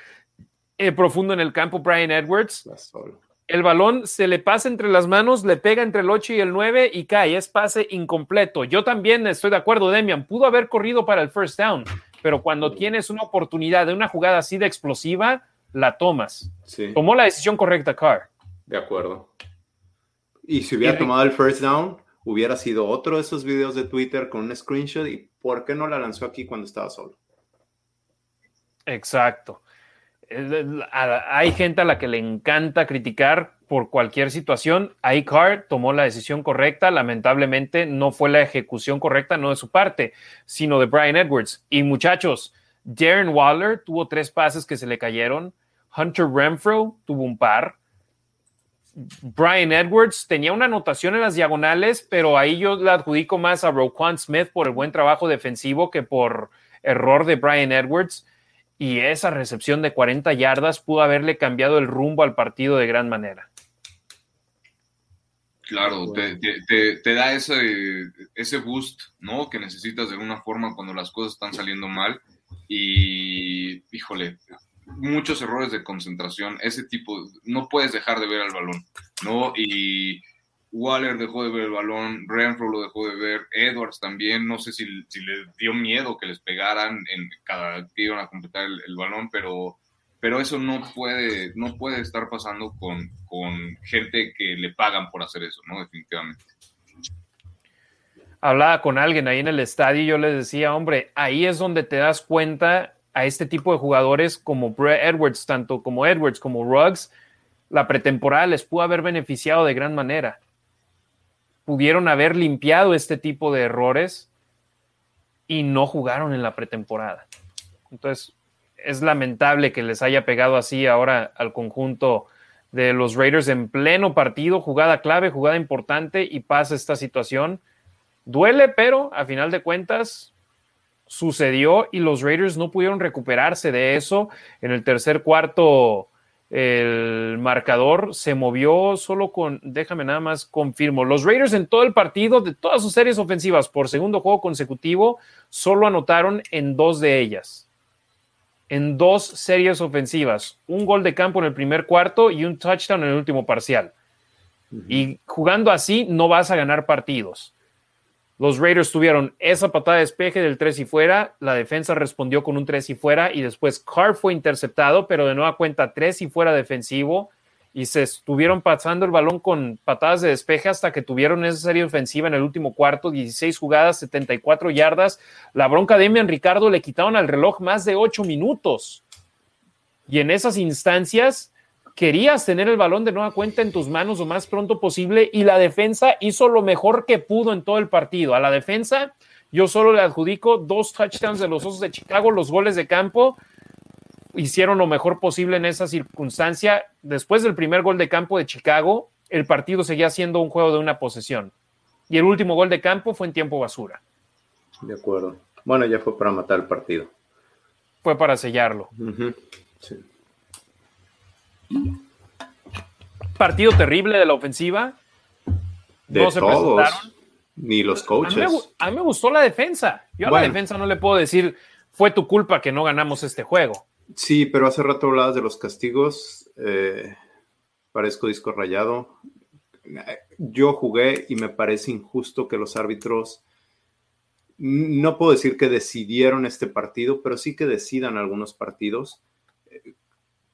A: eh, profundo en el campo Brian Edwards. Solo el balón se le pasa entre las manos, le pega entre el 8 y el 9 y cae. Es pase incompleto. Yo también estoy de acuerdo, Demian. Pudo haber corrido para el first down, pero cuando tienes una oportunidad de una jugada así de explosiva, la tomas. Tomó la decisión correcta, Carr.
B: De acuerdo. Y si hubiera tomado el first down, hubiera sido otro de esos videos de Twitter con un screenshot. ¿Y por qué no la lanzó aquí cuando estaba solo?
A: Exacto hay gente a la que le encanta criticar por cualquier situación. Carr tomó la decisión correcta. Lamentablemente no fue la ejecución correcta, no de su parte, sino de Brian Edwards. Y muchachos, Darren Waller tuvo tres pases que se le cayeron. Hunter Renfro tuvo un par. Brian Edwards tenía una anotación en las diagonales, pero ahí yo la adjudico más a Roquan Smith por el buen trabajo defensivo que por error de Brian Edwards y esa recepción de 40 yardas pudo haberle cambiado el rumbo al partido de gran manera.
C: Claro, te, da ese, ese boost, ¿no? Que necesitas de alguna forma cuando las cosas están saliendo mal. Y, híjole, muchos errores de concentración, ese tipo, no puedes dejar de ver al balón, ¿no? Y Waller dejó de ver el balón, Renfro lo dejó de ver, Edwards también, no sé si, si le dio miedo que les pegaran en cada que iban a completar el, balón, pero, pero eso no puede, no puede estar pasando con, con gente que le pagan por hacer eso, ¿no? Definitivamente.
A: Hablaba con alguien ahí en el estadio y yo les decía, hombre, ahí es donde te das cuenta a este tipo de jugadores como Edwards, tanto como Edwards como Ruggs, la pretemporada les pudo haber beneficiado de gran manera pudieron haber limpiado este tipo de errores y no jugaron en la pretemporada. Entonces, es lamentable que les haya pegado así ahora al conjunto de los Raiders en pleno partido, jugada clave, jugada importante y pasa esta situación. Duele, pero a final de cuentas sucedió y los Raiders no pudieron recuperarse de eso. En el tercer cuarto el marcador se movió solo con, déjame nada más confirmo, los Raiders en todo el partido, de todas sus series ofensivas por segundo juego consecutivo, solo anotaron en dos de ellas. En dos series ofensivas, un gol de campo en el primer cuarto y un touchdown en el último parcial. Y jugando así no vas a ganar partidos. Los Raiders tuvieron esa patada de despeje del 3 y fuera, la defensa respondió con un 3 y fuera y después Carr fue interceptado, pero de nueva cuenta 3 y fuera defensivo y se estuvieron pasando el balón con patadas de despeje hasta que tuvieron esa serie ofensiva en el último cuarto, 16 jugadas, 74 yardas. La bronca de Demian Ricardo le quitaron al reloj más de 8 minutos. Y en esas instancias querías tener el balón de nueva cuenta en tus manos lo más pronto posible y la defensa hizo lo mejor que pudo en todo el partido. A la defensa yo solo le adjudico dos touchdowns de los Osos de Chicago, los goles de campo hicieron lo mejor posible en esa circunstancia. Después del primer gol de campo de Chicago, el partido seguía siendo un juego de una posesión. Y el último gol de campo fue en tiempo basura.
B: De acuerdo. Bueno, ya fue para matar el partido.
A: Fue para sellarlo. sí. Partido terrible de la ofensiva.
B: De no se todos. Ni los coaches.
A: A mí, me, gustó la defensa. Yo a la defensa no le puedo decir, fue tu culpa que no ganamos este juego.
B: Sí, pero hace rato hablabas de los castigos. Eh, parezco disco rayado. Yo jugué y me parece injusto que los árbitros, no puedo decir que decidieron este partido, pero sí que decidan algunos partidos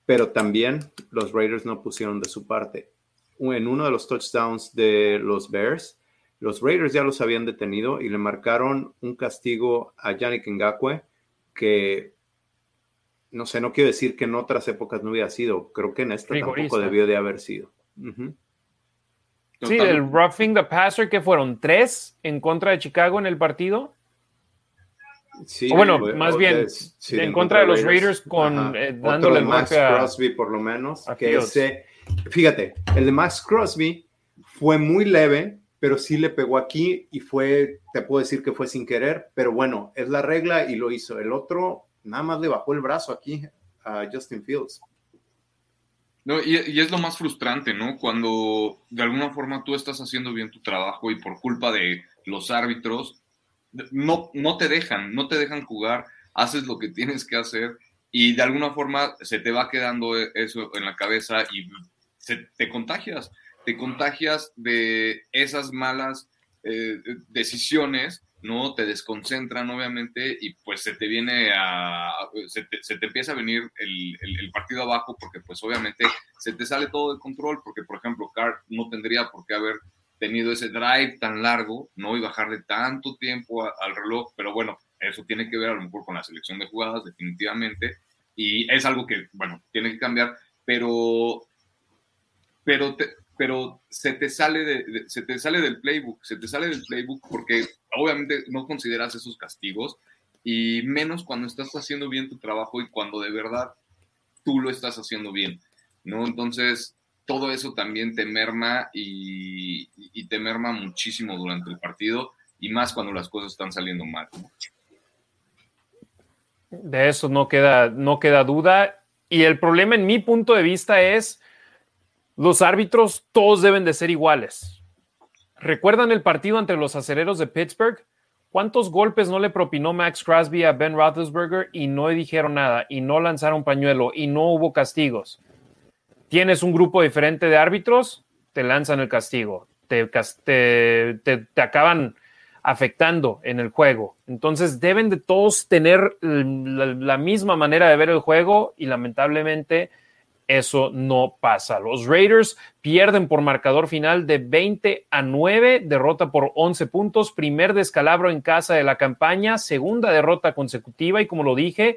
B: pero también los Raiders no pusieron de su parte. En uno de los touchdowns de los Bears, los Raiders ya los habían detenido y le marcaron un castigo a Yannick Ngakwe que, no sé, no quiero decir que en otras épocas no hubiera sido, creo que en esta tampoco debió de haber sido.
A: Sí, el roughing the passer que fueron tres en contra de Chicago en el partido bueno, más bien en contra de los Raiders, con
B: eh, dándole Max Crosby por lo menos. Que ese, fíjate, el de Max Crosby fue muy leve, pero sí le pegó aquí y fue, te puedo decir que fue sin querer, pero bueno, es la regla y lo hizo. El otro nada más le bajó el brazo aquí a Justin Fields.
C: No, y, y, es lo más frustrante, ¿no? Cuando de alguna forma tú estás haciendo bien tu trabajo y por culpa de los árbitros no, no te dejan, no te dejan jugar, haces lo que tienes que hacer y de alguna forma se te va quedando eso en la cabeza y te contagias, te contagias de esas malas eh, decisiones, ¿no? Te desconcentran, obviamente, y pues se te viene a, se te, empieza a venir el, el, partido abajo porque pues obviamente se te sale todo de control, porque por ejemplo, Carr no tendría por qué haber tenido ese drive tan largo, ¿no? Y bajarle tanto tiempo al reloj, pero bueno, eso tiene que ver a lo mejor con la selección de jugadas, definitivamente, y es algo que, bueno, tiene que cambiar, pero, pero, pero se, te sale de, se te sale del playbook, se te sale del playbook porque obviamente no consideras esos castigos, y menos cuando estás haciendo bien tu trabajo y cuando de verdad tú lo estás haciendo bien, ¿no? Entonces, todo eso también te merma y, te merma muchísimo durante el partido y más cuando las cosas están saliendo mal.
A: De eso no queda, no queda duda. Y el problema en mi punto de vista es, los árbitros todos deben de ser iguales. ¿Recuerdan el partido entre los acereros de Pittsburgh? ¿Cuántos golpes no le propinó Max Crosby a Ben Roethlisberger y no dijeron nada y no lanzaron pañuelo y no hubo castigos? Tienes un grupo diferente de árbitros, te lanzan el castigo, te, te, acaban afectando en el juego. Entonces deben de todos tener la, misma manera de ver el juego y lamentablemente eso no pasa. Los Raiders pierden por marcador final de 20 a 9, derrota por 11 puntos, primer descalabro en casa de la campaña, segunda derrota consecutiva y como lo dije,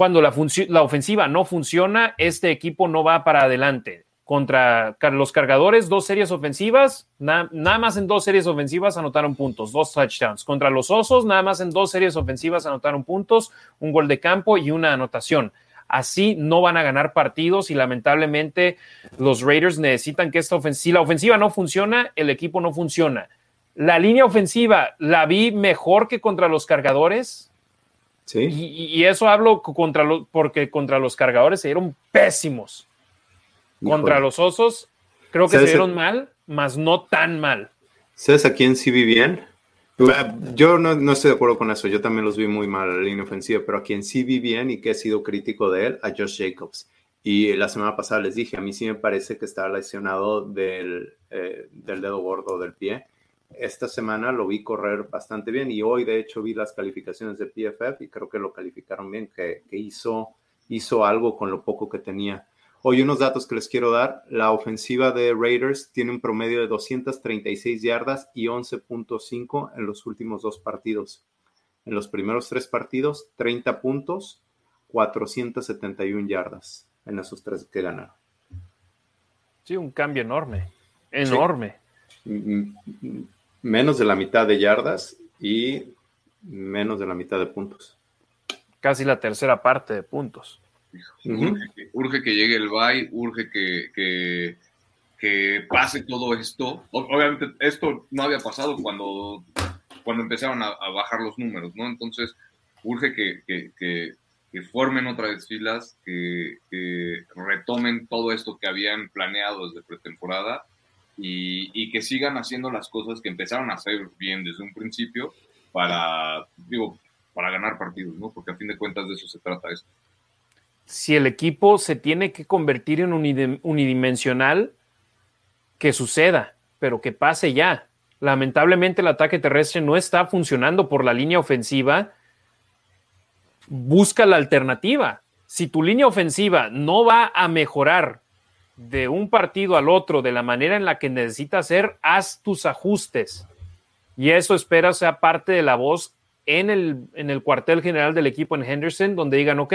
A: cuando la, ofensiva no funciona, este equipo no va para adelante. Contra los cargadores, dos series ofensivas, nada más en dos series ofensivas anotaron puntos, dos touchdowns. Contra los osos, nada más en dos series ofensivas anotaron puntos, un gol de campo y una anotación. Así no van a ganar partidos y lamentablemente los Raiders necesitan que esta ofensiva, si la ofensiva no funciona, el equipo no funciona. La línea ofensiva la vi mejor que contra los cargadores, y, eso hablo contra los, porque contra los cargadores se dieron pésimos. Contra los osos, creo que se dieron mal, mas no tan mal.
B: ¿Sabes a quién sí vi bien? Yo no, estoy de acuerdo con eso, yo también los vi muy mal en la línea ofensiva, pero a quien sí vi bien y que he sido crítico de él, a Josh Jacobs. Y la semana pasada les dije, a mí sí me parece que estaba lesionado del, eh, del dedo gordo del pie. Esta semana lo vi correr bastante bien y hoy de hecho vi las calificaciones de PFF y creo que lo calificaron bien, que, que hizo, hizo algo con lo poco que tenía. Hoy unos datos que les quiero dar. La ofensiva de Raiders tiene un promedio de 236 yardas y 11.5 en los últimos dos partidos. En los primeros tres partidos, 30 puntos, 471 yardas en esos tres que ganaron.
A: Sí, un cambio enorme, enorme.
B: Menos de la mitad de yardas y menos de la mitad de puntos.
A: Casi la tercera parte de puntos.
C: urge, que, llegue el bye, urge que, que, pase todo esto. Obviamente esto no había pasado cuando, cuando empezaron a, bajar los números, ¿no? Entonces urge que, que formen otra vez filas, que, retomen todo esto que habían planeado desde pretemporada y, que sigan haciendo las cosas que empezaron a hacer bien desde un principio para, digo, para ganar partidos, ¿no? Porque a fin de cuentas de eso se trata esto.
A: Si el equipo se tiene que convertir en unidimensional, que suceda, pero que pase ya. Lamentablemente el ataque terrestre no está funcionando por la línea ofensiva busca la alternativa. Si tu línea ofensiva no va a mejorar de un partido al otro de la manera en la que necesitas hacer, haz tus ajustes. Y eso espera sea parte de la voz en el, en el cuartel general del equipo en Henderson, donde digan, ok,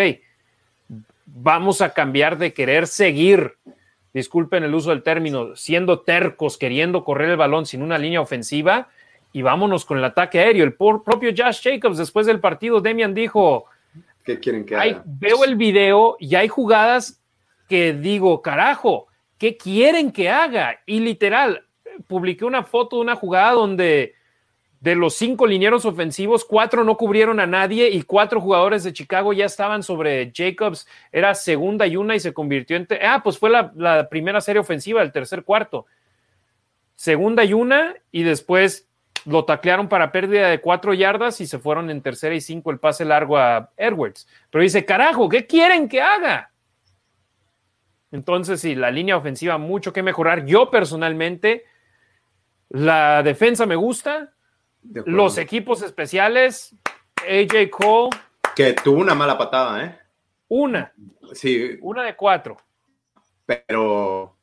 A: vamos a cambiar de querer seguir, disculpen el uso del término, siendo tercos, queriendo correr el balón sin una línea ofensiva, y vámonos con el ataque aéreo. El propio Josh Jacobs después del partido, Demian dijo,
B: ¿Qué quieren que haga?
A: veo el video y hay jugadas que digo, carajo, ¿qué quieren que haga? Y literal, publiqué una foto de una jugada donde de los cinco linieros ofensivos, cuatro no cubrieron a nadie y cuatro jugadores de Chicago ya estaban sobre Jacobs. Era segunda y una y se convirtió en... Ah, pues fue la, la primera serie ofensiva del tercer cuarto. Segunda y una y después lo taclearon para pérdida de cuatro yardas y se fueron en tercera y cinco el pase largo a Edwards. Pero dice, carajo, ¿qué quieren que haga? Entonces, sí, la línea ofensiva mucho que mejorar. Yo personalmente, la defensa me gusta. Los equipos especiales, AJ Cole.
B: Que tuvo una mala patada, ¿eh?
A: Una.
B: Sí.
A: Una de cuatro.
B: Pero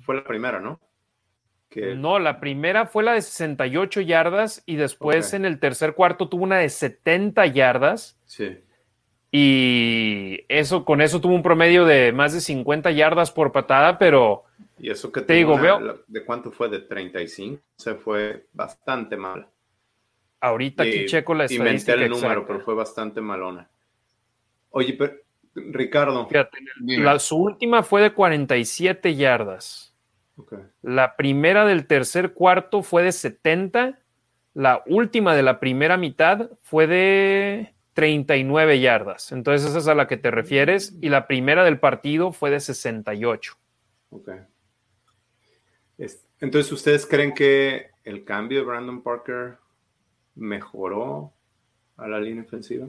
B: fue la primera, ¿no?
A: No, la primera fue la de 68 yardas y después en el tercer cuarto tuvo una de 70 yardas.
B: Sí.
A: Y eso, con eso tuvo un promedio de más de 50 yardas por patada, pero.
B: Y eso que te digo, veo. ¿De cuánto fue? ¿De 35? Se fue bastante mal.
A: Ahorita aquí checo la estadística.
B: Y el número, pero fue bastante malona. Oye, pero, Ricardo.
A: su última fue de 47 yardas. La primera del tercer cuarto fue de 70. La última de la primera mitad fue de 39 yardas. Entonces esa es a la que te refieres. Y la primera del partido fue de 68.
B: Ok. Entonces, ¿ustedes creen que el cambio de Brandon Parker mejoró a la línea ofensiva?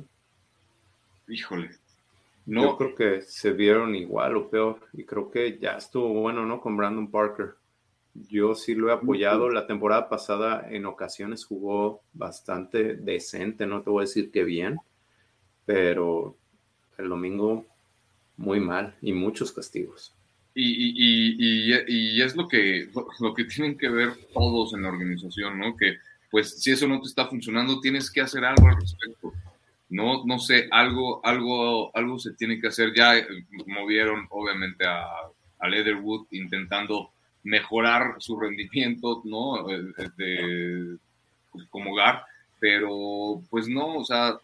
C: Híjole,
B: yo creo que se vieron igual o peor y creo que ya estuvo bueno, ¿no? Con Brandon Parker. Yo sí lo he apoyado. La temporada pasada en ocasiones jugó bastante decente, no te voy a decir que bien, pero el domingo muy mal y muchos castigos.
C: Y, y, y, y, es lo que, lo que tienen que ver todos en la organización, ¿no? Que pues si eso no te está funcionando, tienes que hacer algo al respecto no, no sé, algo, algo, algo se tiene que hacer. Ya eh, movieron obviamente a, a Leatherwood intentando mejorar su rendimiento, ¿no? Eh, de, como hogar, pero pues no, o sea,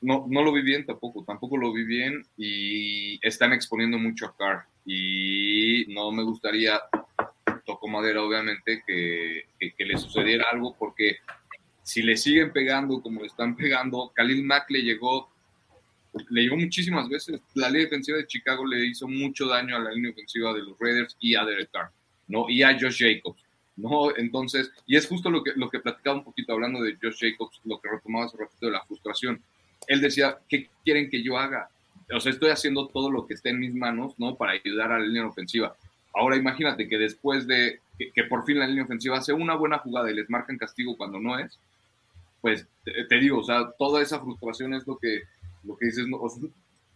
C: no, no lo vi bien tampoco, tampoco lo vi bien y están exponiendo mucho a Carr y no me gustaría, toco madera obviamente, que, que le sucediera algo porque si le siguen pegando como le están pegando, Khalil Mack le llegó, le llegó muchísimas veces. La línea defensiva de Chicago le hizo mucho daño a la línea ofensiva de los Raiders y a Derek Carr, ¿no? Y a Josh Jacobs, ¿no? Entonces, y es justo lo que, lo que platicaba un poquito hablando de Josh Jacobs, lo que retomaba hace ratito de la frustración. Él decía, ¿qué quieren que yo haga? o sea, estoy haciendo todo lo que esté en mis manos, ¿no? Para ayudar a la línea ofensiva. Ahora imagínate que después de que, por fin la línea ofensiva hace una buena jugada y les marcan castigo cuando no es, pues te, digo, o sea, toda esa frustración es lo que, lo que dices,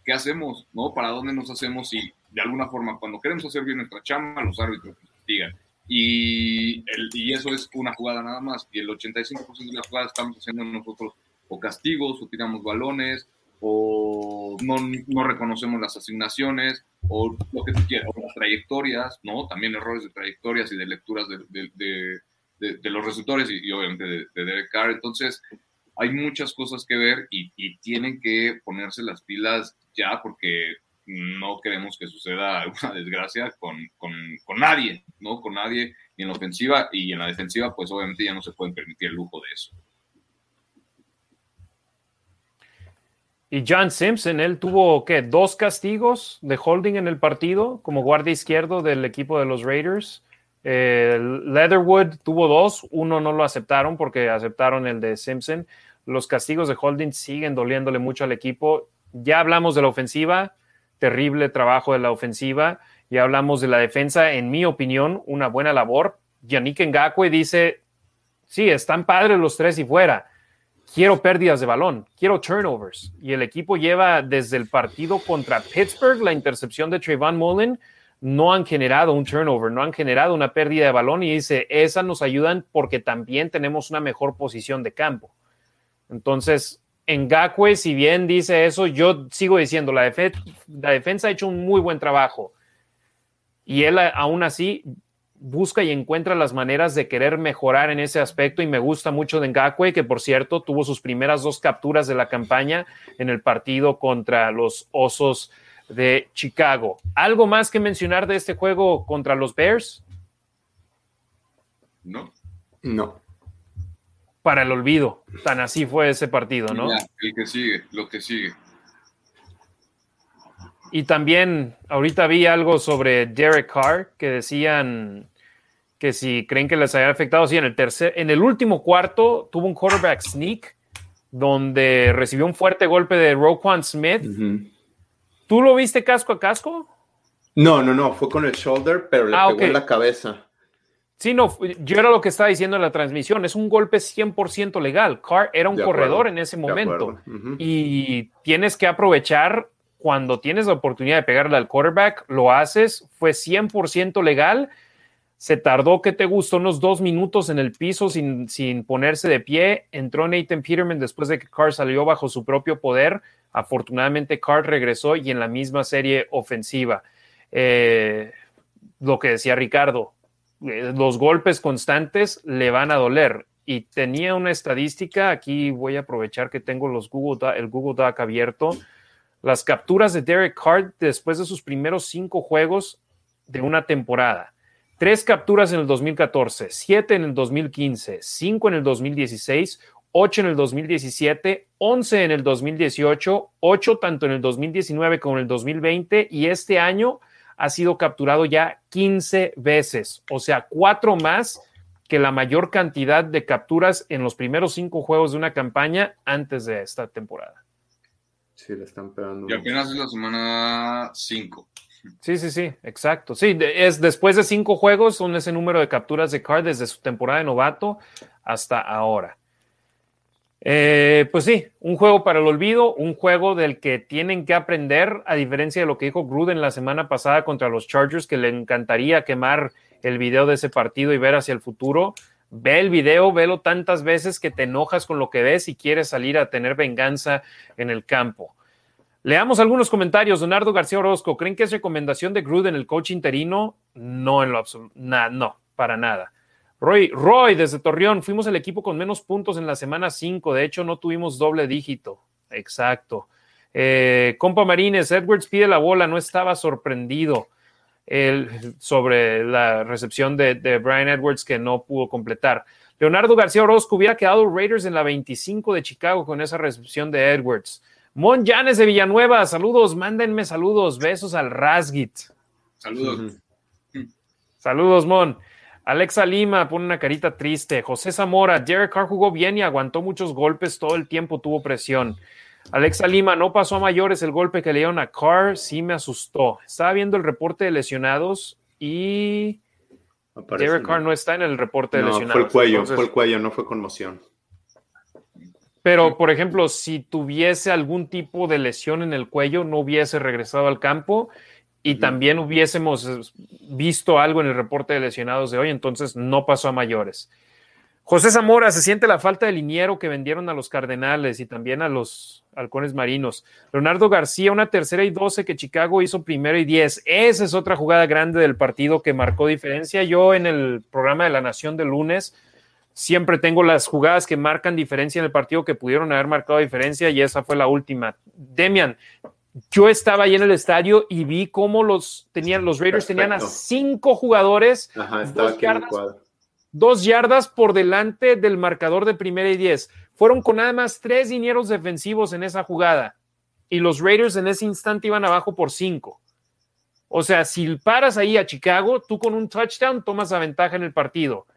C: ¿qué hacemos? ¿No? ¿Para dónde nos hacemos? Y de alguna forma, cuando queremos hacer bien nuestra chamba, los árbitros nos castigan. Y, el, y eso es una jugada nada más. Y el 85% de las jugadas estamos haciendo nosotros castigos, o tiramos balones, o no, no, reconocemos las asignaciones, o lo que tú quieras, o las trayectorias, ¿no? También errores de trayectorias y de lecturas de, de, los receptores y, obviamente de, Derek Carr. Entonces, hay muchas cosas que ver y, tienen que ponerse las pilas ya porque no queremos que suceda <laughs> una desgracia con, con, con nadie, ¿no? Con nadie, y en la ofensiva y en la defensiva, pues obviamente ya no se pueden permitir el lujo de eso.
A: Y John Simpson, él tuvo, ¿qué? Dos castigos de holding en el partido como guardia izquierdo del equipo de los Raiders. Eh, Leatherwood tuvo dos, uno no lo aceptaron porque aceptaron el de Simpson. Los castigos de holding siguen doliéndole mucho al equipo. Ya hablamos de la ofensiva, terrible trabajo de la ofensiva. Ya hablamos de la defensa, en mi opinión, una buena labor. Yannick Ngakwe dice, sí, están padres los tres y fuera quiero pérdidas de balón, quiero turnovers. Y el equipo lleva desde el partido contra Pittsburgh, la intercepción de Trayvon Mullen, no han generado un turnover, no han generado una pérdida de balón y dice, esas nos ayudan porque también tenemos una mejor posición de campo. Entonces, en Gakwe, si bien dice eso, yo sigo diciendo, la, la defensa ha hecho un muy buen trabajo. Y él aún así busca y encuentra las maneras de querer mejorar en ese aspecto y me gusta mucho de Ngakwe, que por cierto tuvo sus primeras dos capturas de la campaña en el partido contra los Osos de Chicago. ¿Algo más que mencionar de este juego contra los Bears?
C: No.
B: No.
A: Para el olvido. Tan así fue ese partido, ¿no?
C: el que sigue, lo que sigue.
A: Y también ahorita vi algo sobre Derek Carr que decían que si creen que les haya afectado, sí, en el tercer, en el último cuarto tuvo un quarterback sneak donde recibió un fuerte golpe de Roquan Smith. ¿Tú lo viste casco a casco?
B: No, no, no, fue con el shoulder, pero le ah, pegó en la cabeza.
A: Sí, no, yo era lo que estaba diciendo en la transmisión, es un golpe 100% legal. Carr era un corredor en ese momento y tienes que aprovechar cuando tienes la oportunidad de pegarle al quarterback, lo haces, fue 100% legal. Se tardó, que te gustó? Unos dos minutos en el piso sin, sin ponerse de pie. Entró Nathan Peterman después de que Carr salió bajo su propio poder. Afortunadamente, Carr regresó y en la misma serie ofensiva. Eh, lo que decía Ricardo, eh, los golpes constantes le van a doler. Y tenía una estadística, aquí voy a aprovechar que tengo los Google, el Google Doc abierto las capturas de Derek Carr después de sus primeros cinco juegos de una temporada. Tres capturas en el 2014, siete en el 2015, cinco en el 2016, ocho en el 2017, once en el 2018, ocho tanto en el 2019 como en el 2020 y este año ha sido capturado ya 15 veces, o sea, cuatro más que la mayor cantidad de capturas en los primeros cinco juegos de una campaña antes de esta temporada.
B: Sí, le están pegando.
C: Y apenas es la semana 5.
A: Sí, sí, sí, exacto. Sí, es después de cinco juegos, son ese número de capturas de Card desde su temporada de novato hasta ahora. Eh, pues sí, un juego para el olvido, un juego del que tienen que aprender, a diferencia de lo que dijo Gruden la semana pasada contra los Chargers, que le encantaría quemar el video de ese partido y ver hacia el futuro. Ve el video, velo tantas veces que te enojas con lo que ves y quieres salir a tener venganza en el campo. Leamos algunos comentarios. Leonardo García Orozco, ¿creen que es recomendación de Gruden el coach interino? No, en lo absoluto. no, para nada. Roy, Roy, desde Torreón, fuimos el equipo con menos puntos en la semana 5. De hecho, no tuvimos doble dígito. Exacto. Eh, compa Marines, Edwards pide la bola, no estaba sorprendido sobre la recepción de, Brian Edwards que no pudo completar. Leonardo García Orozco hubiera quedado Raiders en la 25 de Chicago con esa recepción de Edwards. Mon Janes de Villanueva, saludos, mándenme saludos, besos al Rasgit.
C: Saludos.
A: Saludos, Mon. Alexa Lima pone una carita triste. José Zamora, Derek Carr jugó bien y aguantó muchos golpes todo el tiempo, tuvo presión. Alexa Lima, no pasó a mayores el golpe que le dieron a Carr, sí me asustó. Estaba viendo el reporte de lesionados y Derek Carr no está en el reporte de lesionados.
B: Fue el cuello, fue el cuello, no fue conmoción.
A: Pero, por ejemplo, si tuviese algún tipo de lesión en el cuello, no hubiese regresado al campo y también hubiésemos eh, visto algo en el reporte de lesionados de hoy, entonces no pasó a mayores. José Zamora, se siente la falta de liniero que vendieron a los Cardenales y también a los Halcones Marinos. Leonardo García, una tercera y doce que Chicago hizo primero y diez. Esa es otra jugada grande del partido que marcó diferencia. Yo en el programa de la Nación de lunes siempre tengo las jugadas que marcan diferencia en el partido que pudieron haber marcado diferencia y esa fue la última. Demian, yo estaba ahí en el estadio y vi cómo los tenían, los Raiders tenían a cinco jugadores.
B: Ajá, estaba aquí en el cuadro
A: dos yardas por delante del marcador de primera y diez. Fueron con nada más tres dineros defensivos en esa jugada y los Raiders en ese instante iban abajo por cinco. O sea, si paras ahí a Chicago, tú con un touchdown tomas la ventaja en el partido.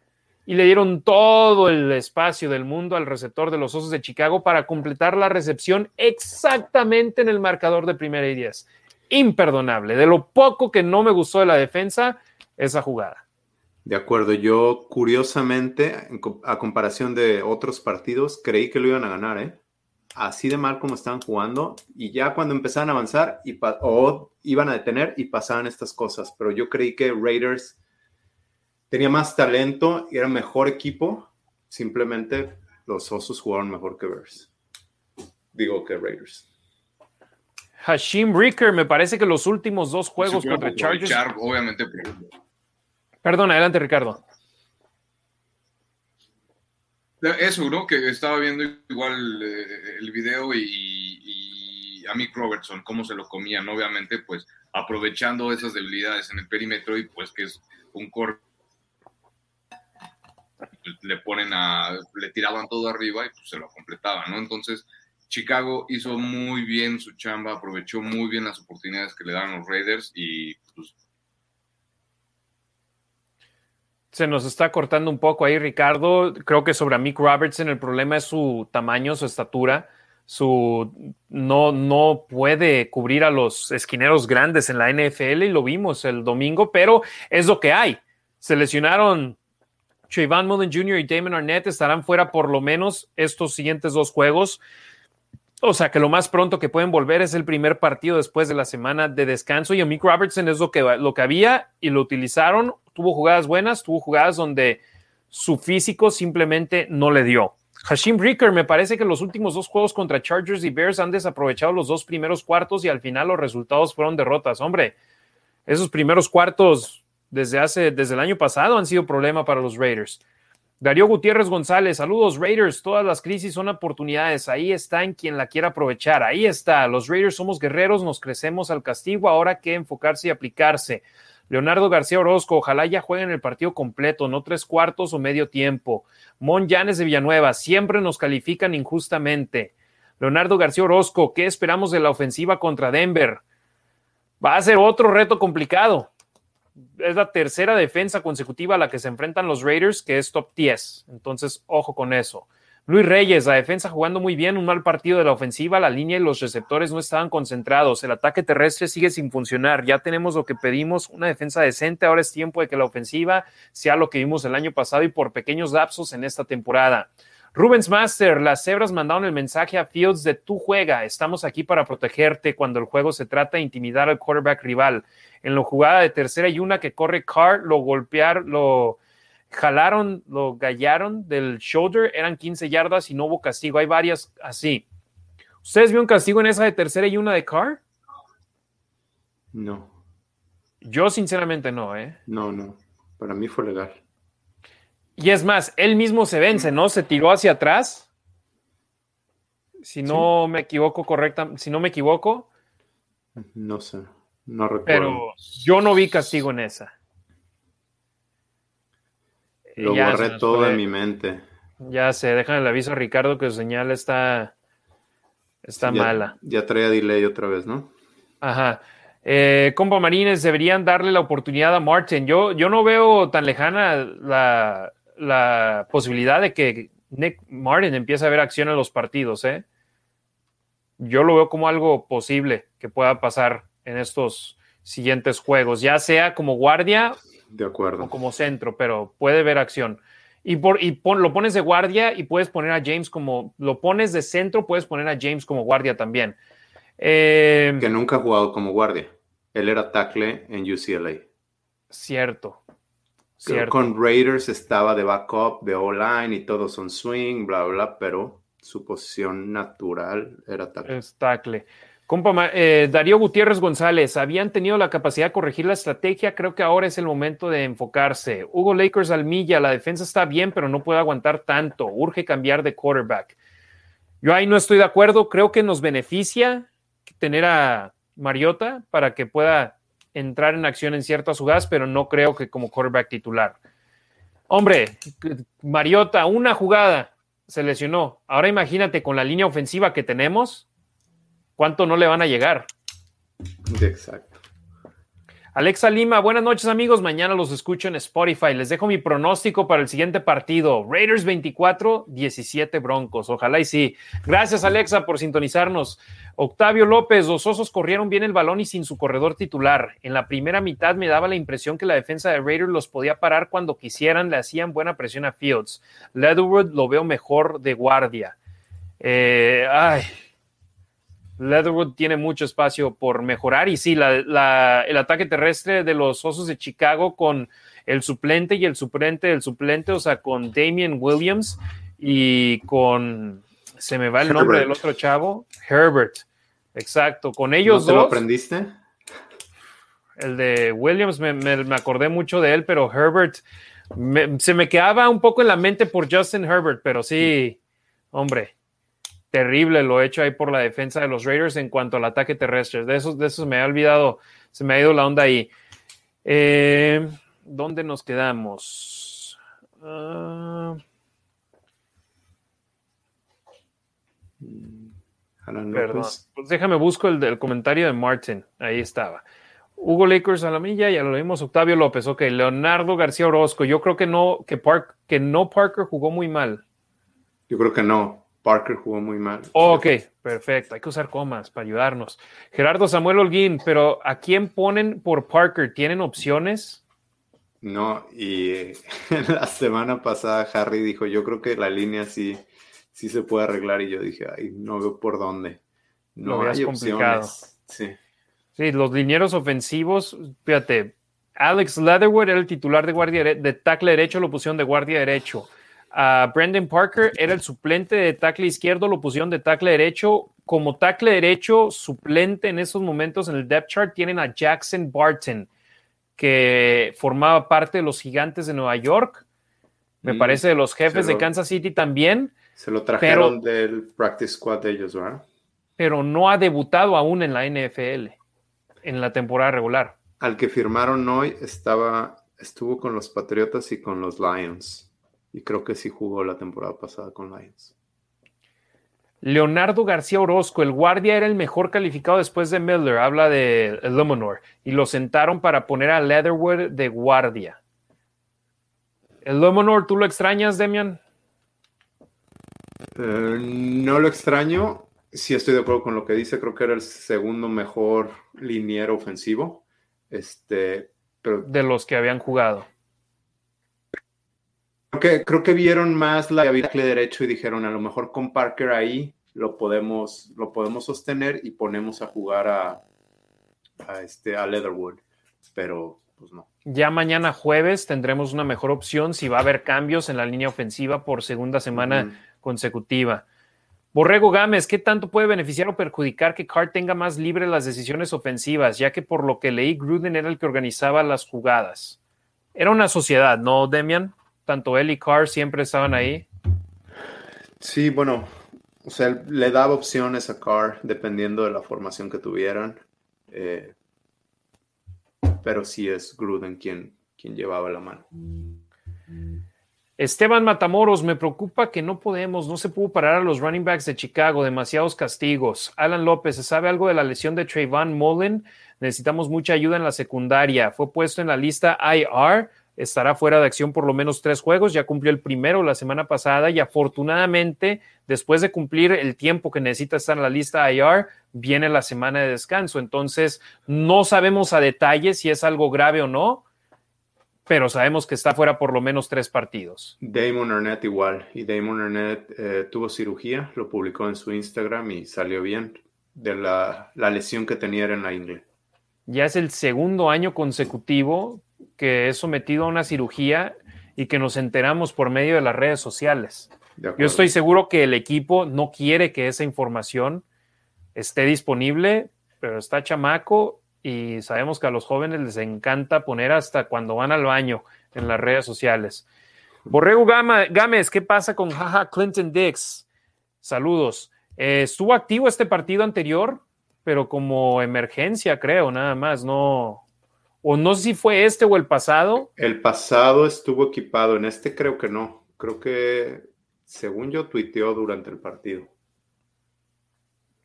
A: Y le dieron todo el espacio del mundo al receptor de los Osos de Chicago para completar la recepción exactamente en el marcador de primera y diez. Imperdonable. De lo poco que no me gustó de la defensa, esa jugada.
B: De acuerdo, yo curiosamente, a comparación de otros partidos, creí que lo iban a ganar, ¿eh? Así de mal como estaban jugando, y ya cuando empezaban a avanzar y o iban a detener y pasaban estas cosas, pero yo creí que Raiders tenía más talento y era mejor equipo, simplemente los Osos jugaron mejor que Bears. Digo que Raiders.
A: Hashim Ricker, me parece que los últimos dos juegos contra Chargers.
C: obviamente,
A: Perdón, adelante, Ricardo.
C: Eso, ¿no? Que estaba viendo igual eh, el video y, a Mick Robertson, cómo se lo comían, obviamente, pues aprovechando esas debilidades en el perímetro y pues que es un corte le ponen a, le tiraban todo arriba y pues se lo completaban, ¿no? Entonces, Chicago hizo muy bien su chamba, aprovechó muy bien las oportunidades que le daban los Raiders y pues
A: Se nos está cortando un poco ahí, Ricardo. Creo que sobre Mick Robertson el problema es su tamaño, su estatura. Su no, no puede cubrir a los esquineros grandes en la NFL y lo vimos el domingo, pero es lo que hay. Se lesionaron Trayvon Mullen Jr. y Damon Arnett, estarán fuera por lo menos estos siguientes dos juegos. O sea que lo más pronto que pueden volver es el primer partido después de la semana de descanso. Y a Robertson es lo que, lo que había y lo utilizaron. Tuvo jugadas buenas, tuvo jugadas donde su físico simplemente no le dio. Hashim Ricker, me parece que los últimos dos juegos contra Chargers y Bears han desaprovechado los dos primeros cuartos y al final los resultados fueron derrotas. Hombre, esos primeros cuartos desde hace, desde el año pasado han sido problema para los Raiders. Darío Gutiérrez González, saludos Raiders, todas las crisis son oportunidades, ahí está en quien la quiera aprovechar, ahí está, los Raiders somos guerreros, nos crecemos al castigo, ahora que enfocarse y aplicarse. Leonardo García Orozco, ojalá ya jueguen el partido completo, no tres cuartos o medio tiempo. Mon Llanes de Villanueva, siempre nos califican injustamente. Leonardo García Orozco, ¿qué esperamos de la ofensiva contra Denver? Va a ser otro reto complicado es la tercera defensa consecutiva a la que se enfrentan los Raiders, que es top 10. Entonces, ojo con eso. Luis Reyes, la defensa jugando muy bien, un mal partido de la ofensiva, la línea y los receptores no estaban concentrados, el ataque terrestre sigue sin funcionar, ya tenemos lo que pedimos, una defensa decente, ahora es tiempo de que la ofensiva sea lo que vimos el año pasado y por pequeños lapsos en esta temporada. Rubens Master, las cebras mandaron el mensaje a Fields de tu juega, estamos aquí para protegerte cuando el juego se trata de intimidar al quarterback rival en la jugada de tercera y una que corre Carr, lo golpearon, lo jalaron, lo gallaron del shoulder, eran 15 yardas y no hubo castigo. Hay varias así. ¿Ustedes vieron castigo en esa de tercera y una de Carr?
B: No.
A: Yo sinceramente no, ¿eh?
B: No, no. Para mí fue legal.
A: Y es más, él mismo se vence, ¿no? Se tiró hacia atrás. Si no me equivoco correcta, si no me equivoco.
B: No sé. No recuerdo.
A: Pero yo no vi castigo en esa.
B: Lo borré todo de mi mente.
A: Ya sé, déjame el aviso a Ricardo que su señal está, está mala.
B: Ya traía delay otra vez, ¿no?
A: Ajá. Eh, compa Marines, deberían darle la oportunidad a Martin. Yo, yo no veo tan lejana la, la posibilidad de que Nick Martin empiece a ver acción en los partidos, ¿eh? yo lo veo como algo posible que pueda pasar en estos siguientes juegos, ya sea como guardia
B: de acuerdo.
A: o como centro, pero puede ver acción. Y, por, y lo pones de guardia y puedes poner a James como, lo pones de centro, puedes poner a James como guardia también.
B: Eh, que nunca ha jugado como guardia. Él era tackle en UCLA.
A: Cierto.
B: Cierto. Con Raiders estaba de backup, de O-line y todos son swing, bla, bla, pero su posición natural era tackle.
A: Es tackle. Compa, eh, Darío Gutiérrez González, habían tenido la capacidad de corregir la estrategia, creo que ahora es el momento de enfocarse. Hugo Lakers Almilla, la defensa está bien, pero no puede aguantar tanto, urge cambiar de quarterback. Yo ahí no estoy de acuerdo, creo que nos beneficia tener a Mariota para que pueda entrar en acción en ciertas jugadas, pero no creo que como quarterback titular. Hombre, Mariota, una jugada, se lesionó. Ahora imagínate con la línea ofensiva que tenemos, ¿cuánto no le van a llegar?
B: Exacto.
A: Alexa Lima, buenas noches amigos, mañana los escucho en Spotify. Les dejo mi pronóstico para el siguiente partido. Raiders 24, 17 Broncos. Ojalá y sí. Gracias Alexa por sintonizarnos. Octavio López, los Osos corrieron bien el balón y sin su corredor titular. En la primera mitad me daba la impresión que la defensa de Raiders los podía parar cuando quisieran, le hacían buena presión a Fields. Leatherwood lo veo mejor de guardia. Eh, ay, Leatherwood tiene mucho espacio por mejorar y sí, el ataque terrestre de los Osos de Chicago con el suplente y el suplente del suplente, o sea, con Damian Williams y con, se me va el nombre del otro chavo, Herbert. Exacto, con ellos
B: ¿No te lo aprendiste?
A: El de Williams, me, acordé mucho de él, pero Herbert, se me quedaba un poco en la mente por Justin Herbert, pero sí, hombre, terrible lo hecho ahí por la defensa de los Raiders en cuanto al ataque terrestre. De eso, de eso me ha olvidado, se me ha ido la onda ahí. Eh, ¿Dónde nos quedamos? Uh, perdón, pues déjame busco el, comentario de Martin. Ahí estaba. Hugo Lakers a la milla, ya lo vimos. Octavio López, ok. Leonardo García Orozco, yo creo que no, que, Park, que no Parker jugó muy mal.
B: Yo creo que no. Parker jugó muy mal.
A: ok, perfecto. Hay que usar comas para ayudarnos. Gerardo Samuel Holguín, pero ¿a quién ponen por Parker? ¿Tienen opciones?
B: No, y <laughs> la semana pasada Harry dijo, yo creo que la línea sí, sí se puede arreglar y yo dije, ay, no veo por dónde. No
A: Lo hay complicado. Opciones. Sí. sí, los linieros ofensivos, fíjate, Alex Leatherwood era el titular de guardia de tackle derecho, lo pusieron de guardia derecho a Brandon Parker, era el suplente de tackle izquierdo, lo pusieron de tackle derecho. Como tackle derecho, suplente en esos momentos en el depth chart, tienen a Jackson Barton, que formaba parte de los gigantes de Nueva York. Me mm, parece de los jefes de Kansas City también.
B: Se lo trajeron del practice squad de ellos, ¿verdad?
A: Pero no ha debutado aún en la NFL, en la temporada regular.
B: Al que firmaron hoy estaba, estuvo con los Patriotas y con los Lions. Y creo que sí jugó la temporada pasada con Lions.
A: Leonardo García Orozco, el guardia era el mejor calificado después de Miller, habla de Illuminor, y lo sentaron para poner a Leatherwood de guardia. ¿El Illuminor, tú lo extrañas, Demian?
B: Eh, no lo extraño, sí estoy de acuerdo con lo que dice, creo que era el segundo mejor liniero ofensivo. Este, pero...
A: De los que habían jugado.
B: Creo que, creo que vieron más la de derecho y dijeron, a lo mejor con Parker ahí lo podemos, lo podemos sostener y ponemos a jugar a, a, este, a Leatherwood. Pero, pues no.
A: Ya mañana jueves tendremos una mejor opción si va a haber cambios en la línea ofensiva por segunda semana consecutiva. Borrego Gámez, ¿qué tanto puede beneficiar o perjudicar que Carr tenga más libre las decisiones ofensivas, ya que por lo que leí, Gruden era el que organizaba las jugadas? Era una sociedad, ¿no, Demian? Tanto él y Carr siempre estaban ahí.
B: Sí, bueno, o sea, le daba opciones a Carr dependiendo de la formación que tuvieran. Eh, pero sí es Gruden quien, quien llevaba la mano.
A: Esteban Matamoros, me preocupa que no podemos, no se pudo parar a los running backs de Chicago, demasiados castigos. Alan López, ¿se sabe algo de la lesión de Trayvon Mullen? Necesitamos mucha ayuda en la secundaria. Fue puesto en la lista IR estará fuera de acción por lo menos tres juegos, ya cumplió el primero la semana pasada y afortunadamente después de cumplir el tiempo que necesita estar en la lista IR, viene la semana de descanso. Entonces, no sabemos a detalle si es algo grave o no, pero sabemos que está fuera por lo menos tres partidos.
B: Damon Arnett igual, y Damon Arnett eh, tuvo cirugía, lo publicó en su Instagram y salió bien de la, la lesión que tenía en la ingle.
A: Ya es el segundo año consecutivo que es sometido a una cirugía y que nos enteramos por medio de las redes sociales. Yo estoy seguro que el equipo no quiere que esa información esté disponible, pero está chamaco y sabemos que a los jóvenes les encanta poner hasta cuando van al baño en las redes sociales. Borrego Gámez, ¿qué pasa con Jaja Clinton Dix? Saludos. Eh, estuvo activo este partido anterior, pero como emergencia, creo, nada más, no. O no sé si fue este o el pasado.
B: El pasado estuvo equipado, en este creo que no. Creo que, según yo, tuiteó durante el partido.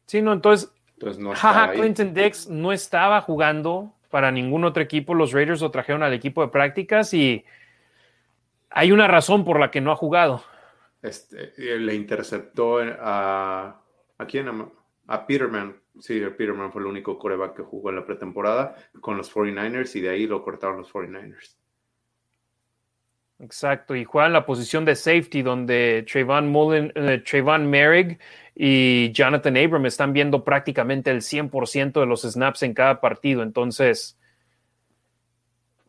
A: Sí, no, entonces Jaja, Clinton Dix no estaba jugando para ningún otro equipo. Los Raiders lo trajeron al equipo de prácticas y hay una razón por la que no ha jugado.
B: Este, le interceptó a, ¿a quién? A Peterman. Sí, Peterman fue el único coreback que jugó en la pretemporada con los 49ers y de ahí lo cortaron los 49ers.
A: Exacto, y juega en la posición de safety donde Trayvon, Mullen, eh, Trayvon Merrick y Jonathan Abram están viendo prácticamente el 100% de los snaps en cada partido. Entonces,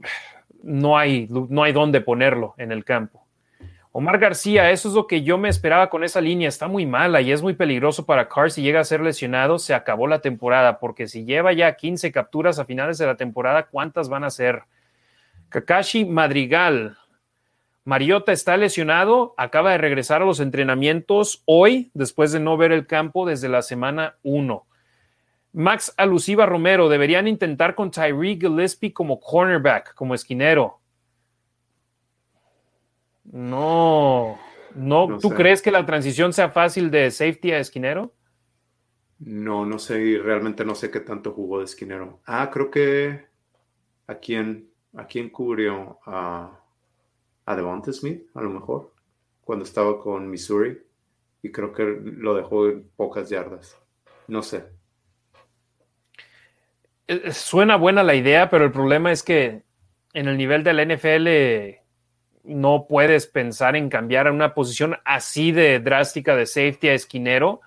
A: <sighs> no hay, no hay dónde ponerlo en el campo. Omar García, eso es lo que yo me esperaba con esa línea. Está muy mala y es muy peligroso para Carr si llega a ser lesionado. Se acabó la temporada, porque si lleva ya 15 capturas a finales de la temporada, ¿cuántas van a ser? Kakashi Madrigal, Mariota está lesionado, acaba de regresar a los entrenamientos hoy, después de no ver el campo desde la semana 1. Max Alusiva Romero, deberían intentar con Tyree Gillespie como cornerback, como esquinero. No, no, ¿tú crees que la transición sea fácil de safety a esquinero?
B: No, no sé, realmente no sé qué tanto jugó de esquinero. Ah, creo que a quién, a quién cubrió a a Devonta Smith, a lo mejor, cuando estaba con Missouri, y creo que lo dejó en pocas yardas. No sé.
A: Eh, eh, suena buena la idea, pero el problema es que en el nivel de la NFL no puedes pensar en cambiar a una posición así de drástica de safety a esquinero.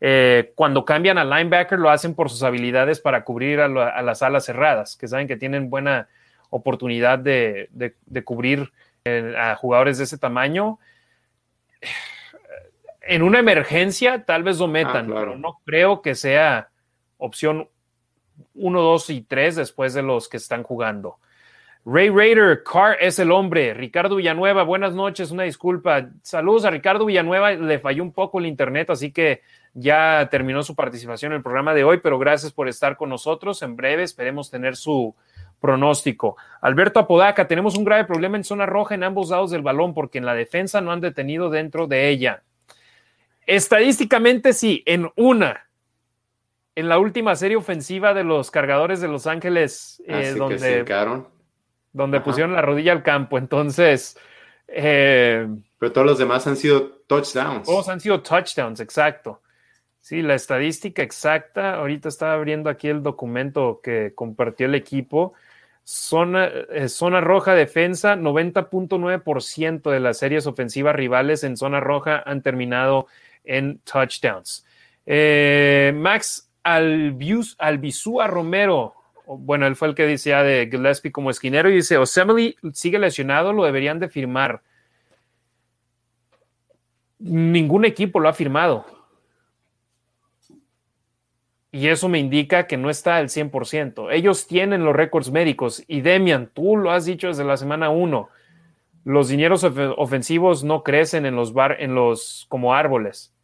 A: Eh, cuando cambian a linebacker lo hacen por sus habilidades para cubrir a, las alas cerradas, que saben que tienen buena oportunidad de, de cubrir a jugadores de ese tamaño. <sighs> En una emergencia, tal vez lo ah, metan, pero no creo que sea opción 1, 2 y 3 después de los que están jugando. Ray Raider, Carr es el hombre. Ricardo Villanueva, buenas noches, una disculpa. Saludos a Ricardo Villanueva, le falló un poco el internet, así que ya terminó su participación en el programa de hoy, pero gracias por estar con nosotros. En breve esperemos tener su, pronóstico. Alberto Apodaca, tenemos un grave problema en zona roja en ambos lados del balón porque en la defensa no han detenido dentro de ella. Estadísticamente sí, en una. En la última serie ofensiva de los cargadores de Los Ángeles, eh, donde, donde pusieron la rodilla al campo. Entonces.
B: Eh, Pero todos los demás han sido touchdowns.
A: Todos han sido touchdowns, exacto. Sí, la estadística exacta. Ahorita estaba abriendo aquí el documento que compartió el equipo. Zona, eh, zona roja defensa, 90.9% de las series ofensivas rivales en zona roja han terminado en touchdowns. Eh, Max Albizúa Romero, bueno, él fue el que decía de Gillespie como esquinero y dice, Osemele sigue lesionado, lo deberían de firmar. Ningún equipo lo ha firmado. Y eso me indica que no está al 100%. Ellos tienen los récords médicos y Demian, tú lo has dicho desde la semana 1. Los dineros ofensivos no crecen en los bar, en los como árboles.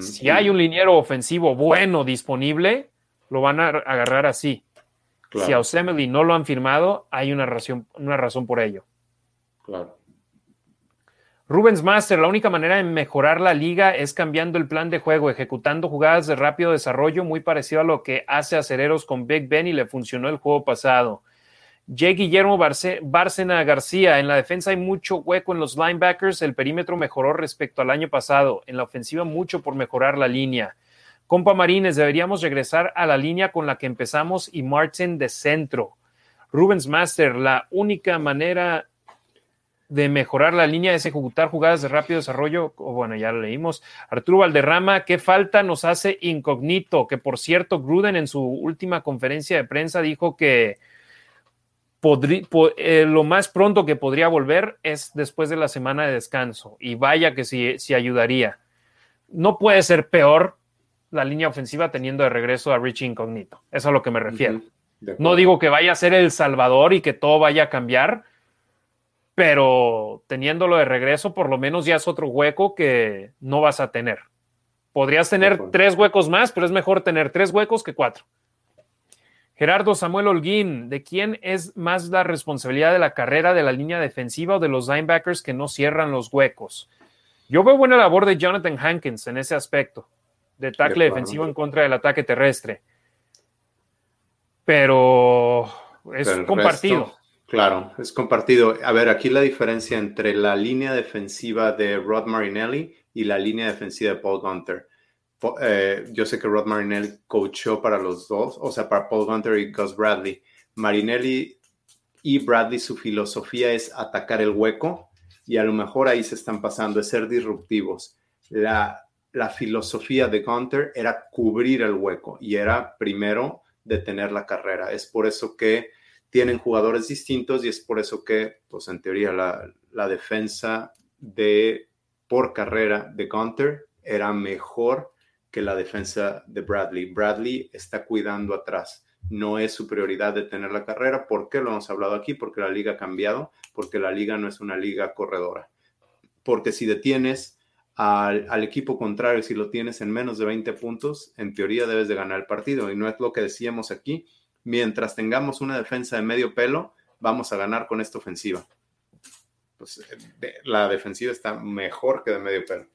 A: Si hay un liniero ofensivo bueno disponible, lo van a agarrar así. Si a Osemele no lo han firmado, hay una razón, una razón por ello.
B: Claro.
A: Rubens Master, la única manera de mejorar la liga es cambiando el plan de juego, ejecutando jugadas de rápido desarrollo, muy parecido a lo que hace Acereros con Big Ben y le funcionó el juego pasado. J. Guillermo Bárcena García, en la defensa hay mucho hueco en los linebackers, el perímetro mejoró respecto al año pasado, en la ofensiva mucho por mejorar la línea. Compa Marines, deberíamos regresar a la línea con la que empezamos y Martin de centro. Rubens Master, la única manera de mejorar la línea es ejecutar jugadas de rápido desarrollo. bueno, ya lo leímos. Arturo Valderrama, ¿qué falta nos hace incógnito? Que por cierto, Gruden en su última conferencia de prensa dijo que eh, lo más pronto que podría volver es después de la semana de descanso. Y vaya que sí, ayudaría. No puede ser peor la línea ofensiva teniendo de regreso a Richie Incognito. Eso es a lo que me refiero. No digo que vaya a ser el Salvador y que todo vaya a cambiar, pero teniéndolo de regreso, por lo menos ya es otro hueco que no vas a tener. Podrías tener tres huecos más, pero es mejor tener tres huecos que cuatro. Gerardo Samuel Holguín, ¿de quién es más la responsabilidad de la carrera de la línea defensiva o de los linebackers que no cierran los huecos? Yo veo buena labor de Jonathan Hankins en ese aspecto, de tackle defensivo en contra del ataque terrestre. Pero es compartido.
B: claro, es compartido. A ver, aquí la diferencia entre la línea defensiva de Rod Marinelli y la línea defensiva de Paul Gunter eh, yo sé que Rod Marinelli coachó para los dos, o sea, para Paul Gunter y Gus Bradley. Marinelli y Bradley, su filosofía es atacar el hueco y a lo mejor ahí se están pasando, es ser disruptivos. La, la filosofía de Gunter era cubrir el hueco y era primero detener la carrera. Es por eso que tienen jugadores distintos y es por eso que, pues en teoría, la, la defensa de por carrera de Gunter era mejor que la defensa de Bradley. Bradley está cuidando atrás. No es su prioridad de tener la carrera. ¿Por qué lo hemos hablado aquí? Porque la liga ha cambiado, porque la liga no es una liga corredora. Porque si detienes al, equipo contrario, si lo tienes en menos de 20 puntos, en teoría debes de ganar el partido. Y no es lo que decíamos aquí. Mientras tengamos una defensa de medio pelo, vamos a ganar con esta ofensiva. Pues eh, la defensiva está mejor que de medio pelo.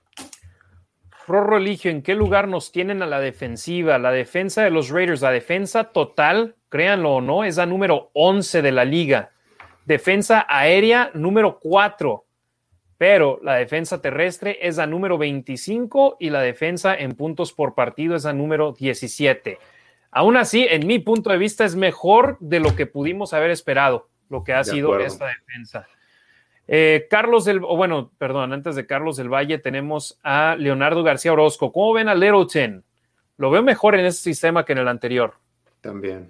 A: Rorro Religio, ¿en qué lugar nos tienen a la defensiva? La defensa de los Raiders, la defensa total, créanlo o no, es la número 11 de la liga. Defensa aérea número 4, pero la defensa terrestre es la número 25 y la defensa en puntos por partido es la número 17. Aún así, en mi punto de vista, es mejor de lo que pudimos haber esperado, lo que ha sido esta defensa. Eh, Carlos del, bueno, perdón, antes de Carlos del Valle tenemos a Leonardo García Orozco. ¿Cómo ven a Littleton? Lo veo mejor en este sistema que en el anterior.
B: También.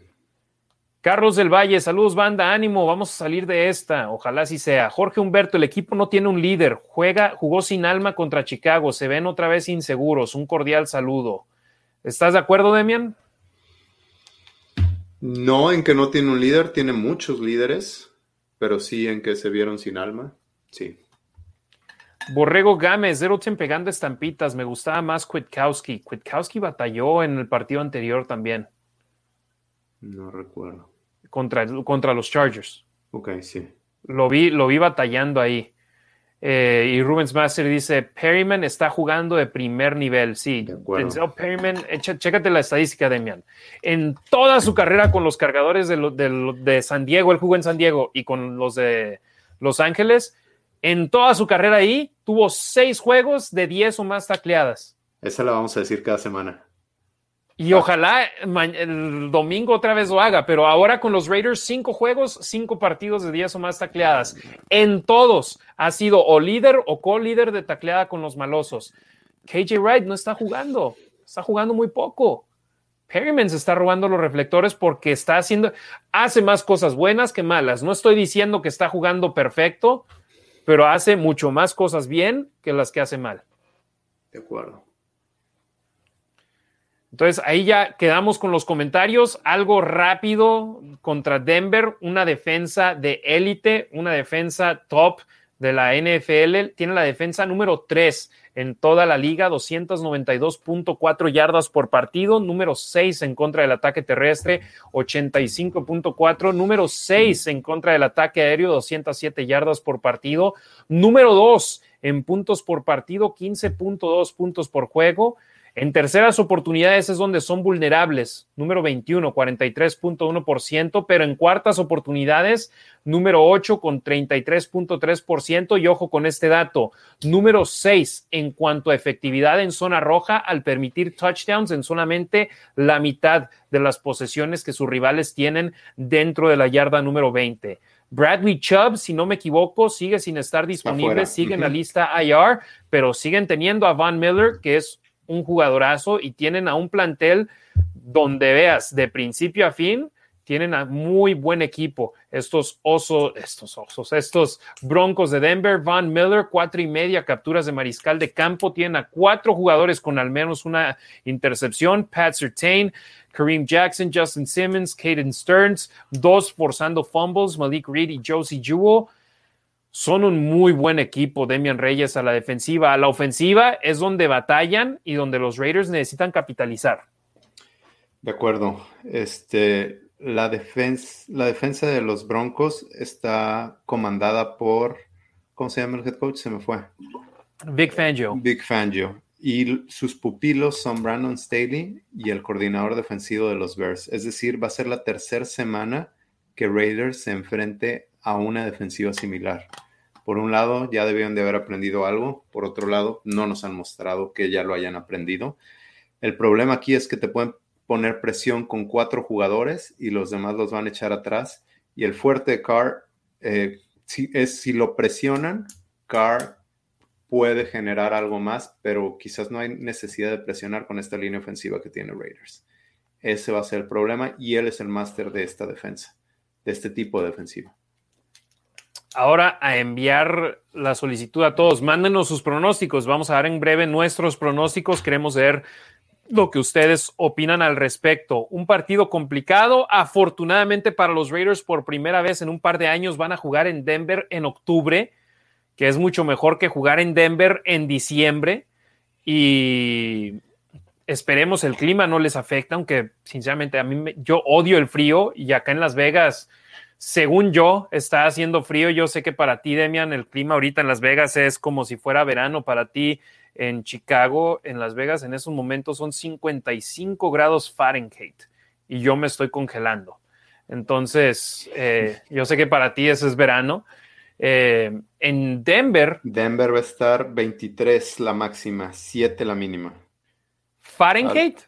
A: Carlos del Valle, saludos banda, ánimo, vamos a salir de esta, ojalá así sea. Jorge Humberto, el equipo no tiene un líder, juega, jugó sin alma contra Chicago, se ven otra vez inseguros, un cordial saludo. ¿Estás de acuerdo, Demian?
B: No, en que no tiene un líder, tiene muchos líderes pero sí en que se vieron sin alma, sí.
A: Borrego Gámez, Zerochen pegando estampitas, me gustaba más Kwiatkowski. Kwiatkowski batalló en el partido anterior también.
B: No recuerdo.
A: Contra, contra los Chargers.
B: Ok, sí.
A: Lo vi, lo vi batallando ahí. Eh, y Rubens Master dice, Perryman está jugando de primer nivel. Sí, Perryman, chécate la estadística, Demian. En toda su carrera con los cargadores de, de, San Diego, él jugó en San Diego y con los de Los Ángeles, en toda su carrera ahí tuvo seis juegos de 10 o más tacleadas.
B: Esa la vamos a decir cada semana.
A: Y ojalá el domingo otra vez lo haga, pero ahora con los Raiders, cinco juegos, cinco partidos de 10 o más tacleadas. En todos ha sido o líder o co-líder de tacleada con los malosos. KJ Wright no está jugando, está jugando muy poco. Perryman se está robando los reflectores porque está haciendo, hace más cosas buenas que malas. No estoy diciendo que está jugando perfecto, pero hace mucho más cosas bien que las que hace mal.
B: De acuerdo.
A: Entonces ahí ya quedamos con los comentarios. Algo rápido contra Denver, una defensa de élite, una defensa top de la NFL. Tiene la defensa número 3 en toda la liga, 292.4 yardas por partido, número 6 en contra del ataque terrestre, 85.4, número 6 en contra del ataque aéreo, 207 yardas por partido, número 2 en puntos por partido, 15.2 puntos por juego En terceras oportunidades es donde son vulnerables, número 21, 43.1%, pero en cuartas oportunidades, número 8 con 33.3%. Y ojo con este dato, número 6 en cuanto a efectividad en zona roja al permitir touchdowns en solamente la mitad de las posesiones que sus rivales tienen dentro de la yarda número 20. Bradley Chubb, si no me equivoco, sigue sin estar disponible, sigue en la lista IR, pero siguen teniendo a Van Miller, que es un jugadorazo y tienen a un plantel donde veas de principio a fin, tienen a muy buen equipo. Estos osos, estos osos, estos broncos de Denver, Van Miller, cuatro y media capturas de mariscal de campo, tienen a cuatro jugadores con al menos una intercepción, Pat Sertain, Kareem Jackson, Justin Simmons, Caden Stearns, dos forzando fumbles, Malik Reed y Josie Jewell son un muy buen equipo, Demian Reyes a la defensiva. A la ofensiva es donde batallan y donde los Raiders necesitan capitalizar.
B: De acuerdo. Este, la, defensa, la defensa de los Broncos está comandada por, ¿cómo se llama el head coach? Se me fue.
A: Big Fangio.
B: Big Fangio. Y sus pupilos son Brandon Staley y el coordinador defensivo de los Bears. Es decir, va a ser la tercera semana que Raiders se enfrente a una defensiva similar. Por un lado, ya debieron de haber aprendido algo, por otro lado, no nos han mostrado que ya lo hayan aprendido. El problema aquí es que te pueden poner presión con cuatro jugadores y los demás los van a echar atrás. Y el fuerte de Carr eh, si, es si lo presionan, Carr puede generar algo más, pero quizás no hay necesidad de presionar con esta línea ofensiva que tiene Raiders. Ese va a ser el problema y él es el máster de esta defensa, de este tipo de defensiva
A: ahora a enviar la solicitud a todos. Mándenos sus pronósticos. Vamos a dar en breve nuestros pronósticos. Queremos ver lo que ustedes opinan al respecto. Un partido complicado. Afortunadamente para los Raiders, por primera vez en un par de años van a jugar en Denver en octubre, que es mucho mejor que jugar en Denver en diciembre. Y esperemos el clima no les afecta, aunque sinceramente a mí yo odio el frío y acá en Las Vegas según yo, está haciendo frío. Yo sé que para ti, Demian, el clima ahorita en Las Vegas es como si fuera verano. Para ti, en Chicago, en Las Vegas, en esos momentos son 55 grados Fahrenheit y yo me estoy congelando. Entonces, eh, yo sé que para ti ese es verano. Eh, en Denver.
B: Denver va a estar 23 la máxima, 7 la mínima.
A: ¿Fahrenheit?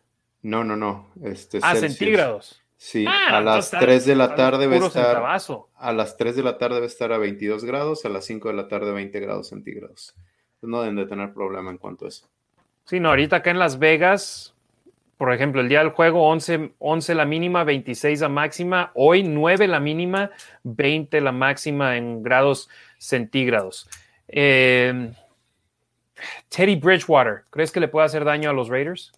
B: No, no, no. Este,
A: ah, centígrados.
B: Sí, ah, a las 3 de la tarde va a estar a las 3 de la tarde va a estar a 22 grados, a las 5 de la tarde 20 grados centígrados. no deben de tener problema en cuanto a eso.
A: Sí, no, ahorita acá en Las Vegas, por ejemplo, el día del juego 11, 11 la mínima, 26 la máxima, hoy 9 la mínima, 20 la máxima en grados centígrados. Em, Teddy Bridgewater, ¿crees que le puede hacer daño a los Raiders?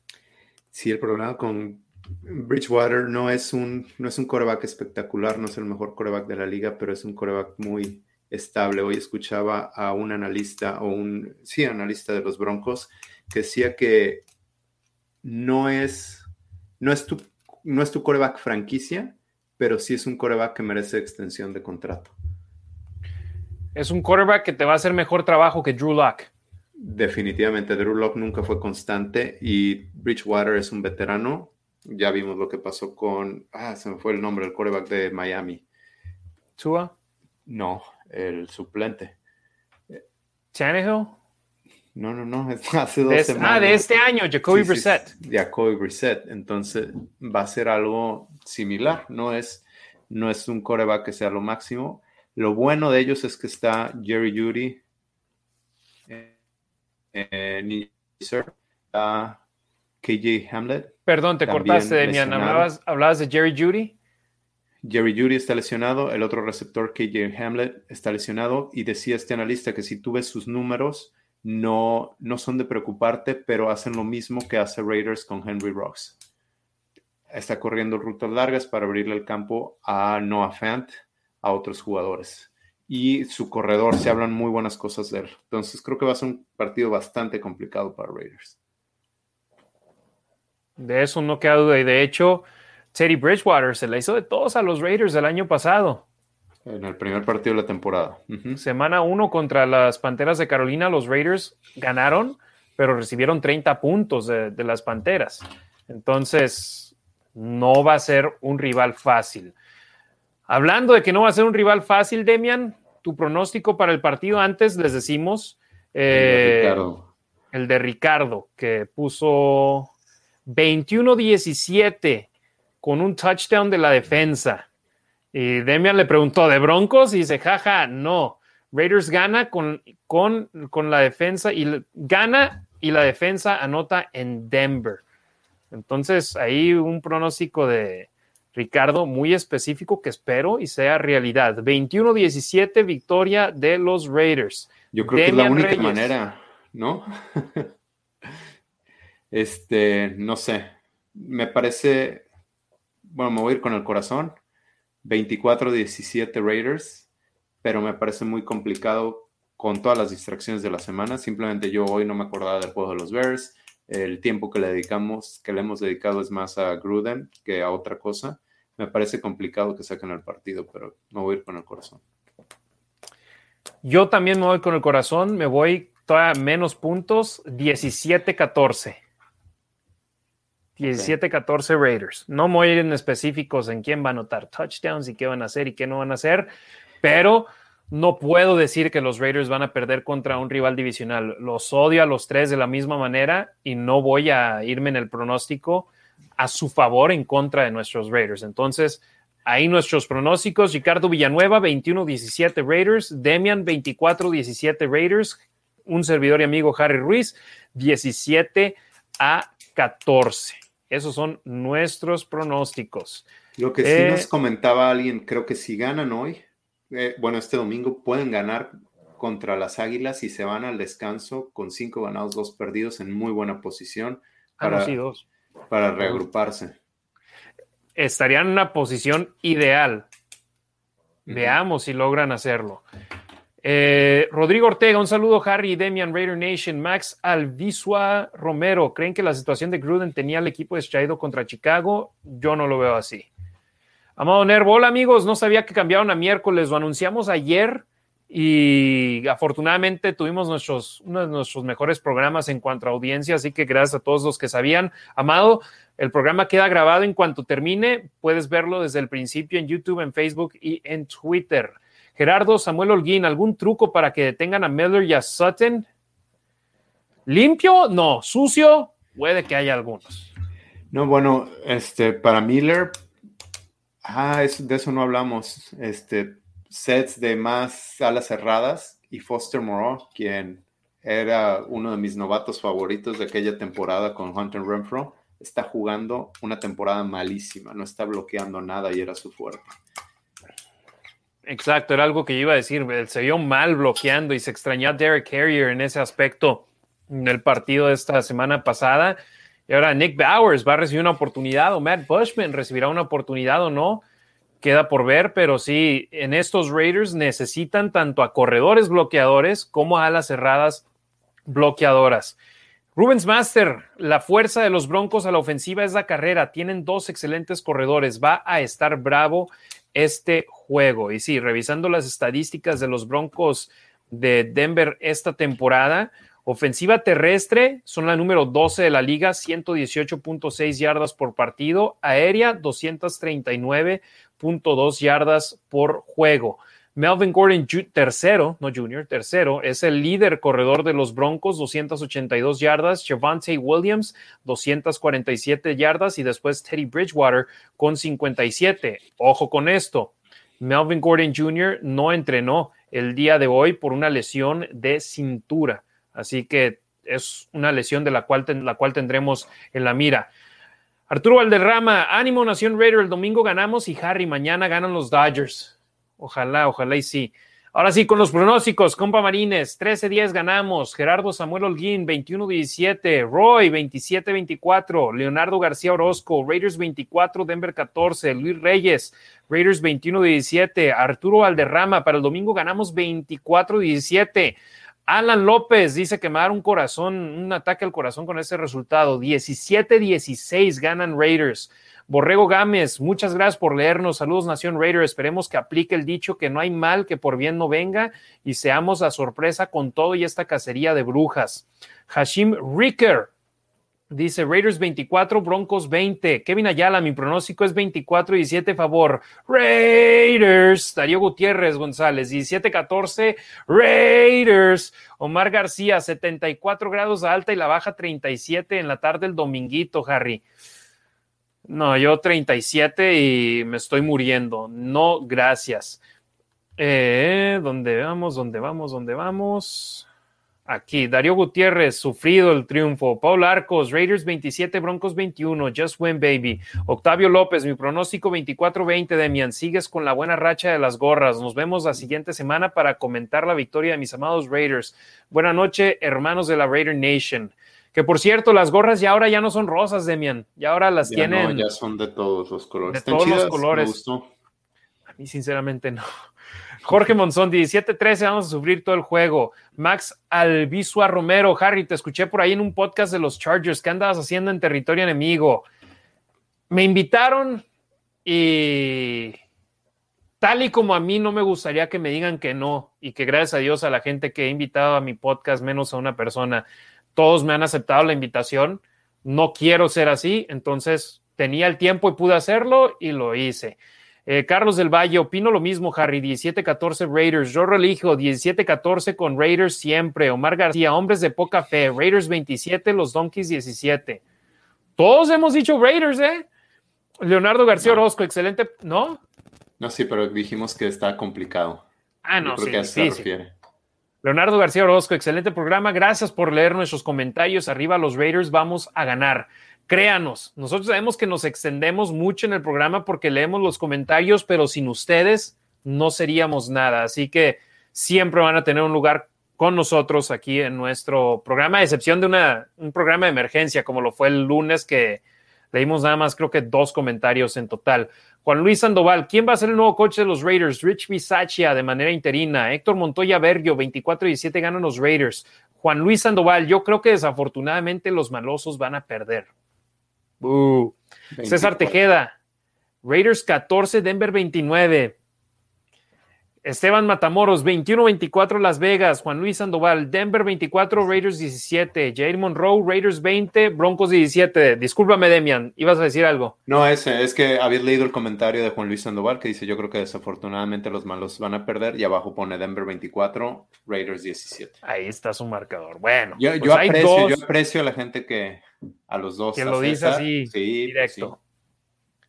B: Sí, el problema con Bridgewater no es un, no es un coreback espectacular, no es el mejor coreback de la liga, pero es un coreback muy estable. Hoy escuchaba a un analista o un, sí, analista de los Broncos que decía que no es, no es tu, no es tu coreback franquicia, pero sí es un coreback que merece extensión de contrato.
A: Es un coreback que te va a hacer mejor trabajo que Drew Lock.
B: Definitivamente, Drew Lock nunca fue constante y Bridgewater es un veterano ya vimos lo que pasó con. Ah, se me fue el nombre, el coreback de Miami.
A: ¿Tua?
B: No, el suplente.
A: ¿Tannehill?
B: No, no, no, <laughs> hace dos semanas.
A: Ah, de este año, Jacoby Brissett.
B: Jacoby Brissett. Entonces va a ser algo similar. No es, no es un coreback que sea lo máximo. Lo bueno de ellos es que está Jerry Judy, eh, eh, está KJ Hamlet.
A: Perdón, te cortaste, Demian. ¿Hablabas, ¿Hablabas de Jerry Judy?
B: Jerry Judy está lesionado, el otro receptor, KJ Hamlet, está lesionado y decía este analista que si tú ves sus números, no, no son de preocuparte, pero hacen lo mismo que hace Raiders con Henry Rocks. Está corriendo rutas largas para abrirle el campo a Noah Fant, a otros jugadores. Y su corredor, se hablan muy buenas cosas de él. Entonces creo que va a ser un partido bastante complicado para Raiders.
A: De eso no queda duda. Y de hecho, Teddy Bridgewater se la hizo de todos a los Raiders del año pasado.
B: En el primer partido de la temporada.
A: Semana 1 contra las Panteras de Carolina, los Raiders ganaron, pero recibieron 30 puntos de, de las Panteras. Entonces, no va a ser un rival fácil. Hablando de que no va a ser un rival fácil, Demian, tu pronóstico para el partido antes les decimos eh, el de Ricardo, que puso 21-17 con un touchdown de la defensa. Y Demian le preguntó, ¿de Broncos? Y dice, jaja, no. Raiders gana con, con, con la defensa y gana y la defensa anota en Denver. Entonces, ahí un pronóstico de Ricardo muy específico que espero y sea realidad. 21-17 victoria de los Raiders.
B: Yo creo que es la única manera, ¿no? <laughs> este, no sé. Me parece, bueno, me voy a ir con el corazón. 24-17 Raiders, pero me parece muy complicado con todas las distracciones de la semana. Simplemente yo hoy no me acordaba del juego de los Bears. El tiempo que le dedicamos, que le hemos dedicado es más a Gruden que a otra cosa. Me parece complicado que saquen el partido, pero me voy a ir con el corazón.
A: Yo también me voy con el corazón, me voy todavía menos puntos, 17-14. 17-14 Raiders. No voy en específicos en quién va a anotar touchdowns y qué van a hacer y qué no van a hacer, pero no puedo decir que los Raiders van a perder contra un rival divisional. Los odio a los tres de la misma manera y no voy a irme en el pronóstico a su favor en contra de nuestros Raiders. Entonces, Ahí nuestros pronósticos, Ricardo Villanueva, 21-17 Raiders, Demian, 24-17 Raiders, un servidor y amigo Harry Ruiz, 17 a 14. Esos son nuestros pronósticos.
B: Lo que sí eh, nos comentaba alguien, creo que si ganan hoy, eh, bueno, este domingo pueden ganar contra las Águilas y se van al descanso con cinco ganados, dos perdidos en muy buena posición
A: ah, para,
B: para reagruparse
A: estarían en una posición ideal. Veamos si logran hacerlo. Eh, Rodrigo Ortega, un saludo, Harry, Demian, Raider Nation, Max Alvisua Romero. ¿Creen que la situación de Gruden tenía el equipo distraído contra Chicago? Yo no lo veo así. Amado Nervo, hola amigos, no sabía que cambiaron a miércoles, lo anunciamos ayer y afortunadamente tuvimos nuestros, uno de nuestros mejores programas en cuanto a audiencia, así que gracias a todos los que sabían. Amado, el programa queda grabado en cuanto termine, puedes verlo desde el principio en YouTube, en Facebook y en Twitter. Gerardo Samuel Holguín, ¿algún truco para que detengan a Miller y a Sutton? ¿Limpio? No. ¿Sucio? Puede que haya algunos.
B: No, bueno, este, para Miller, ah, de eso no hablamos. Este, sets de más alas cerradas y Foster Moreau, quien era uno de mis novatos favoritos de aquella temporada con Hunter Renfro, está jugando una temporada malísima, no está bloqueando nada y era su fuerte.
A: Exacto, era algo que yo iba a decir, se vio mal bloqueando y se extrañó a Derek Carrier en ese aspecto en el partido de esta semana pasada. Y ahora Nick Bowers va a recibir una oportunidad o Matt Bushman recibirá una oportunidad o no queda por ver, pero sí, en estos Raiders necesitan tanto a corredores bloqueadores como a alas cerradas bloqueadoras. Rubens Master, la fuerza de los Broncos a la ofensiva es la carrera. Tienen dos excelentes corredores. Va a estar bravo este juego. Y sí, revisando las estadísticas de los Broncos de Denver esta temporada, ofensiva terrestre son la número 12 de la liga, 118.6 yardas por partido, aérea 239 dos yardas por juego. Melvin Gordon, tercero, no junior, tercero, es el líder corredor de los Broncos, 282 yardas. Javante Williams, 247 yardas. Y después Teddy Bridgewater con 57. Ojo con esto. Melvin Gordon Jr. no entrenó el día de hoy por una lesión de cintura. Así que es una lesión de la cual, la cual tendremos en la mira. Arturo Valderrama, ánimo Nación Raider, el domingo ganamos y Harry, mañana ganan los Dodgers. Ojalá, ojalá y sí. Ahora sí, con los pronósticos, compa Marines, 13-10 ganamos, Gerardo Samuel Holguín, 21-17, Roy, 27-24, Leonardo García Orozco, Raiders 24, Denver 14, Luis Reyes, Raiders 21-17, Arturo Valderrama, para el domingo ganamos 24-17, Alan López dice que me da un corazón, un ataque al corazón con ese resultado. 17-16 ganan Raiders. Borrego Gámez, muchas gracias por leernos. Saludos, Nación Raider. Esperemos que aplique el dicho que no hay mal que por bien no venga y seamos a sorpresa con todo y esta cacería de brujas. Hashim Ricker dice Raiders 24, Broncos 20. Kevin Ayala, mi pronóstico es 24 17 favor. Raiders. Darío Gutiérrez González, 17-14. Raiders. Omar García, 74 grados alta y la baja 37 en la tarde el dominguito, Harry. No, yo 37 y me estoy muriendo. No, gracias. Eh, ¿Dónde vamos? ¿Dónde vamos? ¿Dónde vamos? Aquí, Darío Gutiérrez, sufrido el triunfo. Paul Arcos, Raiders 27, Broncos 21, Just Win Baby. Octavio López, mi pronóstico 24-20, Demian. Sigues con la buena racha de las gorras. Nos vemos la siguiente semana para comentar la victoria de mis amados Raiders. Buena noche, hermanos de la Raider Nation. Que por cierto, las gorras ya ahora ya no son rosas, Demian. Ya ahora las tienen.
B: ya son de todos los colores.
A: De todos los colores. A mí, sinceramente, no. Jorge Monzón, 17-13, vamos a sufrir todo el juego. Max Albizua Romero, Harry, te escuché por ahí en un podcast de los Chargers. ¿Qué andabas haciendo en territorio enemigo? Me invitaron y tal y como a mí no me gustaría que me digan que no y que gracias a Dios a la gente que he invitado a mi podcast, menos a una persona, todos me han aceptado la invitación. No quiero ser así, entonces tenía el tiempo y pude hacerlo y lo hice. Eh, Carlos del Valle, opino lo mismo, Harry, 17-14 Raiders. Yo relijo 17-14 con Raiders siempre. Omar García, hombres de poca fe. Raiders 27, los Donkeys 17. Todos hemos dicho Raiders, ¿eh? Leonardo García Orozco, excelente, ¿no?
B: No, sí, pero dijimos que está complicado.
A: Ah, no, sí, sí, sí. Leonardo García Orozco, excelente programa. Gracias por leer nuestros comentarios. Arriba los Raiders, vamos a ganar. Créanos, nosotros sabemos que nos extendemos mucho en el programa porque leemos los comentarios, pero sin ustedes no seríamos nada. Así que siempre van a tener un lugar con nosotros aquí en nuestro programa, a excepción de una, un programa de emergencia como lo fue el lunes que leímos nada más creo que dos comentarios en total. Juan Luis Sandoval, ¿quién va a ser el nuevo coach de los Raiders? Rich Bisaccia de manera interina. Héctor Montoya Bergio, 24-17 ganan los Raiders. Juan Luis Sandoval, yo creo que desafortunadamente los malosos van a perder. César Tejeda, Raiders 14, Denver 29. Esteban Matamoros, 21-24 Las Vegas, Juan Luis Sandoval, Denver 24, Raiders 17, Jair Monroe, Raiders 20, Broncos 17. Discúlpame, Demian, ¿ibas a decir algo?
B: No, es, es que habías leído el comentario de Juan Luis Sandoval que dice, yo creo que desafortunadamente los malos van a perder y abajo pone Denver 24, Raiders 17.
A: Ahí está su marcador. Bueno,
B: yo, pues aprecio, yo aprecio a la gente que a los dos.
A: Que lo dice así, pues directo.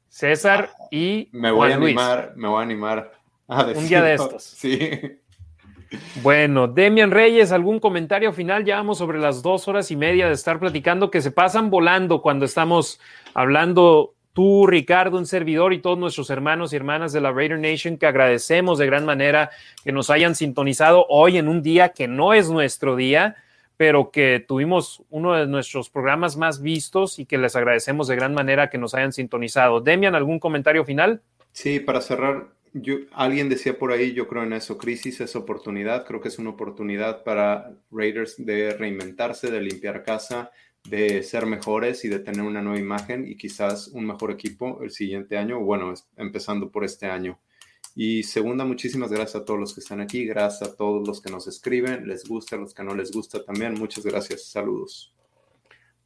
A: César y
B: me voy a animar, me voy a animar
A: un día de estos.
B: Sí.
A: Bueno, Demian Reyes, ¿algún comentario final? Ya vamos sobre las dos horas y media de estar platicando que se pasan volando cuando estamos hablando tú, Ricardo, un servidor y todos nuestros hermanos y hermanas de la Raider Nation que agradecemos de gran manera que nos hayan sintonizado hoy en un día que no es nuestro día, pero que tuvimos uno de nuestros programas más vistos y que les agradecemos de gran manera que nos hayan sintonizado. Demian, ¿algún comentario final?
B: Sí, para cerrar, alguien decía por ahí, yo creo en eso, crisis es oportunidad, creo que es una oportunidad para Raiders de reinventarse, de limpiar casa, de ser mejores y de tener una nueva imagen y quizás un mejor equipo el siguiente año, bueno, empezando por este año. Y segunda, muchísimas gracias a todos los que están aquí, gracias a todos los que nos escriben, les gusta, a los que no les gusta también, muchas gracias, saludos.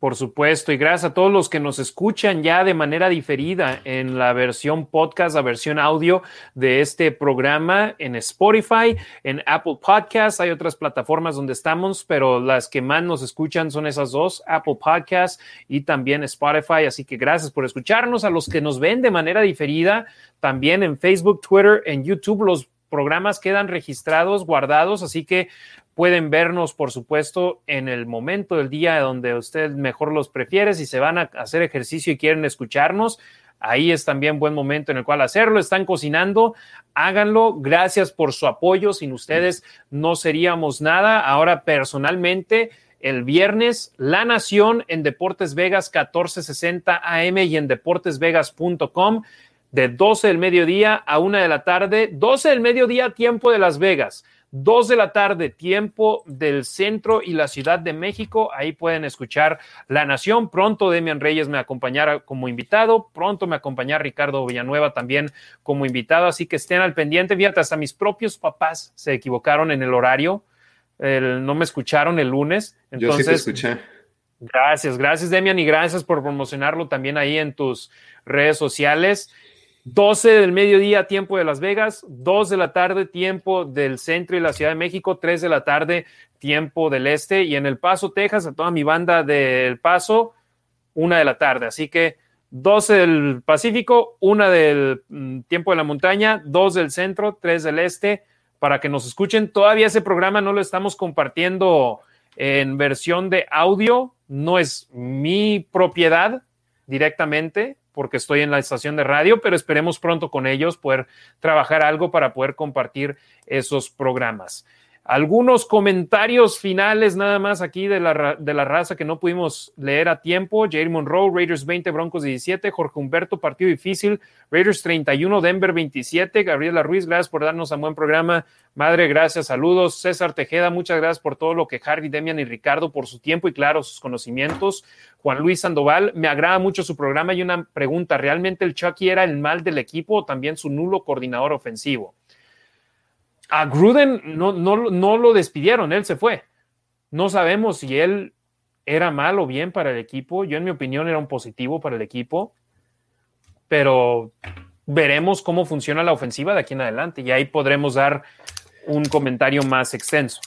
A: Por supuesto, y gracias a todos los que nos escuchan ya de manera diferida en la versión podcast, la versión audio de este programa en Spotify, en Apple Podcasts, hay otras plataformas donde estamos, pero las que más nos escuchan son esas dos, Apple Podcasts y también Spotify, así que gracias por escucharnos, a los que nos ven de manera diferida, también en Facebook, Twitter, en YouTube, los programas quedan registrados, guardados, así que Pueden vernos, por supuesto, en el momento del día donde usted mejor los prefiere. Si se van a hacer ejercicio y quieren escucharnos, ahí es también buen momento en el cual hacerlo. Están cocinando, háganlo. Gracias por su apoyo. Sin ustedes no seríamos nada. Ahora, personalmente, el viernes, La Nación en Deportes Vegas 1460 AM y en deportesvegas.com de 12 del mediodía a 1 de la tarde, 12 del mediodía tiempo de Las Vegas. 2 de la tarde, tiempo del centro y la Ciudad de México. Ahí pueden escuchar La Nación. Pronto Demian Reyes me acompañará como invitado. Pronto me acompañará Ricardo Villanueva también como invitado. Así que estén al pendiente. Fíjate, hasta mis propios papás se equivocaron en el horario. no me escucharon el lunes. Entonces, Yo sí te escuché. Gracias, gracias Demian y gracias por promocionarlo también ahí en tus redes sociales. 12 del mediodía, tiempo de Las Vegas, 2 de la tarde, tiempo del centro y la Ciudad de México, 3 de la tarde, tiempo del este, y en El Paso, Texas, a toda mi banda del Paso, 1 de la tarde. Así que 12 del Pacífico, 1 del mm, tiempo de la montaña, 2 del centro, 3 del este, para que nos escuchen. Todavía ese programa no lo estamos compartiendo en versión de audio, no es mi propiedad directamente, porque estoy en la estación de radio, pero esperemos pronto con ellos poder trabajar algo para poder compartir esos programas. Algunos comentarios finales nada más aquí de la, de la raza que no pudimos leer a tiempo. Jair Monroe, Raiders 20, Broncos 17, Jorge Humberto, partido difícil, Raiders 31, Denver 27, Gabriela Ruiz, gracias por darnos un buen programa. Madre, gracias, saludos. César Tejeda, muchas gracias por todo lo que Harry, Demian y Ricardo, por su tiempo y claro, sus conocimientos. Juan Luis Sandoval, me agrada mucho su programa y una pregunta, ¿realmente el Chucky era el mal del equipo o también su nulo coordinador ofensivo? A Gruden no, no, lo despidieron, él se fue. No sabemos si él era mal o bien para el equipo. Yo, en mi opinión, era un positivo para el equipo. Pero veremos cómo funciona la ofensiva de aquí en adelante y ahí podremos dar un comentario más extenso.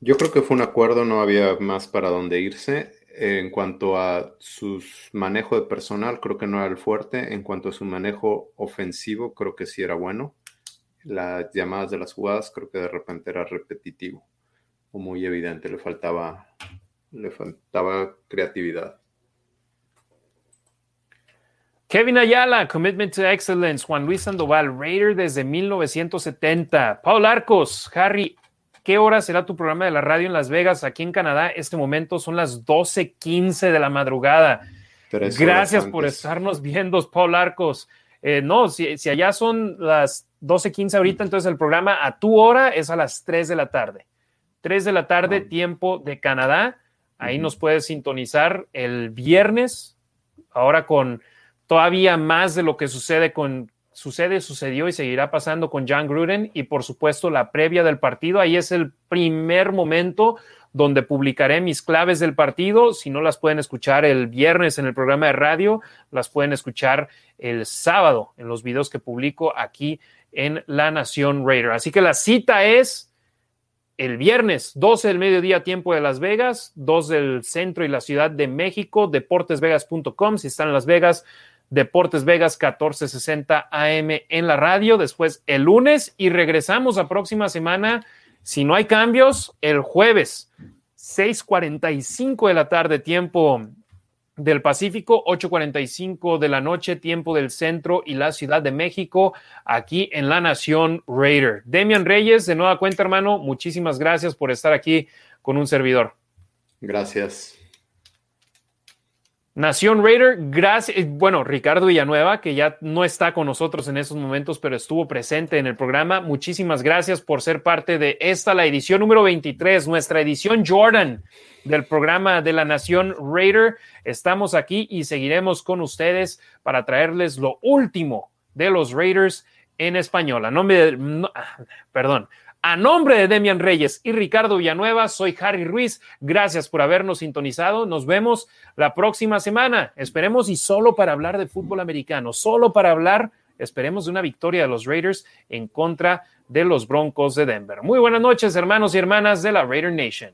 B: Yo creo que fue un acuerdo, no había más para dónde irse. En cuanto a su manejo de personal, creo que no era el fuerte. En cuanto a su manejo ofensivo, creo que sí era bueno las llamadas de las jugadas creo que de repente era repetitivo o muy evidente, le faltaba, le faltaba creatividad.
A: Kevin Ayala, Commitment to Excellence, Juan Luis Sandoval, Raider desde 1970. Paul Arcos, Harry, ¿qué hora será tu programa de la radio en Las Vegas, aquí en Canadá? Este momento son las 12:15 de la madrugada. Gracias por estarnos viendo, Paul Arcos. Eh, no, si, si allá son las 12.15 ahorita, entonces el programa a tu hora es a las 3 de la tarde. 3 de la tarde, tiempo de Canadá. Ahí nos puedes sintonizar el viernes, ahora con todavía más de lo que sucede con sucede, sucedió y seguirá pasando con John Gruden y por supuesto la previa del partido. Ahí es el primer momento donde publicaré mis claves del partido. Si no las pueden escuchar el viernes en el programa de radio, las pueden escuchar el sábado en los videos que publico aquí en La Nación Raider. Así que la cita es el viernes, 12 del mediodía, tiempo de Las Vegas, 2 del centro y la Ciudad de México, deportesvegas.com. Si están en Las Vegas, Deportes Vegas 1460 AM en la radio. Después el lunes y regresamos la próxima semana. Si no hay cambios, el jueves, 6:45 de la tarde, tiempo del Pacífico, 8:45 de la noche, tiempo del centro y la Ciudad de México, aquí en la Nación Raider. Demian Reyes, de nueva cuenta, hermano, muchísimas gracias por estar aquí con un servidor.
B: Gracias.
A: Nación Raider, gracias. Eh, bueno, Ricardo Villanueva, que ya no está con nosotros en esos momentos, pero estuvo presente en el programa. Muchísimas gracias por ser parte de esta, la edición número 23, nuestra edición Jordan del programa de la Nación Raider. Estamos aquí y seguiremos con ustedes para traerles lo último de los Raiders en español. A nombre de, ah, perdón, a nombre de Demian Reyes y Ricardo Villanueva, soy Harry Ruiz. Gracias por habernos sintonizado. Nos vemos la próxima semana. Esperemos y solo para hablar de fútbol americano, solo para hablar, esperemos de una victoria de los Raiders en contra de los Broncos de Denver. Muy buenas noches, hermanos y hermanas de la Raider Nation.